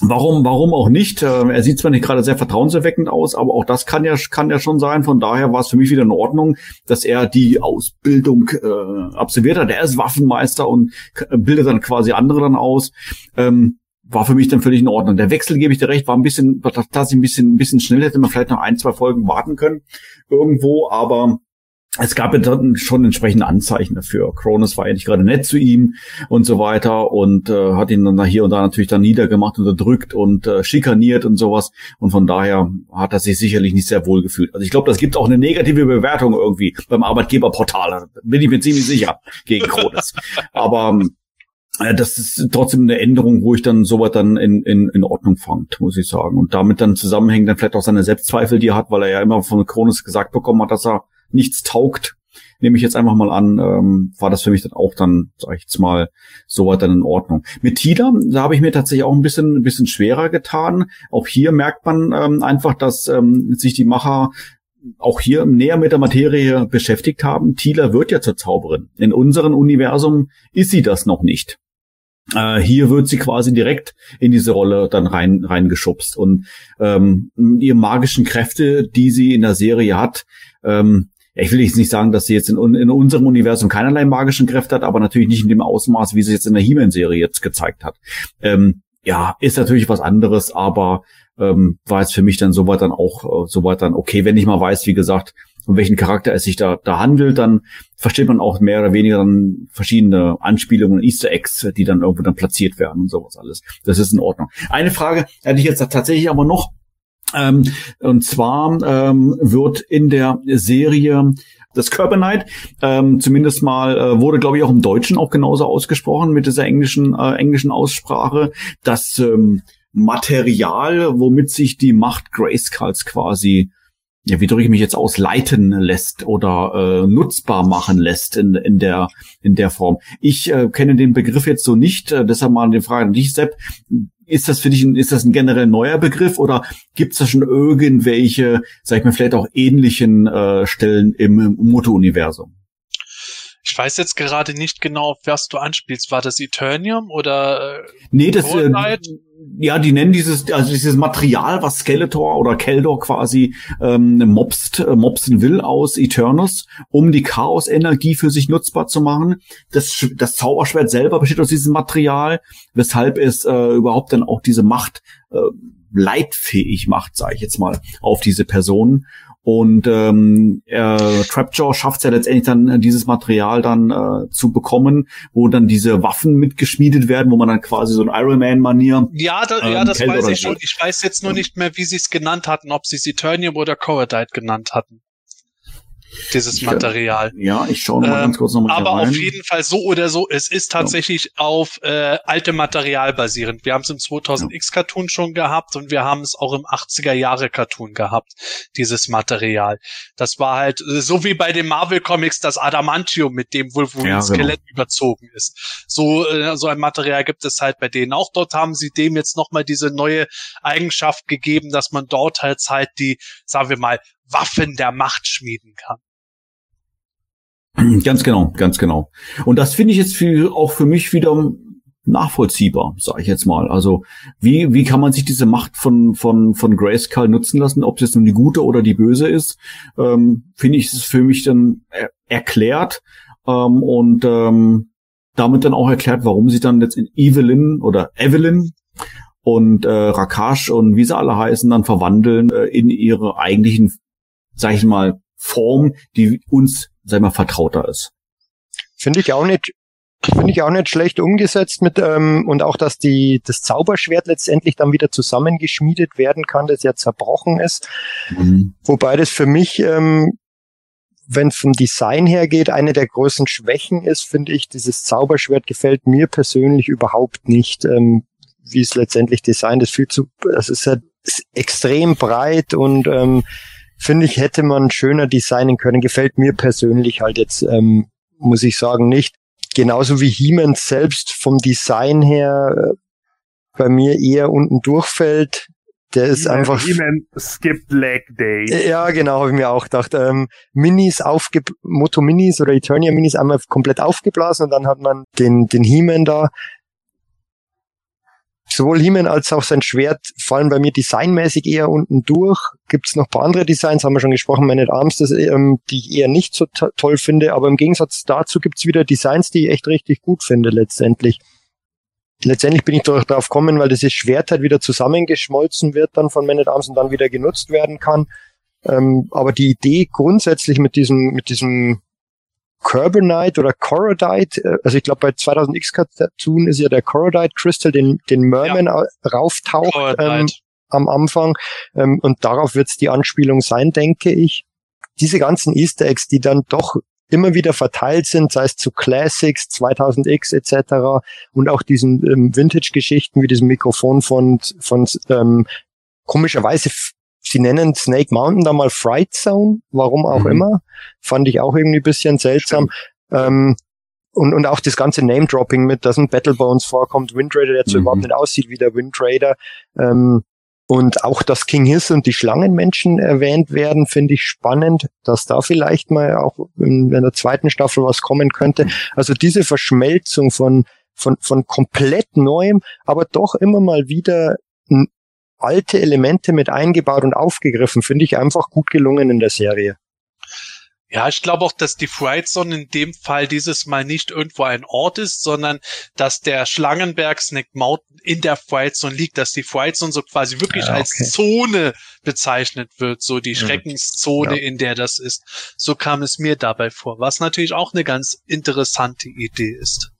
Warum, warum auch nicht? Ähm, er sieht zwar nicht gerade sehr vertrauenserweckend aus, aber auch das kann ja, kann ja schon sein. Von daher war es für mich wieder in Ordnung, dass er die Ausbildung äh, absolviert hat. Er ist Waffenmeister und bildet dann quasi andere dann aus. Ähm, war für mich dann völlig in Ordnung. Der Wechsel, gebe ich dir recht, war ein bisschen, dass ich ein bisschen, ein bisschen schnell hätte man vielleicht noch ein, zwei Folgen warten können irgendwo, aber es gab ja dann schon entsprechende Anzeichen dafür. Cronus war eigentlich gerade nett zu ihm und so weiter und äh, hat ihn dann hier und da natürlich dann niedergemacht, unterdrückt und äh, schikaniert und sowas. Und von daher hat er sich sicherlich nicht sehr wohl gefühlt. Also ich glaube, das gibt auch eine negative Bewertung irgendwie beim Arbeitgeberportal. Bin ich mir ziemlich sicher gegen Cronus. Aber äh, das ist trotzdem eine Änderung, wo ich dann sowas dann in, in, in Ordnung fand, muss ich sagen. Und damit dann zusammenhängen dann vielleicht auch seine Selbstzweifel, die er hat, weil er ja immer von Cronus gesagt bekommen hat, dass er nichts taugt, nehme ich jetzt einfach mal an, ähm, war das für mich dann auch dann, sag ich jetzt mal, soweit dann in Ordnung. Mit Tida, da habe ich mir tatsächlich auch ein bisschen, ein bisschen schwerer getan. Auch hier merkt man ähm, einfach, dass ähm, sich die Macher auch hier näher mit der Materie beschäftigt haben. Tila wird ja zur Zauberin. In unserem Universum ist sie das noch nicht. Äh, hier wird sie quasi direkt in diese Rolle dann rein reingeschubst und ähm, ihre magischen Kräfte, die sie in der Serie hat, ähm, ich will jetzt nicht sagen, dass sie jetzt in, in unserem Universum keinerlei magischen Kräfte hat, aber natürlich nicht in dem Ausmaß, wie sie jetzt in der He-Man-Serie jetzt gezeigt hat. Ähm, ja, ist natürlich was anderes, aber ähm, war jetzt für mich dann soweit dann auch äh, soweit dann okay, wenn ich mal weiß, wie gesagt, um welchen Charakter es sich da, da handelt, dann versteht man auch mehr oder weniger dann verschiedene Anspielungen, Easter Eggs, die dann irgendwo dann platziert werden und sowas alles. Das ist in Ordnung. Eine Frage hätte ich jetzt tatsächlich aber noch, ähm, und zwar ähm, wird in der Serie das Carbonite, ähm, zumindest mal äh, wurde, glaube ich, auch im Deutschen auch genauso ausgesprochen mit dieser englischen äh, englischen Aussprache, das ähm, Material, womit sich die Macht Grayskulls quasi ja, wie drücke ich mich jetzt aus, leiten lässt oder äh, nutzbar machen lässt in, in, der, in der Form. Ich äh, kenne den Begriff jetzt so nicht, äh, deshalb mal die Frage an dich, Sepp. Ist das für dich ein, ist das ein generell neuer Begriff oder gibt es da schon irgendwelche, sag ich mal, vielleicht auch ähnlichen äh, Stellen im Moto-Universum? Ich weiß jetzt gerade nicht genau, auf was du anspielst. War das Eternium oder? Äh, nee, das äh, ja, die nennen dieses also dieses Material, was Skeletor oder Keldor quasi ähm, mobst, äh, mobsen will aus Eternus, um die Chaos-Energie für sich nutzbar zu machen. Das das Zauberschwert selber besteht aus diesem Material, weshalb es äh, überhaupt dann auch diese Macht äh, leitfähig macht, sage ich jetzt mal, auf diese Personen. Und ähm, äh, Trapjaw schafft es ja letztendlich dann, äh, dieses Material dann äh, zu bekommen, wo dann diese Waffen mitgeschmiedet werden, wo man dann quasi so ein Iron Man-Manier. Ja, da, ähm, ja, das weiß ich schon. Ich weiß jetzt nur nicht mehr, wie sie es genannt hatten, ob sie es Eternium oder Corradite genannt hatten. Dieses Material. Ja, ich schaue mal Ähm, ganz kurz nochmal Aber rein. auf jeden Fall so oder so, es ist tatsächlich auf äh, alte Material basierend. Wir haben es im 2000X Cartoon schon gehabt und wir haben es auch im 80er Jahre Cartoon gehabt, dieses Material. Das war halt äh, so wie bei den Marvel Comics das Adamantium, mit dem Wolverine Ja, genau. Skelett überzogen ist. So äh, so ein Material gibt es halt bei denen. Auch dort haben sie dem jetzt nochmal diese neue Eigenschaft gegeben, dass man dort halt halt die, sagen wir mal, Waffen der Macht schmieden kann. Ganz genau, ganz genau. Und das finde ich jetzt für, auch für mich wieder nachvollziehbar, sage ich jetzt mal. Also wie, wie kann man sich diese Macht von, von, von Grayskull nutzen lassen, ob es jetzt nun die gute oder die böse ist, ähm, finde ich, es für mich dann er erklärt ähm, und ähm, damit dann auch erklärt, warum sie dann jetzt in Evelyn oder Evelyn und äh, Rakash und wie sie alle heißen, dann verwandeln äh, in ihre eigentlichen, sag ich mal, Form, die uns, sag ich mal, vertrauter ist. Finde ich auch nicht, finde ich auch nicht schlecht umgesetzt mit ähm, und auch, dass die das Zauberschwert letztendlich dann wieder zusammengeschmiedet werden kann, das ja zerbrochen ist. Wobei das für mich, ähm, wenn es vom Design her geht, eine der größten Schwächen ist, finde ich, dieses Zauberschwert gefällt mir persönlich überhaupt nicht, ähm, wie es letztendlich designt ist. Viel zu, es ist halt ist extrem breit und ähm, finde ich, hätte man schöner designen können. Gefällt mir persönlich halt jetzt, ähm, muss ich sagen, nicht. Genauso wie He-Man selbst vom Design her äh, bei mir eher unten durchfällt. Der ist einfach He-Man skipped leg day. ja, genau, habe ich mir auch gedacht. Ähm, Minis aufge Moto Minis oder Eternia Minis einmal komplett aufgeblasen und dann hat man den, den He-Man da. Sowohl He-Man als auch sein Schwert fallen bei mir designmäßig eher unten durch. Gibt es noch paar andere Designs, haben wir schon gesprochen, Man Arms, das, ähm, die ich eher nicht so to toll finde, aber im Gegensatz dazu gibt es wieder Designs, die ich echt richtig gut finde letztendlich. Letztendlich bin ich doch darauf gekommen, weil dieses Schwert halt wieder zusammengeschmolzen wird dann von Man at Arms und dann wieder genutzt werden kann. Ähm, aber die Idee grundsätzlich mit diesem, mit diesem Carbonite oder Corrodite, äh, also ich glaube bei 2000X Cartoon ist ja der Corrodite Crystal, den, den Merman ja. rauftaucht ähm, am Anfang. Ähm, und darauf wird es die Anspielung sein, denke ich. Diese ganzen Easter Eggs, die dann doch immer wieder verteilt sind, sei es zu Classics, 2000X etc. und auch diesen ähm, Vintage-Geschichten wie diesem Mikrofon von, von ähm, komischerweise sie nennen Snake Mountain da mal Fright Zone, warum auch mhm. immer. Fand ich auch irgendwie ein bisschen seltsam. Ähm, und, und auch das ganze Name-Dropping mit, dass ein Battlebones vorkommt, Wind Raider, der so mhm. überhaupt nicht aussieht wie der Wind Raider. Ähm, und auch, dass King Hiss und die Schlangenmenschen erwähnt werden, finde ich spannend, dass da vielleicht mal auch in, in der zweiten Staffel was kommen könnte. Also diese Verschmelzung von, von, von komplett Neuem, aber doch immer mal wieder alte Elemente mit eingebaut und aufgegriffen, finde ich einfach gut gelungen in der Serie. Ja, ich glaube auch, dass die Fright Zone in dem Fall dieses Mal nicht irgendwo ein Ort ist, sondern dass der Schlangenberg Snake Mountain in der Fright Zone liegt, dass die Fright Zone so quasi wirklich ja, okay. als Zone bezeichnet wird, so die Schreckenszone, ja. in der das ist. So kam es mir dabei vor, was natürlich auch eine ganz interessante Idee ist.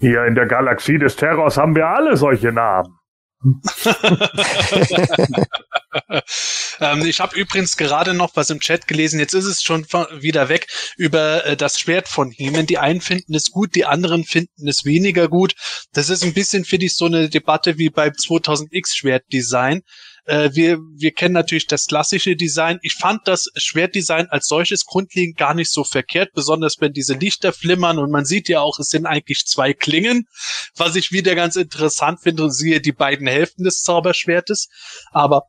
Hier in der Galaxie des Terrors haben wir alle solche Namen. ähm, ich habe übrigens gerade noch was im Chat gelesen, jetzt ist es schon wieder weg, über äh, das Schwert von Heeman. Die einen finden es gut, die anderen finden es weniger gut. Das ist ein bisschen, finde ich, so eine Debatte wie beim 2000X Schwertdesign. Äh, wir, wir kennen natürlich das klassische Design. Ich fand das Schwertdesign als solches grundlegend gar nicht so verkehrt, besonders wenn diese Lichter flimmern und man sieht ja auch, es sind eigentlich zwei Klingen, was ich wieder ganz interessant finde und siehe die beiden Hälften des Zauberschwertes. Aber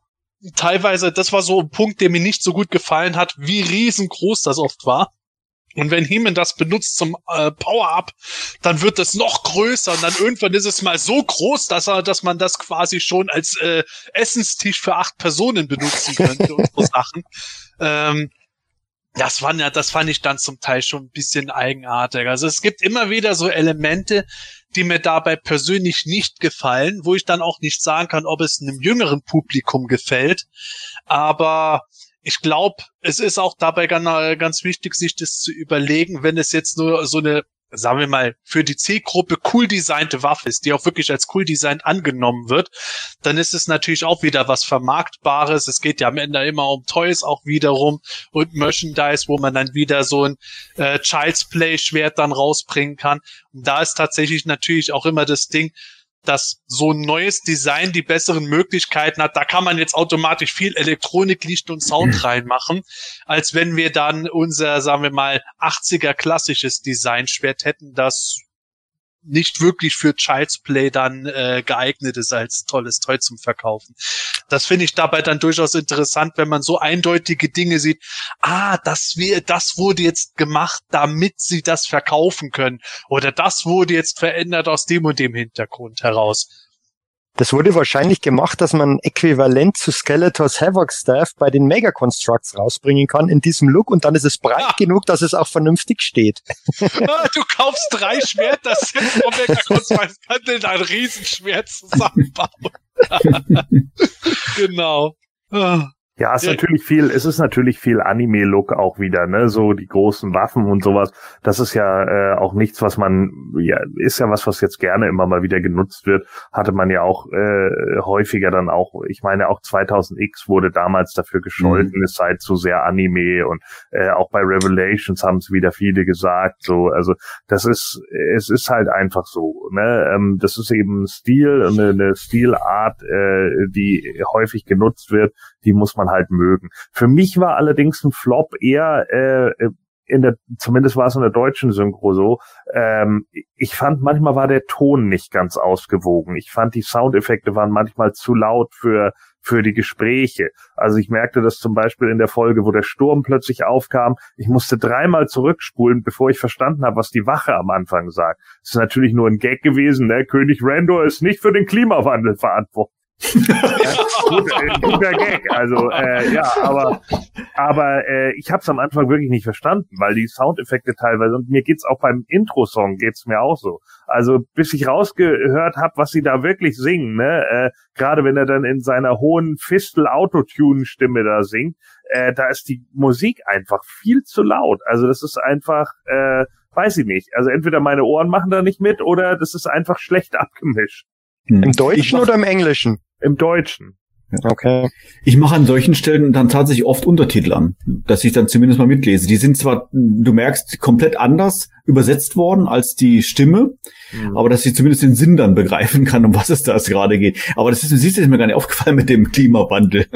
teilweise, das war so ein Punkt, der mir nicht so gut gefallen hat, wie riesengroß das oft war. Und wenn Heeman das benutzt zum äh, Power-Up, dann wird es noch größer und dann irgendwann ist es mal so groß, dass er, dass man das quasi schon als äh, Essenstisch für acht Personen benutzen könnte und so Sachen. Ähm, das fand ja, das fand ich dann zum Teil schon ein bisschen eigenartig. Also es gibt immer wieder so Elemente, die mir dabei persönlich nicht gefallen, wo ich dann auch nicht sagen kann, ob es einem jüngeren Publikum gefällt. Aber ich glaube, es ist auch dabei ganz, wichtig, sich das zu überlegen, wenn es jetzt nur so eine sagen wir mal, für die Zielgruppe cool designte Waffe ist, die auch wirklich als cool designt angenommen wird, dann ist es natürlich auch wieder was Vermarktbares. Es geht ja am Ende immer um Toys auch wiederum und Merchandise, wo man dann wieder so ein äh, Child's Play Schwert dann rausbringen kann. Und da ist tatsächlich natürlich auch immer das Ding, dass so ein neues Design die besseren Möglichkeiten hat. Da kann man jetzt automatisch viel Elektronik, Licht und Sound mhm. reinmachen, als wenn wir dann unser, sagen wir mal, 80er klassisches Designschwert hätten, das nicht wirklich für Child's Play dann äh, geeignet ist als tolles Toy zum Verkaufen. Das finde ich dabei dann durchaus interessant, wenn man so eindeutige Dinge sieht. Ah, das wir, das wurde jetzt gemacht, damit sie das verkaufen können. Oder das wurde jetzt verändert aus dem und dem Hintergrund heraus. Das wurde wahrscheinlich gemacht, dass man äquivalent zu Skeletors Havoc Staff bei den Mega Constructs rausbringen kann in diesem Look und dann ist es breit ja. genug, dass es auch vernünftig steht. Ah, du kaufst drei Schwerter, das sind vom Mega Constructs, kann ein Riesenschwert zusammenbauen. genau. Ah. Ja, es ist natürlich viel, es ist natürlich viel Anime-Look auch wieder, ne, so die großen Waffen und sowas. Das ist ja äh, auch nichts, was man, ja, ist ja was, was jetzt gerne immer mal wieder genutzt wird. Hatte man ja auch äh, häufiger dann auch, ich meine auch 2000X wurde damals dafür gescholten, mhm. es sei zu sehr Anime und äh, auch bei Revelations haben es wieder viele gesagt, so, also das ist, es ist halt einfach so, ne, ähm, das ist eben Stil, eine, eine Stilart, äh, die häufig genutzt wird, die muss man halt mögen. Für mich war allerdings ein Flop eher äh, in der, zumindest war es in der deutschen Synchro so, ähm, ich fand manchmal war der Ton nicht ganz ausgewogen. Ich fand die Soundeffekte waren manchmal zu laut für für die Gespräche. Also ich merkte das zum Beispiel in der Folge, wo der Sturm plötzlich aufkam. Ich musste dreimal zurückspulen, bevor ich verstanden habe, was die Wache am Anfang sagt. Das ist natürlich nur ein Gag gewesen. Ne? König Randor ist nicht für den Klimawandel verantwortlich ja, guter Gag. Also äh, ja, aber aber äh, ich habe es am Anfang wirklich nicht verstanden, weil die Soundeffekte teilweise und mir geht's auch beim Intro-Song geht's mir auch so. Also bis ich rausgehört habe, was sie da wirklich singen, ne, äh, gerade wenn er dann in seiner hohen Fistel Autotune Stimme da singt, äh, da ist die Musik einfach viel zu laut. Also das ist einfach äh, weiß ich nicht. Also entweder meine Ohren machen da nicht mit oder das ist einfach schlecht abgemischt. Im Deutschen oder im Englischen? Im Deutschen. Okay. Ich mache an solchen Stellen dann tatsächlich oft Untertitel an, dass ich dann zumindest mal mitlese. Die sind zwar, du merkst, komplett anders übersetzt worden als die Stimme, mhm. aber dass ich zumindest den Sinn dann begreifen kann, um was es da gerade geht. Aber das ist, siehst du, ist mir gar nicht aufgefallen mit dem Klimawandel.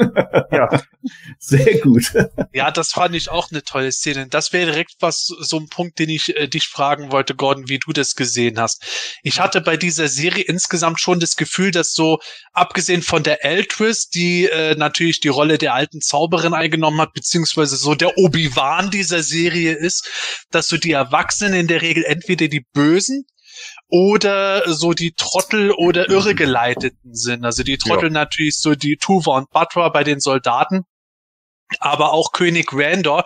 Ja. Sehr gut. Ja, das fand ich auch eine tolle Szene. Das wäre direkt was, so ein Punkt, den ich äh, dich fragen wollte, Gordon, wie du das gesehen hast. Ich hatte bei dieser Serie insgesamt schon das Gefühl, dass so, abgesehen von der Eltris, die äh, natürlich die Rolle der alten Zauberin eingenommen hat, beziehungsweise so der Obi-Wan dieser Serie ist, dass so die Erwachsenen in der Regel entweder die Bösen oder so die Trottel oder Irregeleiteten sind. Also die Trottel ja. natürlich so die Tuva und Batra bei den Soldaten, aber auch König Randor,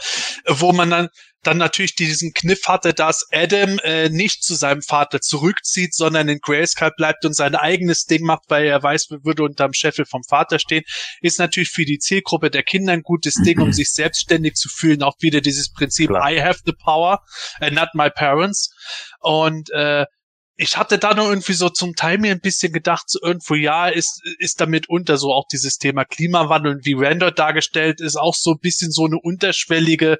wo man dann dann natürlich diesen Kniff hatte, dass Adam äh, nicht zu seinem Vater zurückzieht, sondern in Grayskull bleibt und sein eigenes Ding macht, weil er weiß, würde unterm Scheffel vom Vater stehen, ist natürlich für die Zielgruppe der Kinder ein gutes Ding, um sich selbstständig zu fühlen. Auch wieder dieses Prinzip, Klar. I have the power, and not my parents. Und äh, ich hatte da noch irgendwie so zum Teil mir ein bisschen gedacht, so irgendwo, ja, ist, ist damit unter so auch dieses Thema Klimawandel und wie Randall dargestellt ist, auch so ein bisschen so eine unterschwellige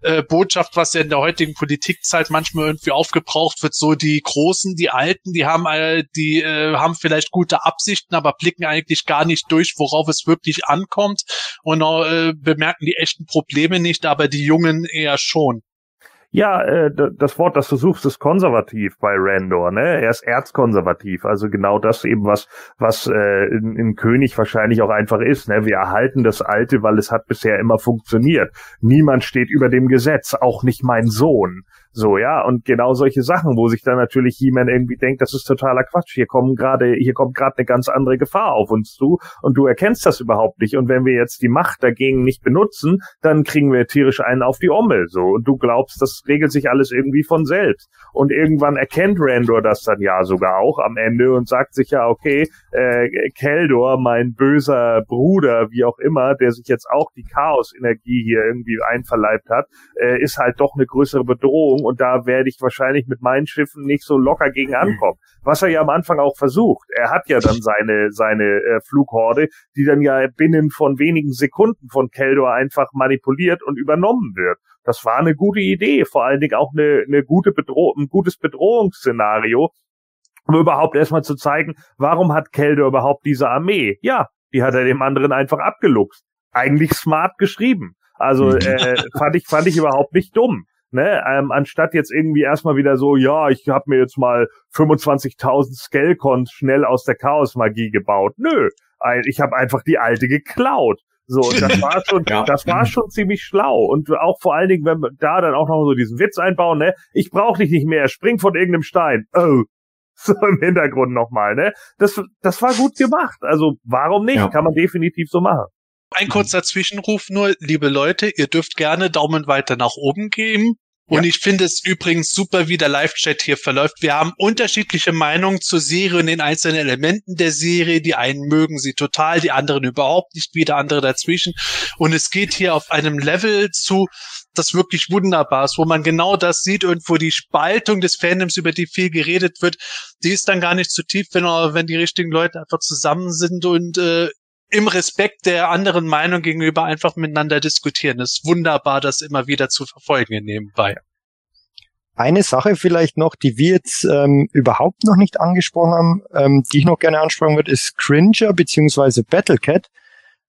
äh, Botschaft, was ja in der heutigen Politikzeit manchmal irgendwie aufgebraucht wird, so die Großen, die Alten, die haben, äh, die äh, haben vielleicht gute Absichten, aber blicken eigentlich gar nicht durch, worauf es wirklich ankommt und äh, bemerken die echten Probleme nicht, aber die Jungen eher schon. Ja, äh, das Wort, das du suchst, ist konservativ bei Randor, ne? Er ist erzkonservativ, also genau das eben, was, was äh, in, in König wahrscheinlich auch einfach ist, ne? Wir erhalten das Alte, weil es hat bisher immer funktioniert. Niemand steht über dem Gesetz, auch nicht mein Sohn. So, ja, und genau solche Sachen, wo sich dann natürlich He-Man irgendwie denkt, das ist totaler Quatsch. Hier kommen gerade, hier kommt gerade eine ganz andere Gefahr auf uns zu und du erkennst das überhaupt nicht. Und wenn wir jetzt die Macht dagegen nicht benutzen, dann kriegen wir tierisch einen auf die Ommel. So, und du glaubst, das regelt sich alles irgendwie von selbst. Und irgendwann erkennt Randor das dann ja sogar auch am Ende und sagt sich ja, okay, äh, Keldor, mein böser Bruder, wie auch immer, der sich jetzt auch die Chaos-Energie hier irgendwie einverleibt hat, äh, ist halt doch eine größere Bedrohung und da werde ich wahrscheinlich mit meinen Schiffen nicht so locker gegen ankommen. Was er ja am Anfang auch versucht. Er hat ja dann seine, seine äh, Flughorde, die dann ja binnen von wenigen Sekunden von Keldor einfach manipuliert und übernommen wird. Das war eine gute Idee, vor allen Dingen auch eine, eine gute Bedroh ein gutes Bedrohungsszenario, um überhaupt erstmal zu zeigen, warum hat Keldor überhaupt diese Armee? Ja, die hat er dem anderen einfach abgeluchst. Eigentlich smart geschrieben. Also äh, fand ich fand ich überhaupt nicht dumm. Ne, ähm, anstatt jetzt irgendwie erstmal wieder so, ja, ich habe mir jetzt mal 25.000 Skelcons schnell aus der Chaosmagie gebaut. Nö, ich habe einfach die alte geklaut. So, das war schon, ja. das war schon ziemlich schlau. Und auch vor allen Dingen, wenn wir da dann auch noch so diesen Witz einbauen, ne, ich brauche dich nicht mehr, spring von irgendeinem Stein. Oh. So im Hintergrund nochmal, ne? Das, das war gut gemacht. Also warum nicht? Ja. Kann man definitiv so machen. Ein kurzer Zwischenruf nur, liebe Leute, ihr dürft gerne Daumen weiter nach oben geben. Und ja. ich finde es übrigens super, wie der Live-Chat hier verläuft. Wir haben unterschiedliche Meinungen zur Serie und den einzelnen Elementen der Serie. Die einen mögen sie total, die anderen überhaupt nicht, wieder andere dazwischen. Und es geht hier auf einem Level zu, das wirklich wunderbar ist, wo man genau das sieht und wo die Spaltung des Fandoms, über die viel geredet wird, die ist dann gar nicht zu tief, wenn, wenn die richtigen Leute einfach zusammen sind und äh, im Respekt der anderen Meinung gegenüber einfach miteinander diskutieren. Es ist wunderbar, das immer wieder zu verfolgen nebenbei. Eine Sache vielleicht noch, die wir jetzt ähm, überhaupt noch nicht angesprochen haben, ähm, die ich noch gerne ansprechen würde, ist Cringer beziehungsweise Battlecat,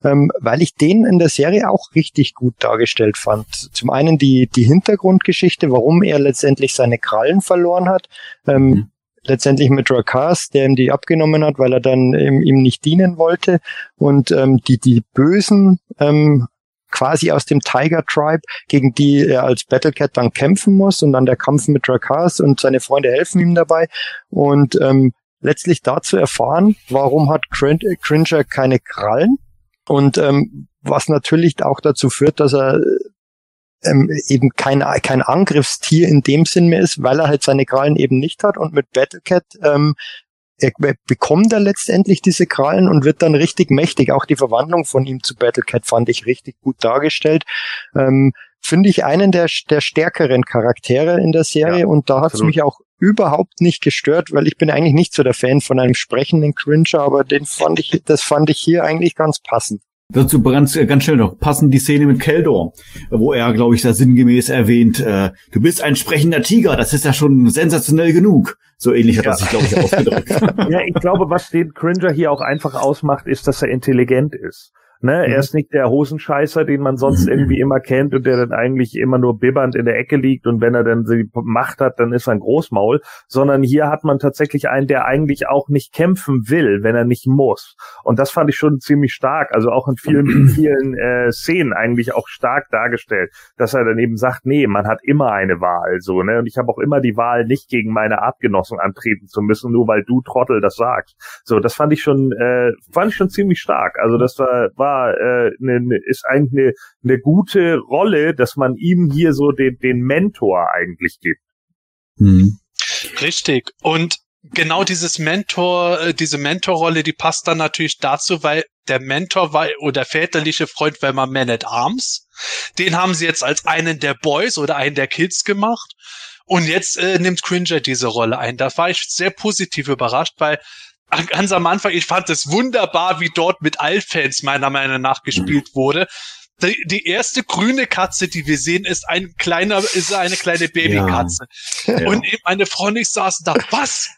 ähm, weil ich den in der Serie auch richtig gut dargestellt fand. Zum einen die, die Hintergrundgeschichte, warum er letztendlich seine Krallen verloren hat. Ähm, mhm letztendlich mit Rakas, der ihm die abgenommen hat, weil er dann ähm, ihm nicht dienen wollte. Und ähm, die, die Bösen ähm, quasi aus dem Tiger Tribe, gegen die er als Battlecat dann kämpfen muss und dann der Kampf mit Rakas und seine Freunde helfen ihm dabei. Und ähm, letztlich dazu erfahren, warum hat Cringer keine Krallen und ähm, was natürlich auch dazu führt, dass er ähm, eben kein, kein Angriffstier in dem Sinn mehr ist, weil er halt seine Krallen eben nicht hat und mit Battlecat ähm, er bekommt er letztendlich diese Krallen und wird dann richtig mächtig. Auch die Verwandlung von ihm zu Battlecat fand ich richtig gut dargestellt. Ähm, Finde ich einen der, der stärkeren Charaktere in der Serie ja, und da hat es mich auch überhaupt nicht gestört, weil ich bin eigentlich nicht so der Fan von einem sprechenden Cringer, aber den fand ich, das fand ich hier eigentlich ganz passend. Dazu ganz, äh, ganz schnell noch passen die Szene mit Keldor, wo er, glaube ich, da sinngemäß erwähnt, äh, du bist ein sprechender Tiger, das ist ja schon sensationell genug. So ähnlich hat ja. er sich, glaube ich, ausgedrückt. ja, ich glaube, was den Cringer hier auch einfach ausmacht, ist, dass er intelligent ist. Ne? Mhm. Er ist nicht der Hosenscheißer, den man sonst mhm. irgendwie immer kennt und der dann eigentlich immer nur bibbernd in der Ecke liegt und wenn er dann die Macht hat, dann ist er ein Großmaul, sondern hier hat man tatsächlich einen, der eigentlich auch nicht kämpfen will, wenn er nicht muss. Und das fand ich schon ziemlich stark, also auch in vielen, vielen äh, Szenen eigentlich auch stark dargestellt, dass er dann eben sagt, nee, man hat immer eine Wahl, so, ne? Und ich habe auch immer die Wahl, nicht gegen meine Artgenossen antreten zu müssen, nur weil du Trottel das sagst. So, das fand ich schon, äh, fand ich schon ziemlich stark. Also das war, war äh, ne, ne, ist eigentlich eine ne gute Rolle, dass man ihm hier so den, den Mentor eigentlich gibt. Mhm. Richtig. Und genau dieses Mentor, äh, diese Mentorrolle, die passt dann natürlich dazu, weil der Mentor war oder väterliche Freund war immer Man at Arms. Den haben sie jetzt als einen der Boys oder einen der Kids gemacht. Und jetzt äh, nimmt Cringer diese Rolle ein. Da war ich sehr positiv überrascht, weil ganz am Anfang, ich fand es wunderbar, wie dort mit Altfans meiner Meinung nach gespielt wurde. Die, die, erste grüne Katze, die wir sehen, ist ein kleiner, ist eine kleine Babykatze. Ja. Und eben meine Frau und ich saßen da, was?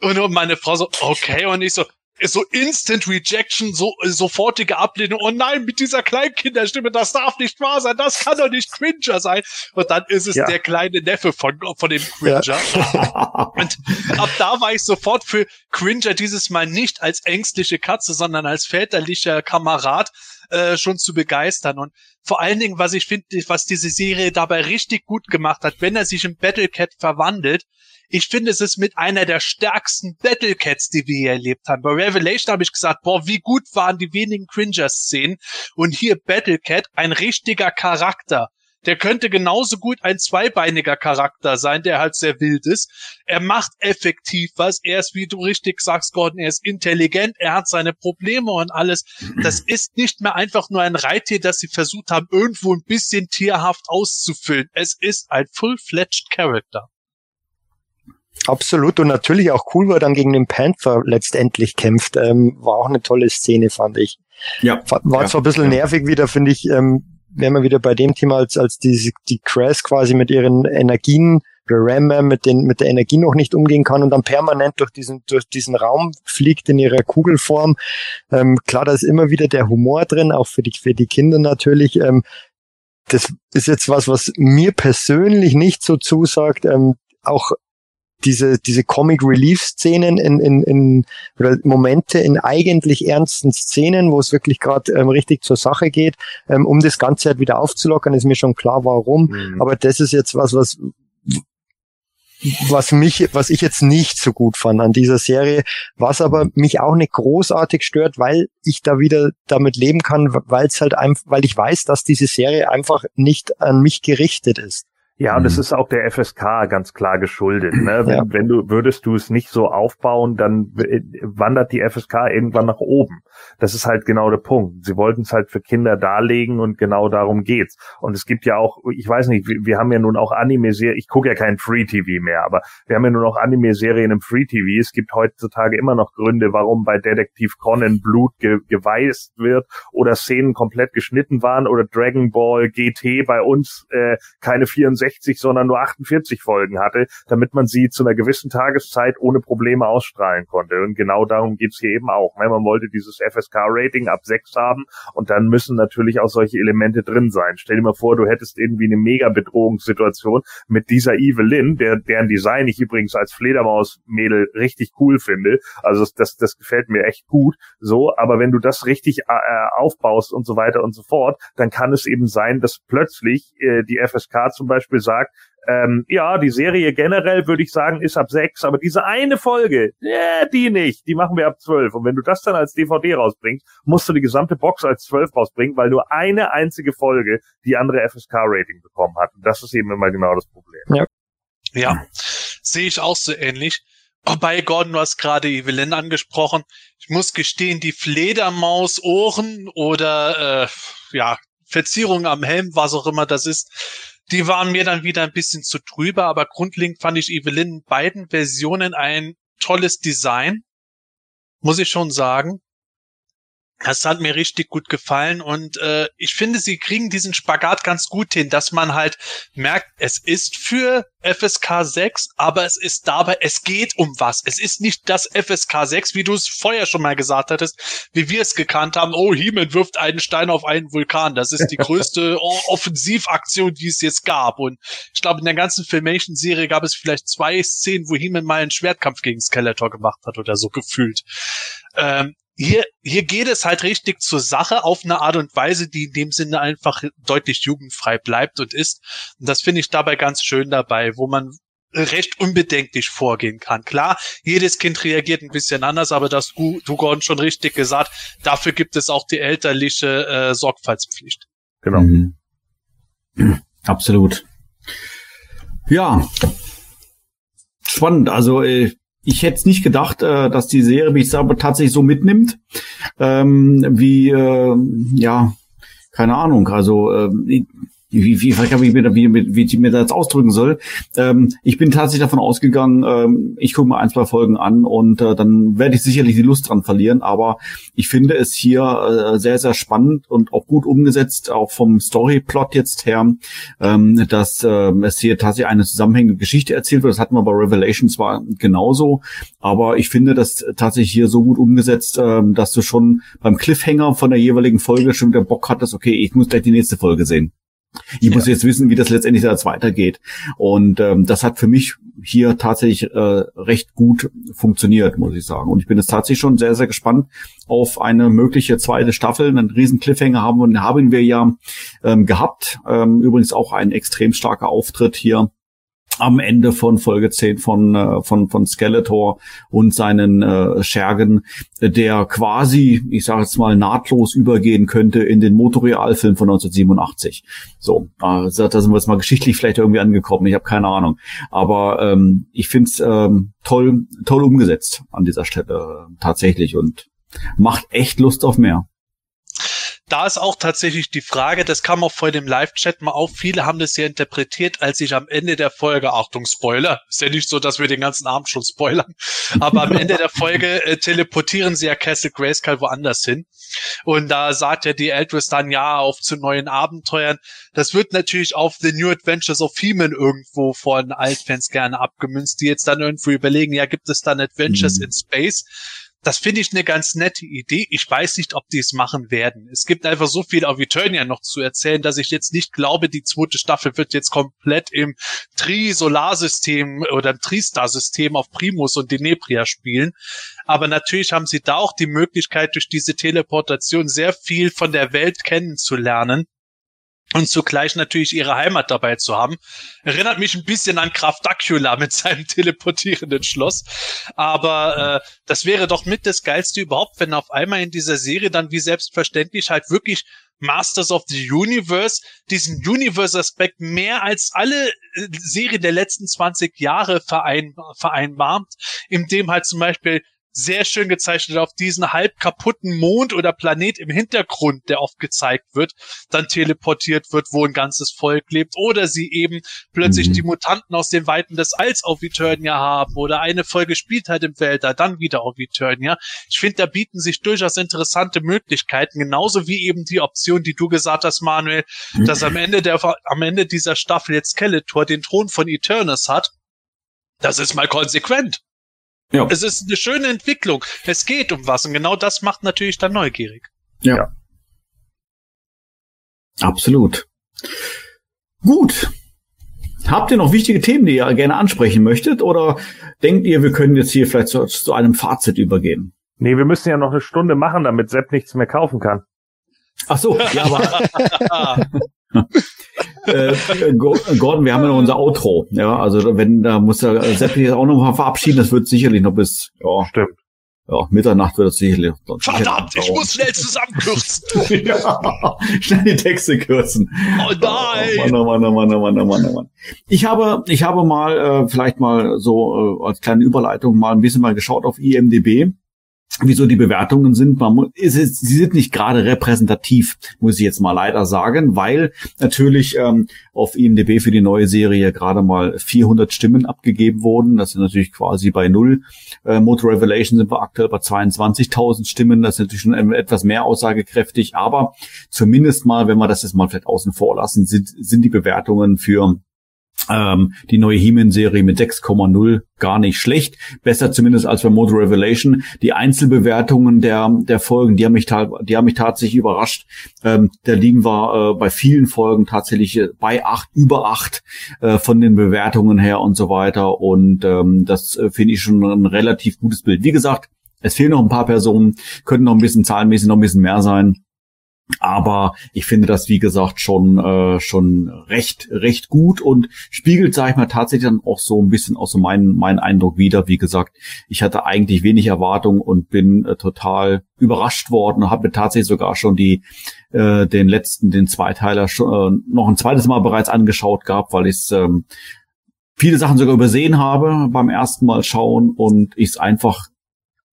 Und meine Frau so, okay, und ich so, so Instant Rejection, so sofortige Ablehnung. Oh nein, mit dieser Kleinkinderstimme, das darf nicht wahr sein, das kann doch nicht Cringer sein. Und dann ist es ja. der kleine Neffe von, von dem Cringer. Ja. Und ab da war ich sofort für Cringer dieses Mal nicht als ängstliche Katze, sondern als väterlicher Kamerad äh, schon zu begeistern. Und vor allen Dingen, was ich finde, was diese Serie dabei richtig gut gemacht hat, wenn er sich in Battlecat verwandelt, ich finde, es ist mit einer der stärksten Battlecats, die wir hier erlebt haben. Bei Revelation habe ich gesagt, boah, wie gut waren die wenigen Cringer-Szenen. Und hier Battlecat, ein richtiger Charakter. Der könnte genauso gut ein zweibeiniger Charakter sein, der halt sehr wild ist. Er macht effektiv was. Er ist, wie du richtig sagst, Gordon, er ist intelligent, er hat seine Probleme und alles. Das ist nicht mehr einfach nur ein Reittier, das sie versucht haben, irgendwo ein bisschen tierhaft auszufüllen. Es ist ein full-fledged Character. Absolut und natürlich auch cool, weil er dann gegen den Panther letztendlich kämpft. Ähm, war auch eine tolle Szene, fand ich. Ja. War ja, zwar ein bisschen ja. nervig wieder, finde ich, ähm, wenn man wieder bei dem Thema, als, als die, die Crash quasi mit ihren Energien, der Ram mit, den, mit der Energie noch nicht umgehen kann und dann permanent durch diesen, durch diesen Raum fliegt in ihrer Kugelform. Ähm, klar, da ist immer wieder der Humor drin, auch für die, für die Kinder natürlich. Ähm, das ist jetzt was, was mir persönlich nicht so zusagt. Ähm, auch diese, diese Comic Relief Szenen in, in, in oder Momente in eigentlich ernsten Szenen, wo es wirklich gerade ähm, richtig zur Sache geht, ähm, um das Ganze halt wieder aufzulockern, ist mir schon klar, warum. Mhm. Aber das ist jetzt was, was was mich, was ich jetzt nicht so gut fand an dieser Serie, was aber mich auch nicht großartig stört, weil ich da wieder damit leben kann, weil es halt einfach, weil ich weiß, dass diese Serie einfach nicht an mich gerichtet ist. Ja, und es mhm. ist auch der FSK ganz klar geschuldet. Ne? Wenn, ja. wenn du würdest du es nicht so aufbauen, dann wandert die FSK irgendwann nach oben. Das ist halt genau der Punkt. Sie wollten es halt für Kinder darlegen und genau darum geht's. Und es gibt ja auch, ich weiß nicht, wir, wir haben ja nun auch Anime-Serien, ich gucke ja kein Free-TV mehr, aber wir haben ja nun auch Anime-Serien im Free-TV. Es gibt heutzutage immer noch Gründe, warum bei Detektiv Conan Blut ge geweißt wird oder Szenen komplett geschnitten waren oder Dragon Ball GT bei uns äh, keine 64, sondern nur 48 Folgen hatte, damit man sie zu einer gewissen Tageszeit ohne Probleme ausstrahlen konnte. Und genau darum geht's hier eben auch. Ne? Man wollte dieses FSK-Rating ab 6 haben und dann müssen natürlich auch solche Elemente drin sein. Stell dir mal vor, du hättest irgendwie eine Mega-Bedrohungssituation mit dieser Evelyn, der, deren Design ich übrigens als Fledermaus-Mädel richtig cool finde. Also das, das gefällt mir echt gut. So, aber wenn du das richtig äh aufbaust und so weiter und so fort, dann kann es eben sein, dass plötzlich äh, die FSK zum Beispiel sagt, ähm, ja, die Serie generell würde ich sagen, ist ab sechs, aber diese eine Folge, yeah, die nicht, die machen wir ab zwölf. Und wenn du das dann als DVD rausbringst, musst du die gesamte Box als zwölf rausbringen, weil nur eine einzige Folge die andere FSK-Rating bekommen hat. Und das ist eben immer genau das Problem. Ja, ja. sehe ich auch so ähnlich. Oh, bei Gordon, du hast gerade Evelyn angesprochen. Ich muss gestehen, die Fledermaus-Ohren oder äh, ja, Verzierung am Helm, was auch immer das ist, die waren mir dann wieder ein bisschen zu trüber, aber grundlegend fand ich Evelyn in beiden Versionen ein tolles Design. Muss ich schon sagen. Das hat mir richtig gut gefallen und äh, ich finde, sie kriegen diesen Spagat ganz gut hin, dass man halt merkt, es ist für FSK 6, aber es ist dabei, es geht um was. Es ist nicht das FSK 6, wie du es vorher schon mal gesagt hattest, wie wir es gekannt haben. Oh, He-Man wirft einen Stein auf einen Vulkan. Das ist die größte Offensivaktion, die es jetzt gab. Und ich glaube, in der ganzen Filmation-Serie gab es vielleicht zwei Szenen, wo He-Man mal einen Schwertkampf gegen Skeletor gemacht hat oder so gefühlt. Ähm, hier, hier geht es halt richtig zur Sache auf eine Art und Weise, die in dem Sinne einfach deutlich jugendfrei bleibt und ist. Und das finde ich dabei ganz schön dabei, wo man recht unbedenklich vorgehen kann. Klar, jedes Kind reagiert ein bisschen anders, aber das du, du Gordon schon richtig gesagt, dafür gibt es auch die elterliche äh, Sorgfaltspflicht. Genau. Mhm. Absolut. Ja. Spannend. Also äh, ich hätte nicht gedacht, äh, dass die Serie mich aber tatsächlich so mitnimmt, ähm, wie äh, ja, keine Ahnung. Also äh, wie, wie, wie, wie, wie, wie ich mir das ausdrücken soll. Ähm, ich bin tatsächlich davon ausgegangen, ähm, ich gucke mir ein, zwei Folgen an und äh, dann werde ich sicherlich die Lust dran verlieren. Aber ich finde es hier äh, sehr, sehr spannend und auch gut umgesetzt, auch vom Storyplot jetzt her, ähm, dass äh, es hier tatsächlich eine zusammenhängende Geschichte erzählt wird. Das hatten wir bei Revelation zwar genauso, aber ich finde das tatsächlich hier so gut umgesetzt, äh, dass du schon beim Cliffhanger von der jeweiligen Folge schon wieder Bock hattest, okay, ich muss gleich die nächste Folge sehen. Ich ja. muss jetzt wissen, wie das letztendlich jetzt weitergeht. Und ähm, das hat für mich hier tatsächlich äh, recht gut funktioniert, muss ich sagen. Und ich bin jetzt tatsächlich schon sehr, sehr gespannt auf eine mögliche zweite Staffel. Einen riesen Cliffhanger haben, und haben wir ja ähm, gehabt. Ähm, übrigens auch ein extrem starker Auftritt hier am Ende von Folge 10 von, äh, von, von Skeletor und seinen äh, Schergen, der quasi, ich sage jetzt mal, nahtlos übergehen könnte in den Motorealfilm von 1987. So, äh, da sind wir jetzt mal geschichtlich vielleicht irgendwie angekommen, ich habe keine Ahnung. Aber ähm, ich finde es ähm, toll, toll umgesetzt an dieser Stelle äh, tatsächlich und macht echt Lust auf mehr da ist auch tatsächlich die Frage, das kam auch vor dem Live-Chat mal auf, viele haben das ja interpretiert, als ich am Ende der Folge, Achtung, Spoiler, ist ja nicht so, dass wir den ganzen Abend schon spoilern, aber am Ende der Folge äh, teleportieren sie ja Castle Grayskull woanders hin. Und da sagt ja die Eldris dann ja auf zu neuen Abenteuern. Das wird natürlich auf The New Adventures of He-Man irgendwo von Altfans gerne abgemünzt, die jetzt dann irgendwo überlegen, ja, gibt es dann Adventures mhm. in Space? Das finde ich eine ganz nette Idee. Ich weiß nicht, ob die es machen werden. Es gibt einfach so viel auf Eternia noch zu erzählen, dass ich jetzt nicht glaube, die zweite Staffel wird jetzt komplett im Tri-Solarsystem oder im Tri-Star-System auf Primus und Denebria spielen. Aber natürlich haben sie da auch die Möglichkeit, durch diese Teleportation sehr viel von der Welt kennenzulernen und zugleich natürlich ihre Heimat dabei zu haben. Erinnert mich ein bisschen an Kraft Dracula mit seinem teleportierenden Schloss. Aber äh, das wäre doch mit das Geilste überhaupt, wenn auf einmal in dieser Serie dann wie selbstverständlich halt wirklich Masters of the Universe diesen Universe-Aspekt mehr als alle äh, Serien der letzten 20 Jahre verein, vereinbart, indem halt zum Beispiel sehr schön gezeichnet auf diesen halb kaputten Mond oder Planet im Hintergrund, der oft gezeigt wird, dann teleportiert wird, wo ein ganzes Volk lebt, oder sie eben plötzlich mhm. die Mutanten aus den Weiten des Alls auf Eternia haben, oder eine Folge spielt halt im Weltall, dann wieder auf Eternia. Ich finde, da bieten sich durchaus interessante Möglichkeiten, genauso wie eben die Option, die du gesagt hast, Manuel, mhm. dass am Ende der, am Ende dieser Staffel jetzt Skeletor den Thron von Eternus hat. Das ist mal konsequent. Ja. Es ist eine schöne Entwicklung. Es geht um was und genau das macht natürlich dann neugierig. Ja. ja. Absolut. Gut. Habt ihr noch wichtige Themen, die ihr gerne ansprechen möchtet? Oder denkt ihr, wir können jetzt hier vielleicht zu, zu einem Fazit übergehen? Nee, wir müssen ja noch eine Stunde machen, damit Sepp nichts mehr kaufen kann. Ach so, ja, aber äh, Gordon, wir haben ja noch unser Outro. Ja, also wenn da muss der Sepp jetzt auch noch mal verabschieden, das wird sicherlich noch bis ja, stimmt. Ja, Mitternacht wird es sicherlich. Verdammt, ich muss schnell zusammenkürzen. ja, schnell die Texte kürzen. Oh nein! Oh, Mann, oh Mann, oh Mann, oh Mann, oh Mann, oh Mann. Ich habe, ich habe mal äh, vielleicht mal so äh, als kleine Überleitung mal ein bisschen mal geschaut auf IMDb wieso die Bewertungen sind. Man, ist es, sie sind nicht gerade repräsentativ, muss ich jetzt mal leider sagen, weil natürlich ähm, auf IMDb für die neue Serie gerade mal 400 Stimmen abgegeben wurden. Das sind natürlich quasi bei null. Äh, Motor Revelation sind wir aktuell bei 22.000 Stimmen. Das ist natürlich schon etwas mehr aussagekräftig, aber zumindest mal, wenn wir das jetzt mal vielleicht außen vor lassen, sind, sind die Bewertungen für ähm, die neue He-Man-Serie mit 6,0 gar nicht schlecht. Besser zumindest als bei Motor Revelation. Die Einzelbewertungen der, der Folgen, die haben mich, die haben mich tatsächlich überrascht. Ähm, da liegen wir äh, bei vielen Folgen tatsächlich äh, bei acht, über acht äh, von den Bewertungen her und so weiter. Und ähm, das äh, finde ich schon ein relativ gutes Bild. Wie gesagt, es fehlen noch ein paar Personen, könnten noch ein bisschen zahlenmäßig noch ein bisschen mehr sein. Aber ich finde das, wie gesagt, schon, äh, schon recht, recht gut und spiegelt, sage ich mal, tatsächlich dann auch so ein bisschen auch so meinen, meinen Eindruck wieder. Wie gesagt, ich hatte eigentlich wenig Erwartung und bin äh, total überrascht worden und habe mir tatsächlich sogar schon die, äh, den letzten, den Zweiteiler schon, äh, noch ein zweites Mal bereits angeschaut gehabt, weil ich ähm, viele Sachen sogar übersehen habe beim ersten Mal schauen und ich es einfach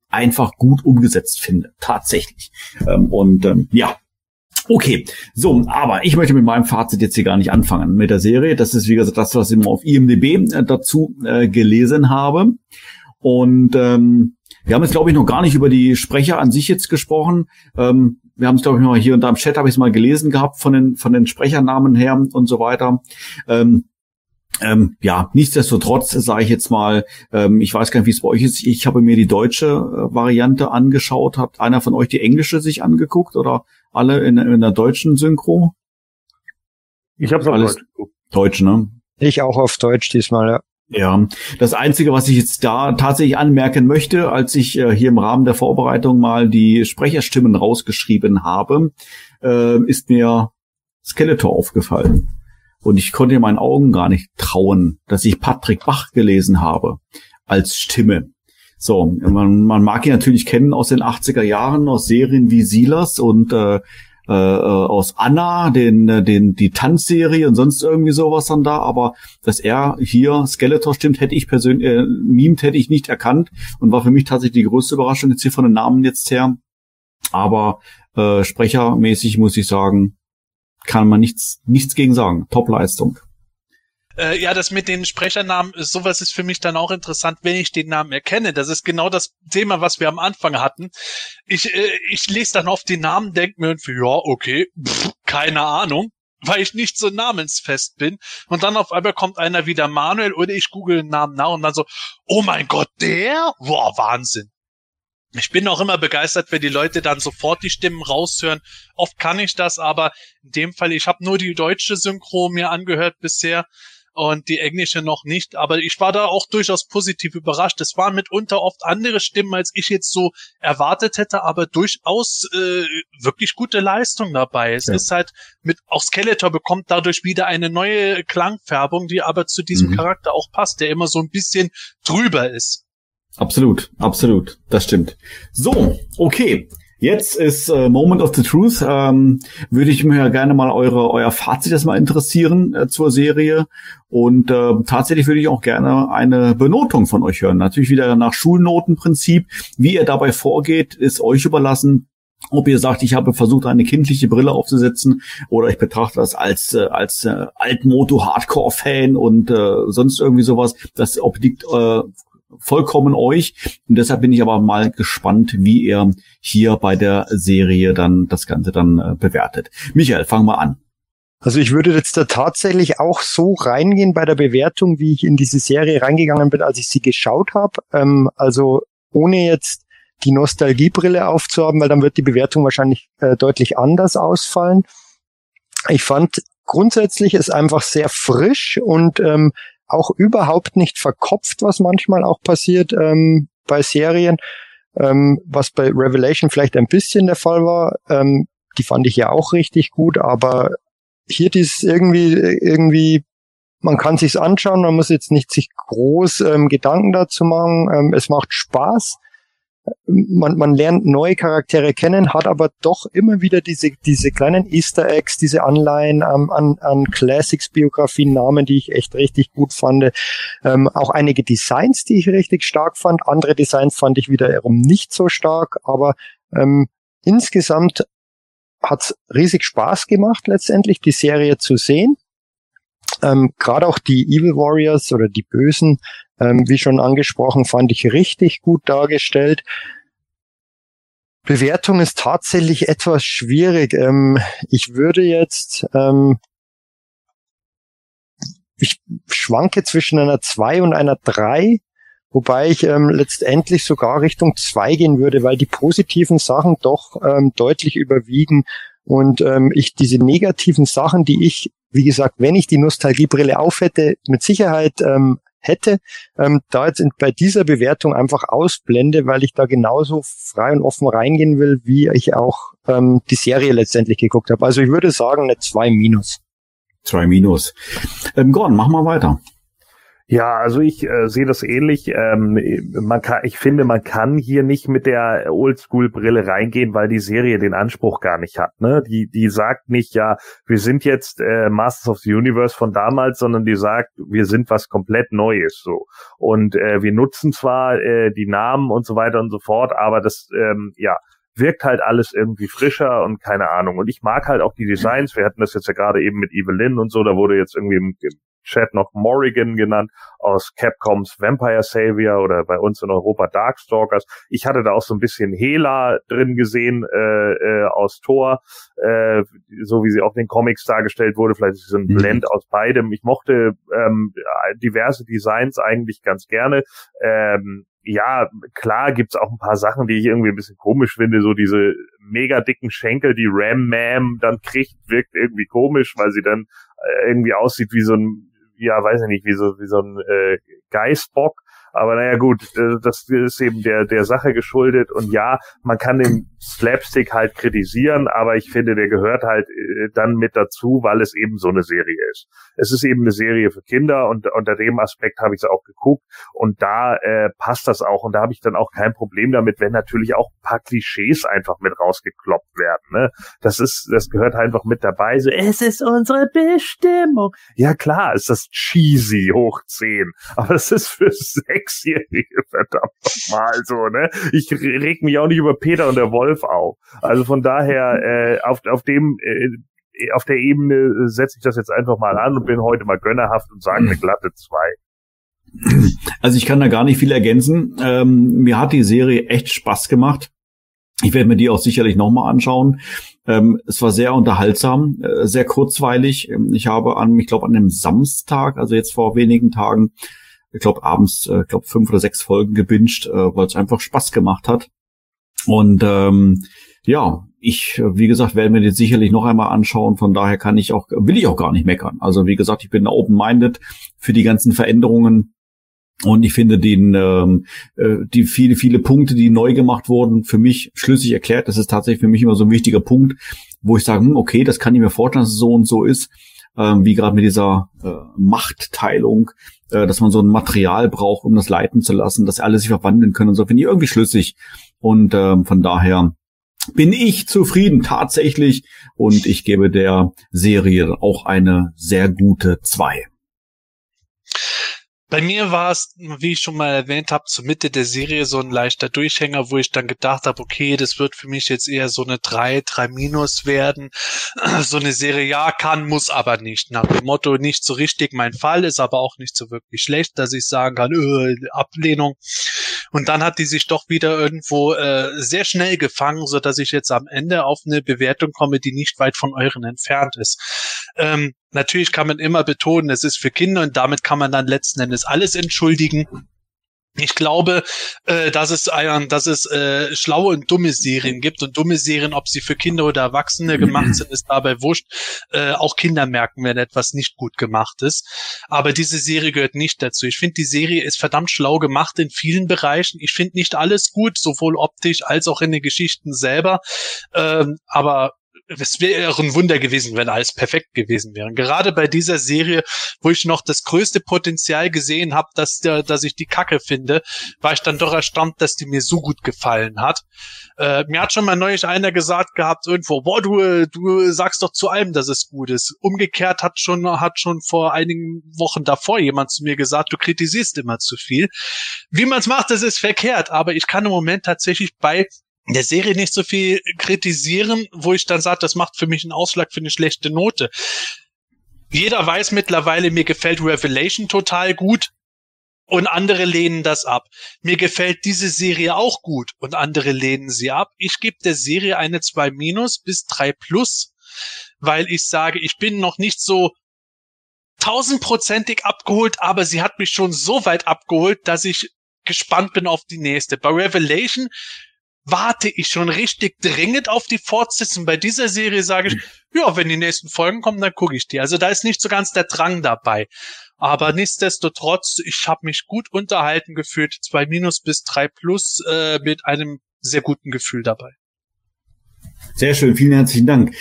einfach gut umgesetzt finde, tatsächlich. Ähm, und ähm, ja, Okay, so, aber ich möchte mit meinem Fazit jetzt hier gar nicht anfangen mit der Serie. Das ist, wie gesagt, das, was ich immer auf IMDB äh, dazu äh, gelesen habe. Und ähm, wir haben jetzt, glaube ich, noch gar nicht über die Sprecher an sich jetzt gesprochen. Ähm, wir haben es, glaube ich, mal hier und da im Chat habe ich es mal gelesen gehabt von den, von den Sprechernamen her und so weiter. Ähm, ähm, ja, nichtsdestotrotz sage ich jetzt mal, ähm, ich weiß gar nicht, wie es bei euch ist. Ich habe mir die deutsche äh, Variante angeschaut. Hat einer von euch die englische sich angeguckt oder alle in, in der deutschen Synchro? Ich habe es alles Deutsch. Deutsch, ne? Ich auch auf Deutsch diesmal, ja. Ja, das Einzige, was ich jetzt da tatsächlich anmerken möchte, als ich äh, hier im Rahmen der Vorbereitung mal die Sprecherstimmen rausgeschrieben habe, äh, ist mir Skeletor aufgefallen. Und ich konnte meinen Augen gar nicht trauen, dass ich Patrick Bach gelesen habe als Stimme. So, man, man mag ihn natürlich kennen aus den 80er Jahren, aus Serien wie Silas und äh, äh, aus Anna, den, äh, den, die Tanzserie und sonst irgendwie sowas dann da, aber dass er hier Skeletor stimmt, hätte ich persönlich, äh, mimt hätte ich nicht erkannt und war für mich tatsächlich die größte Überraschung jetzt hier von den Namen jetzt her. Aber äh, sprechermäßig muss ich sagen, kann man nichts, nichts gegen sagen. Top-Leistung. Äh, ja, das mit den Sprechernamen, sowas ist für mich dann auch interessant, wenn ich den Namen erkenne. Das ist genau das Thema, was wir am Anfang hatten. Ich, äh, ich lese dann oft den Namen, denke mir irgendwie, ja, okay, pff, keine Ahnung weil ich nicht so namensfest bin. Und dann auf einmal kommt einer wieder Manuel oder ich google den Namen nach und dann so, oh mein Gott, der? Boah, Wahnsinn. Ich bin auch immer begeistert, wenn die Leute dann sofort die Stimmen raushören. Oft kann ich das, aber in dem Fall, ich habe nur die deutsche Synchro mir angehört bisher und die englische noch nicht. Aber ich war da auch durchaus positiv überrascht. Es waren mitunter oft andere Stimmen, als ich jetzt so erwartet hätte, aber durchaus äh, wirklich gute Leistung dabei. Es ja. ist halt mit auch Skeletor bekommt dadurch wieder eine neue Klangfärbung, die aber zu diesem mhm. Charakter auch passt, der immer so ein bisschen drüber ist. Absolut, absolut, das stimmt. So, okay. Jetzt ist äh, Moment of the Truth. Ähm, würde ich mir ja gerne mal eure euer Fazit erstmal interessieren äh, zur Serie. Und äh, tatsächlich würde ich auch gerne eine Benotung von euch hören. Natürlich wieder nach Schulnotenprinzip. Wie ihr dabei vorgeht, ist euch überlassen. Ob ihr sagt, ich habe versucht, eine kindliche Brille aufzusetzen, oder ich betrachte das als äh, als äh, Altmoto-Hardcore-Fan und äh, sonst irgendwie sowas. Das obliegt äh, vollkommen euch. Und deshalb bin ich aber mal gespannt, wie ihr hier bei der Serie dann das Ganze dann äh, bewertet. Michael, fang mal an. Also ich würde jetzt da tatsächlich auch so reingehen bei der Bewertung, wie ich in diese Serie reingegangen bin, als ich sie geschaut habe. Ähm, also ohne jetzt die Nostalgiebrille aufzuhaben, weil dann wird die Bewertung wahrscheinlich äh, deutlich anders ausfallen. Ich fand grundsätzlich es einfach sehr frisch und ähm, auch überhaupt nicht verkopft, was manchmal auch passiert ähm, bei Serien, ähm, was bei Revelation vielleicht ein bisschen der Fall war. Ähm, die fand ich ja auch richtig gut, aber hier ist irgendwie irgendwie man kann sich's anschauen, man muss jetzt nicht sich groß ähm, Gedanken dazu machen. Ähm, es macht Spaß man, man lernt neue Charaktere kennen, hat aber doch immer wieder diese, diese kleinen Easter Eggs, diese Anleihen ähm, an, an Classics-Biografien, Namen, die ich echt richtig gut fand. Ähm, auch einige Designs, die ich richtig stark fand. Andere Designs fand ich wiederum nicht so stark, aber ähm, insgesamt hat's riesig Spaß gemacht, letztendlich die Serie zu sehen. Ähm, Gerade auch die Evil Warriors oder die Bösen ähm, wie schon angesprochen, fand ich richtig gut dargestellt. Bewertung ist tatsächlich etwas schwierig. Ähm, ich würde jetzt, ähm, ich schwanke zwischen einer 2 und einer 3, wobei ich ähm, letztendlich sogar Richtung 2 gehen würde, weil die positiven Sachen doch ähm, deutlich überwiegen und ähm, ich diese negativen Sachen, die ich, wie gesagt, wenn ich die Nostalgiebrille aufhätte, mit Sicherheit ähm, hätte, ähm, da jetzt in, bei dieser Bewertung einfach ausblende, weil ich da genauso frei und offen reingehen will, wie ich auch ähm, die Serie letztendlich geguckt habe. Also ich würde sagen eine 2 minus. 2 minus. Ähm, Gordon, mach mal weiter. Ja, also ich äh, sehe das ähnlich. Ähm, man kann, ich finde, man kann hier nicht mit der Oldschool-Brille reingehen, weil die Serie den Anspruch gar nicht hat. Ne? Die, die sagt nicht, ja, wir sind jetzt äh, Masters of the Universe von damals, sondern die sagt, wir sind was komplett Neues. So und äh, wir nutzen zwar äh, die Namen und so weiter und so fort, aber das, ähm, ja, wirkt halt alles irgendwie frischer und keine Ahnung. Und ich mag halt auch die Designs. Wir hatten das jetzt ja gerade eben mit Evelyn und so. Da wurde jetzt irgendwie im, Chat noch Morrigan genannt aus Capcoms Vampire Savior oder bei uns in Europa Darkstalkers. Ich hatte da auch so ein bisschen Hela drin gesehen äh, äh, aus Thor, äh, so wie sie auch in den Comics dargestellt wurde. Vielleicht ist es ein mhm. Blend aus beidem. Ich mochte ähm, diverse Designs eigentlich ganz gerne. Ähm, ja, klar gibt's auch ein paar Sachen, die ich irgendwie ein bisschen komisch finde. So diese mega dicken Schenkel, die Ram Mam dann kriegt, wirkt irgendwie komisch, weil sie dann äh, irgendwie aussieht wie so ein ja, weiß ich nicht, wie so, wie so ein äh, Geißbock. Aber naja gut, äh, das ist eben der, der Sache geschuldet. Und ja, man kann den Slapstick halt kritisieren, aber ich finde, der gehört halt äh, dann mit dazu, weil es eben so eine Serie ist. Es ist eben eine Serie für Kinder und unter dem Aspekt habe ich es auch geguckt und da äh, passt das auch und da habe ich dann auch kein Problem damit, wenn natürlich auch ein paar Klischees einfach mit rausgekloppt werden. Ne? Das ist, das gehört einfach mit dabei. So, es ist unsere Bestimmung. Ja klar, ist das cheesy hoch zehn, aber es ist für Sechsjährige verdammt mal so. Ne? Ich reg mich auch nicht über Peter und der Wolf auf. Also von daher äh, auf auf dem äh, auf der Ebene setze ich das jetzt einfach mal an und bin heute mal gönnerhaft und sage eine glatte zwei. Also ich kann da gar nicht viel ergänzen. Ähm, mir hat die Serie echt Spaß gemacht. Ich werde mir die auch sicherlich nochmal anschauen. Ähm, es war sehr unterhaltsam, äh, sehr kurzweilig. Ähm, ich habe an, ich glaube, an einem Samstag, also jetzt vor wenigen Tagen, ich glaube abends, äh, glaube fünf oder sechs Folgen gebinged, äh, weil es einfach Spaß gemacht hat. Und ähm, ja, ich, wie gesagt, werde mir den sicherlich noch einmal anschauen. Von daher kann ich auch, will ich auch gar nicht meckern. Also wie gesagt, ich bin open-minded für die ganzen Veränderungen und ich finde den, ähm, äh, die viele, viele Punkte, die neu gemacht wurden, für mich schlüssig erklärt. Das ist tatsächlich für mich immer so ein wichtiger Punkt, wo ich sage, hm, okay, das kann ich mir vorstellen, dass es so und so ist, ähm, wie gerade mit dieser äh, Machtteilung, äh, dass man so ein Material braucht, um das leiten zu lassen, dass alle sich verwandeln können und so, finde ich irgendwie schlüssig. Und ähm, von daher bin ich zufrieden tatsächlich und ich gebe der Serie auch eine sehr gute zwei. Bei mir war es, wie ich schon mal erwähnt habe, zur Mitte der Serie so ein leichter Durchhänger, wo ich dann gedacht habe, okay, das wird für mich jetzt eher so eine 3, 3 Minus werden. So eine Serie, ja, kann, muss aber nicht. Nach dem Motto, nicht so richtig mein Fall, ist aber auch nicht so wirklich schlecht, dass ich sagen kann, öh, Ablehnung. Und dann hat die sich doch wieder irgendwo äh, sehr schnell gefangen, so dass ich jetzt am Ende auf eine Bewertung komme, die nicht weit von euren entfernt ist. Ähm, Natürlich kann man immer betonen, es ist für Kinder und damit kann man dann letzten Endes alles entschuldigen. Ich glaube, äh, dass es, äh, dass es äh, schlaue und dumme Serien gibt und dumme Serien, ob sie für Kinder oder Erwachsene gemacht sind, ist dabei wurscht. Äh, auch Kinder merken, wenn etwas nicht gut gemacht ist. Aber diese Serie gehört nicht dazu. Ich finde, die Serie ist verdammt schlau gemacht in vielen Bereichen. Ich finde nicht alles gut, sowohl optisch als auch in den Geschichten selber. Ähm, aber es wäre ein Wunder gewesen, wenn alles perfekt gewesen wäre. Gerade bei dieser Serie, wo ich noch das größte Potenzial gesehen habe, dass, dass ich die Kacke finde, war ich dann doch erstaunt, dass die mir so gut gefallen hat. Äh, mir hat schon mal neulich einer gesagt gehabt irgendwo, boah, du, du sagst doch zu allem, dass es gut ist. Umgekehrt hat schon, hat schon vor einigen Wochen davor jemand zu mir gesagt, du kritisierst immer zu viel. Wie man es macht, das ist verkehrt, aber ich kann im Moment tatsächlich bei der Serie nicht so viel kritisieren, wo ich dann sage, das macht für mich einen Ausschlag für eine schlechte Note. Jeder weiß mittlerweile, mir gefällt Revelation total gut und andere lehnen das ab. Mir gefällt diese Serie auch gut und andere lehnen sie ab. Ich gebe der Serie eine 2 minus bis 3 plus, weil ich sage, ich bin noch nicht so tausendprozentig abgeholt, aber sie hat mich schon so weit abgeholt, dass ich gespannt bin auf die nächste. Bei Revelation warte ich schon richtig dringend auf die Fortsetzung. Bei dieser Serie sage ich, ja, wenn die nächsten Folgen kommen, dann gucke ich die. Also da ist nicht so ganz der Drang dabei. Aber nichtsdestotrotz, ich habe mich gut unterhalten gefühlt. Zwei Minus bis drei Plus äh, mit einem sehr guten Gefühl dabei. Sehr schön, vielen herzlichen Dank.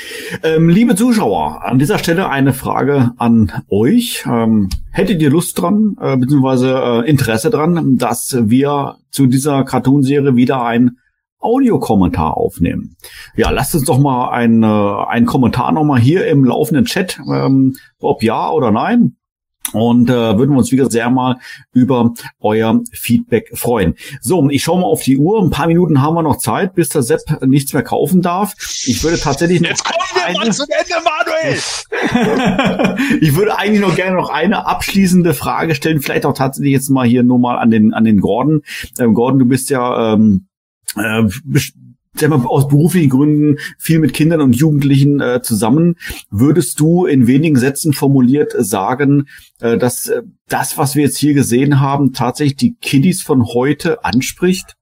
Ähm, liebe Zuschauer, an dieser Stelle eine Frage an euch. Ähm, hättet ihr Lust dran, äh, beziehungsweise äh, Interesse dran, dass wir zu dieser Cartoonserie wieder ein Audiokommentar aufnehmen. Ja, lasst uns doch mal ein, äh, einen Kommentar nochmal hier im laufenden Chat, ähm, ob ja oder nein. Und äh, würden wir uns wieder sehr mal über euer Feedback freuen. So, ich schaue mal auf die Uhr. Ein paar Minuten haben wir noch Zeit, bis der Sepp nichts mehr kaufen darf. Ich würde tatsächlich Jetzt kommen wir mal zum Ende, Manuel! ich würde eigentlich noch gerne noch eine abschließende Frage stellen. Vielleicht auch tatsächlich jetzt mal hier nur mal an den an den Gordon. Ähm, Gordon, du bist ja ähm, äh, sag mal, aus beruflichen Gründen viel mit Kindern und Jugendlichen äh, zusammen. Würdest du in wenigen Sätzen formuliert sagen, äh, dass äh, das, was wir jetzt hier gesehen haben, tatsächlich die Kiddies von heute anspricht?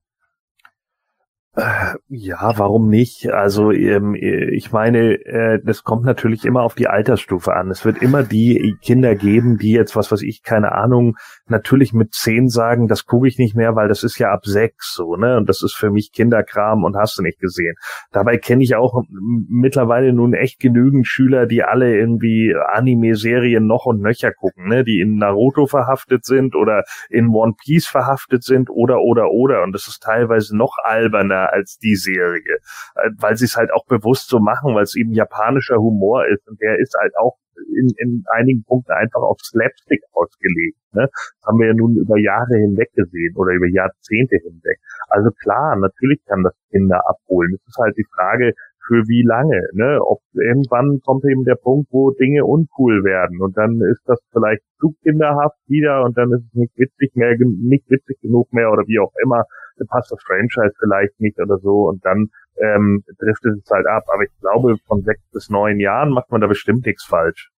Äh, ja, warum nicht? Also ähm, ich meine, äh, das kommt natürlich immer auf die Altersstufe an. Es wird immer die Kinder geben, die jetzt, was weiß ich, keine Ahnung, natürlich mit zehn sagen, das gucke ich nicht mehr, weil das ist ja ab sechs so, ne? Und das ist für mich Kinderkram und hast du nicht gesehen. Dabei kenne ich auch mittlerweile nun echt genügend Schüler, die alle irgendwie Anime-Serien noch und nöcher gucken, ne? Die in Naruto verhaftet sind oder in One Piece verhaftet sind oder oder oder. Und das ist teilweise noch alberner als die Serie, äh, weil sie es halt auch bewusst so machen, weil es eben japanischer Humor ist und der ist halt auch in, in einigen Punkten einfach auf Slapstick ausgelegt. Ne? Das haben wir ja nun über Jahre hinweg gesehen oder über Jahrzehnte hinweg. Also klar, natürlich kann das Kinder abholen. Es ist halt die Frage, für wie lange, ne? Ob irgendwann kommt eben der Punkt, wo Dinge uncool werden und dann ist das vielleicht zu kinderhaft wieder und dann ist es nicht witzig mehr, nicht witzig genug mehr oder wie auch immer passt das Franchise vielleicht nicht oder so und dann ähm, driftet es halt ab. Aber ich glaube, von sechs bis neun Jahren macht man da bestimmt nichts falsch.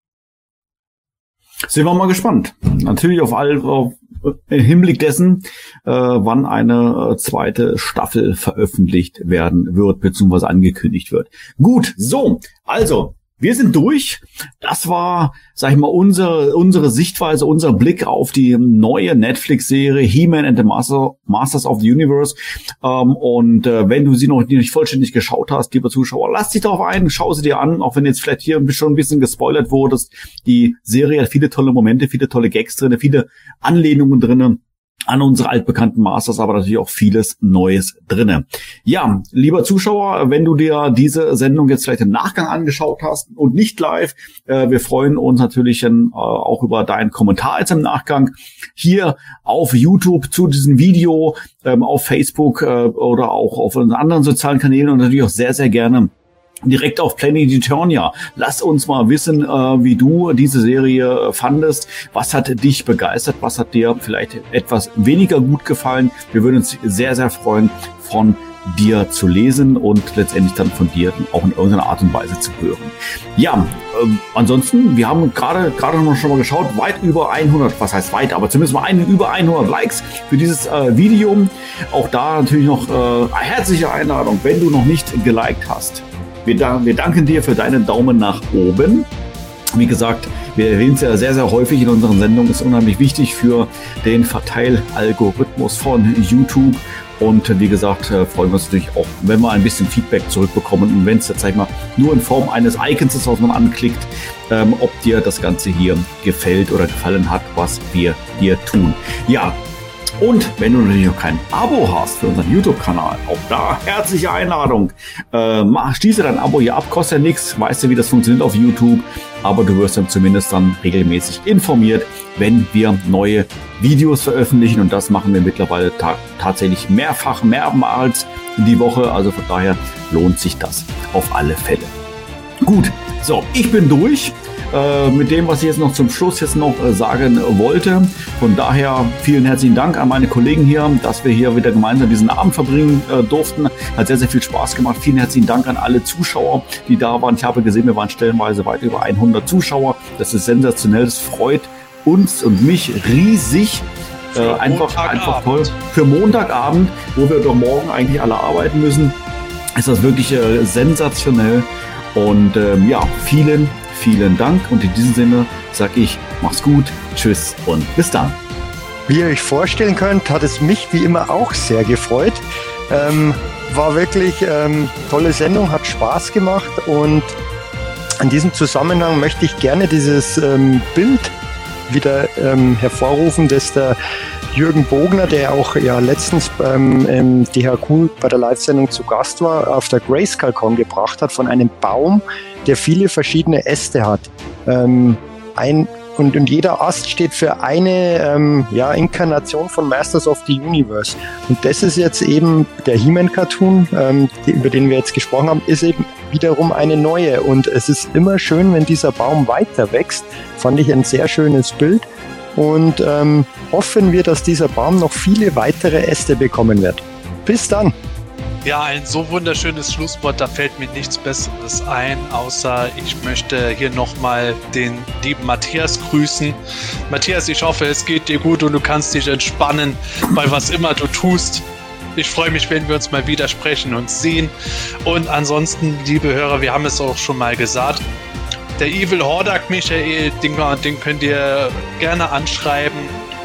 Sind wir mal gespannt. Natürlich auf all, auf, im Hinblick dessen, äh, wann eine äh, zweite Staffel veröffentlicht werden wird, beziehungsweise angekündigt wird. Gut, so, also, wir sind durch. Das war, sag ich mal, unsere, unsere Sichtweise, unser Blick auf die neue Netflix-Serie He-Man and the Master, Masters of the Universe. Ähm, und äh, wenn du sie noch nicht vollständig geschaut hast, lieber Zuschauer, lass dich darauf ein, schau sie dir an, auch wenn jetzt vielleicht hier schon ein bisschen gespoilert wurdest. Die Serie hat viele tolle Momente, viele tolle Gags drinne, viele Anlehnungen drinne an unsere altbekannten Masters, aber natürlich auch vieles Neues drinne. Ja, lieber Zuschauer, wenn du dir diese Sendung jetzt vielleicht im Nachgang angeschaut hast und nicht live, äh, wir freuen uns natürlich äh, auch über deinen Kommentar jetzt im Nachgang hier auf YouTube zu diesem Video, ähm, auf Facebook äh, oder auch auf anderen sozialen Kanälen und natürlich auch sehr, sehr gerne direkt auf Planet Eternia. Lass uns mal wissen, äh, wie du diese Serie fandest. Was hat dich begeistert? Was hat dir vielleicht etwas weniger gut gefallen? Wir würden uns sehr, sehr freuen, von dir zu lesen und letztendlich dann von dir auch in irgendeiner Art und Weise zu hören. Ja, ähm, ansonsten, wir haben gerade gerade noch schon mal geschaut, weit über 100, was heißt weit, aber zumindest mal einen, über 100 Likes für dieses äh, Video. Auch da natürlich noch äh, herzliche Einladung, wenn du noch nicht geliked hast wir, wir danken dir für deinen Daumen nach oben. Wie gesagt, wir erwähnen es ja sehr, sehr häufig in unseren Sendungen, ist unheimlich wichtig für den Verteilalgorithmus von YouTube. Und wie gesagt, äh, freuen wir uns natürlich auch, wenn wir ein bisschen Feedback zurückbekommen und wenn es jetzt, sag ich mal, nur in Form eines Icons ist, was man anklickt, ähm, ob dir das Ganze hier gefällt oder gefallen hat, was wir hier tun. Ja, und wenn du natürlich noch kein Abo hast für unseren YouTube-Kanal, auch da herzliche Einladung. Äh, mach, schließe dein Abo hier ab, kostet ja nichts, weißt du, wie das funktioniert auf YouTube, aber du wirst dann zumindest dann regelmäßig informiert, wenn wir neue Videos veröffentlichen und das machen wir mittlerweile ta tatsächlich mehrfach, mehrmals in die Woche, also von daher lohnt sich das auf alle Fälle. Gut, so, ich bin durch. Äh, mit dem, was ich jetzt noch zum Schluss jetzt noch äh, sagen wollte. Von daher vielen herzlichen Dank an meine Kollegen hier, dass wir hier wieder gemeinsam diesen Abend verbringen äh, durften. Hat sehr, sehr viel Spaß gemacht. Vielen herzlichen Dank an alle Zuschauer, die da waren. Ich habe gesehen, wir waren stellenweise weit über 100 Zuschauer. Das ist sensationell. Das freut uns und mich riesig. Äh, einfach, einfach toll. Für Montagabend, wo wir doch morgen eigentlich alle arbeiten müssen, ist das wirklich äh, sensationell. Und ähm, ja, vielen, vielen Dank und in diesem Sinne sage ich, mach's gut, tschüss und bis dann. Wie ihr euch vorstellen könnt, hat es mich wie immer auch sehr gefreut. Ähm, war wirklich ähm, tolle Sendung, hat Spaß gemacht und in diesem Zusammenhang möchte ich gerne dieses ähm, Bild wieder ähm, hervorrufen, dass der Jürgen Bogner, der auch ja letztens beim ähm, DHQ bei der Live-Sendung zu Gast war, auf der Grayscale-Con gebracht hat von einem Baum, der viele verschiedene Äste hat. Ähm, ein, und, und jeder Ast steht für eine ähm, ja, Inkarnation von Masters of the Universe. Und das ist jetzt eben der He-Man-Cartoon, ähm, über den wir jetzt gesprochen haben, ist eben wiederum eine neue. Und es ist immer schön, wenn dieser Baum weiter wächst. Fand ich ein sehr schönes Bild. Und ähm, hoffen wir, dass dieser Baum noch viele weitere Äste bekommen wird. Bis dann! Ja, ein so wunderschönes Schlusswort, da fällt mir nichts Besseres ein, außer ich möchte hier nochmal den lieben Matthias grüßen. Matthias, ich hoffe, es geht dir gut und du kannst dich entspannen bei was immer du tust. Ich freue mich, wenn wir uns mal wieder sprechen und sehen. Und ansonsten, liebe Hörer, wir haben es auch schon mal gesagt. Der Evil Hordak Michael, den, den könnt ihr gerne anschreiben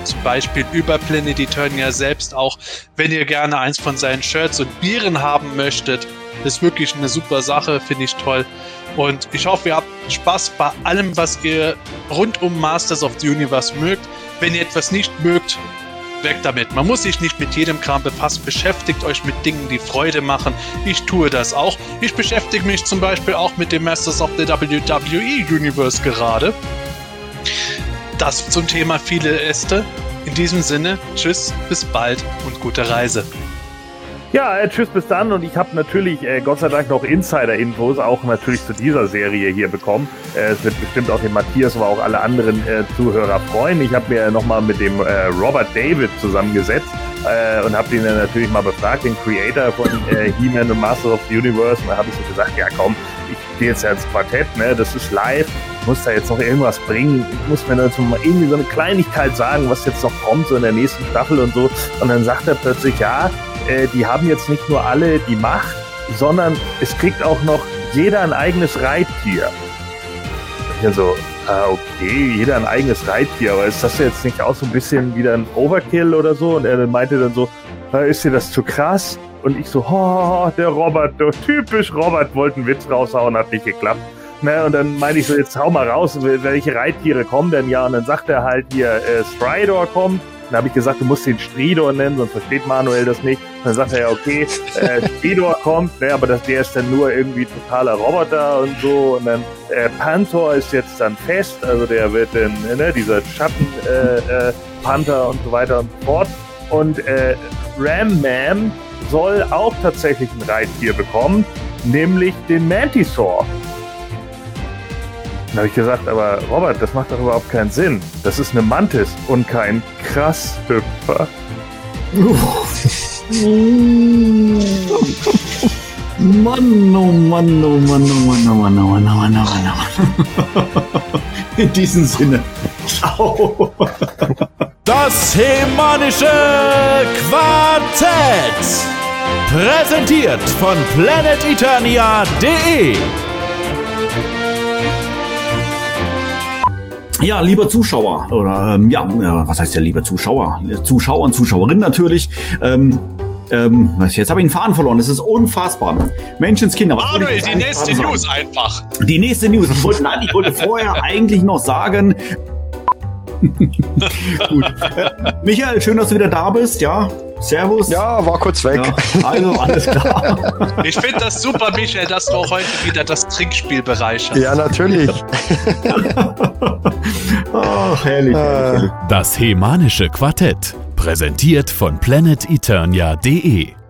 zum Beispiel über Planet Eternia selbst auch, wenn ihr gerne eins von seinen Shirts und Bieren haben möchtet. Ist wirklich eine super Sache, finde ich toll. Und ich hoffe, ihr habt Spaß bei allem, was ihr rund um Masters of the Universe mögt. Wenn ihr etwas nicht mögt, weg damit. Man muss sich nicht mit jedem Kram befassen. Beschäftigt euch mit Dingen, die Freude machen. Ich tue das auch. Ich beschäftige mich zum Beispiel auch mit dem Masters of the WWE Universe gerade. Das zum Thema viele Äste. In diesem Sinne, tschüss, bis bald und gute Reise. Ja, äh, tschüss, bis dann. Und ich habe natürlich, äh, Gott sei Dank, noch Insider-Infos auch natürlich zu dieser Serie hier bekommen. Äh, es wird bestimmt auch den Matthias, aber auch alle anderen äh, Zuhörer freuen. Ich habe mir nochmal mit dem äh, Robert David zusammengesetzt äh, und habe ihn dann natürlich mal befragt, den Creator von He-Man und Masters of the Universe. Und da habe ich so gesagt, ja komm, gehe jetzt ja ins Quartett, ne? das ist live muss da jetzt noch irgendwas bringen. Ich muss mir dazu mal irgendwie so eine Kleinigkeit sagen, was jetzt noch kommt, so in der nächsten Staffel und so. Und dann sagt er plötzlich, ja, äh, die haben jetzt nicht nur alle die Macht, sondern es kriegt auch noch jeder ein eigenes Reittier. Ich so, ah, okay, jeder ein eigenes Reittier, aber ist das jetzt nicht auch so ein bisschen wieder ein Overkill oder so? Und er meinte dann so, ist dir das zu krass? Und ich so, oh, der Robert, der typisch Robert wollte einen Witz raushauen, hat nicht geklappt. Ne, und dann meine ich so, jetzt hau mal raus, welche Reittiere kommen denn ja? Und dann sagt er halt hier, äh, Stridor kommt. Dann habe ich gesagt, du musst den Stridor nennen, sonst versteht Manuel das nicht. Und dann sagt er ja, okay, äh, Stridor kommt, ne, aber das, der ist dann nur irgendwie totaler Roboter und so. Und dann äh, Panther ist jetzt dann fest, also der wird dann, ne, dieser Schatten äh, äh, und so weiter und so fort. Und äh, Ram Man soll auch tatsächlich ein Reittier bekommen, nämlich den Mantisaur. Dann habe ich gesagt, aber Robert, das macht doch überhaupt keinen Sinn. Das ist eine Mantis und kein Krasshüpfer. Mann, oh Mann, oh Mann, oh Mann, oh Mann, oh Mann, oh Mann, oh Mann, oh Mann. In diesem Sinne. Ciao. Das Hemanische Quartett. Präsentiert von planeteternia.de. Ja, lieber Zuschauer, oder ähm, ja, ja, was heißt ja lieber Zuschauer? Zuschauer und Zuschauerinnen natürlich. Ähm, ähm, jetzt habe ich einen Faden verloren. Das ist unfassbar. Menschenskinder. Manuel, die nächste News einfach. Die nächste News. Ich wollte, nein, ich wollte vorher eigentlich noch sagen. Gut. Äh, Michael, schön, dass du wieder da bist. Ja, Servus. Ja, war kurz weg. Ja, also, alles klar. Ich finde das super, Michael, dass du auch heute wieder das Trinkspiel bereicherst. Ja, natürlich. Ach, herrlich, herrlich. Das Hemanische Quartett. Präsentiert von planeteternia.de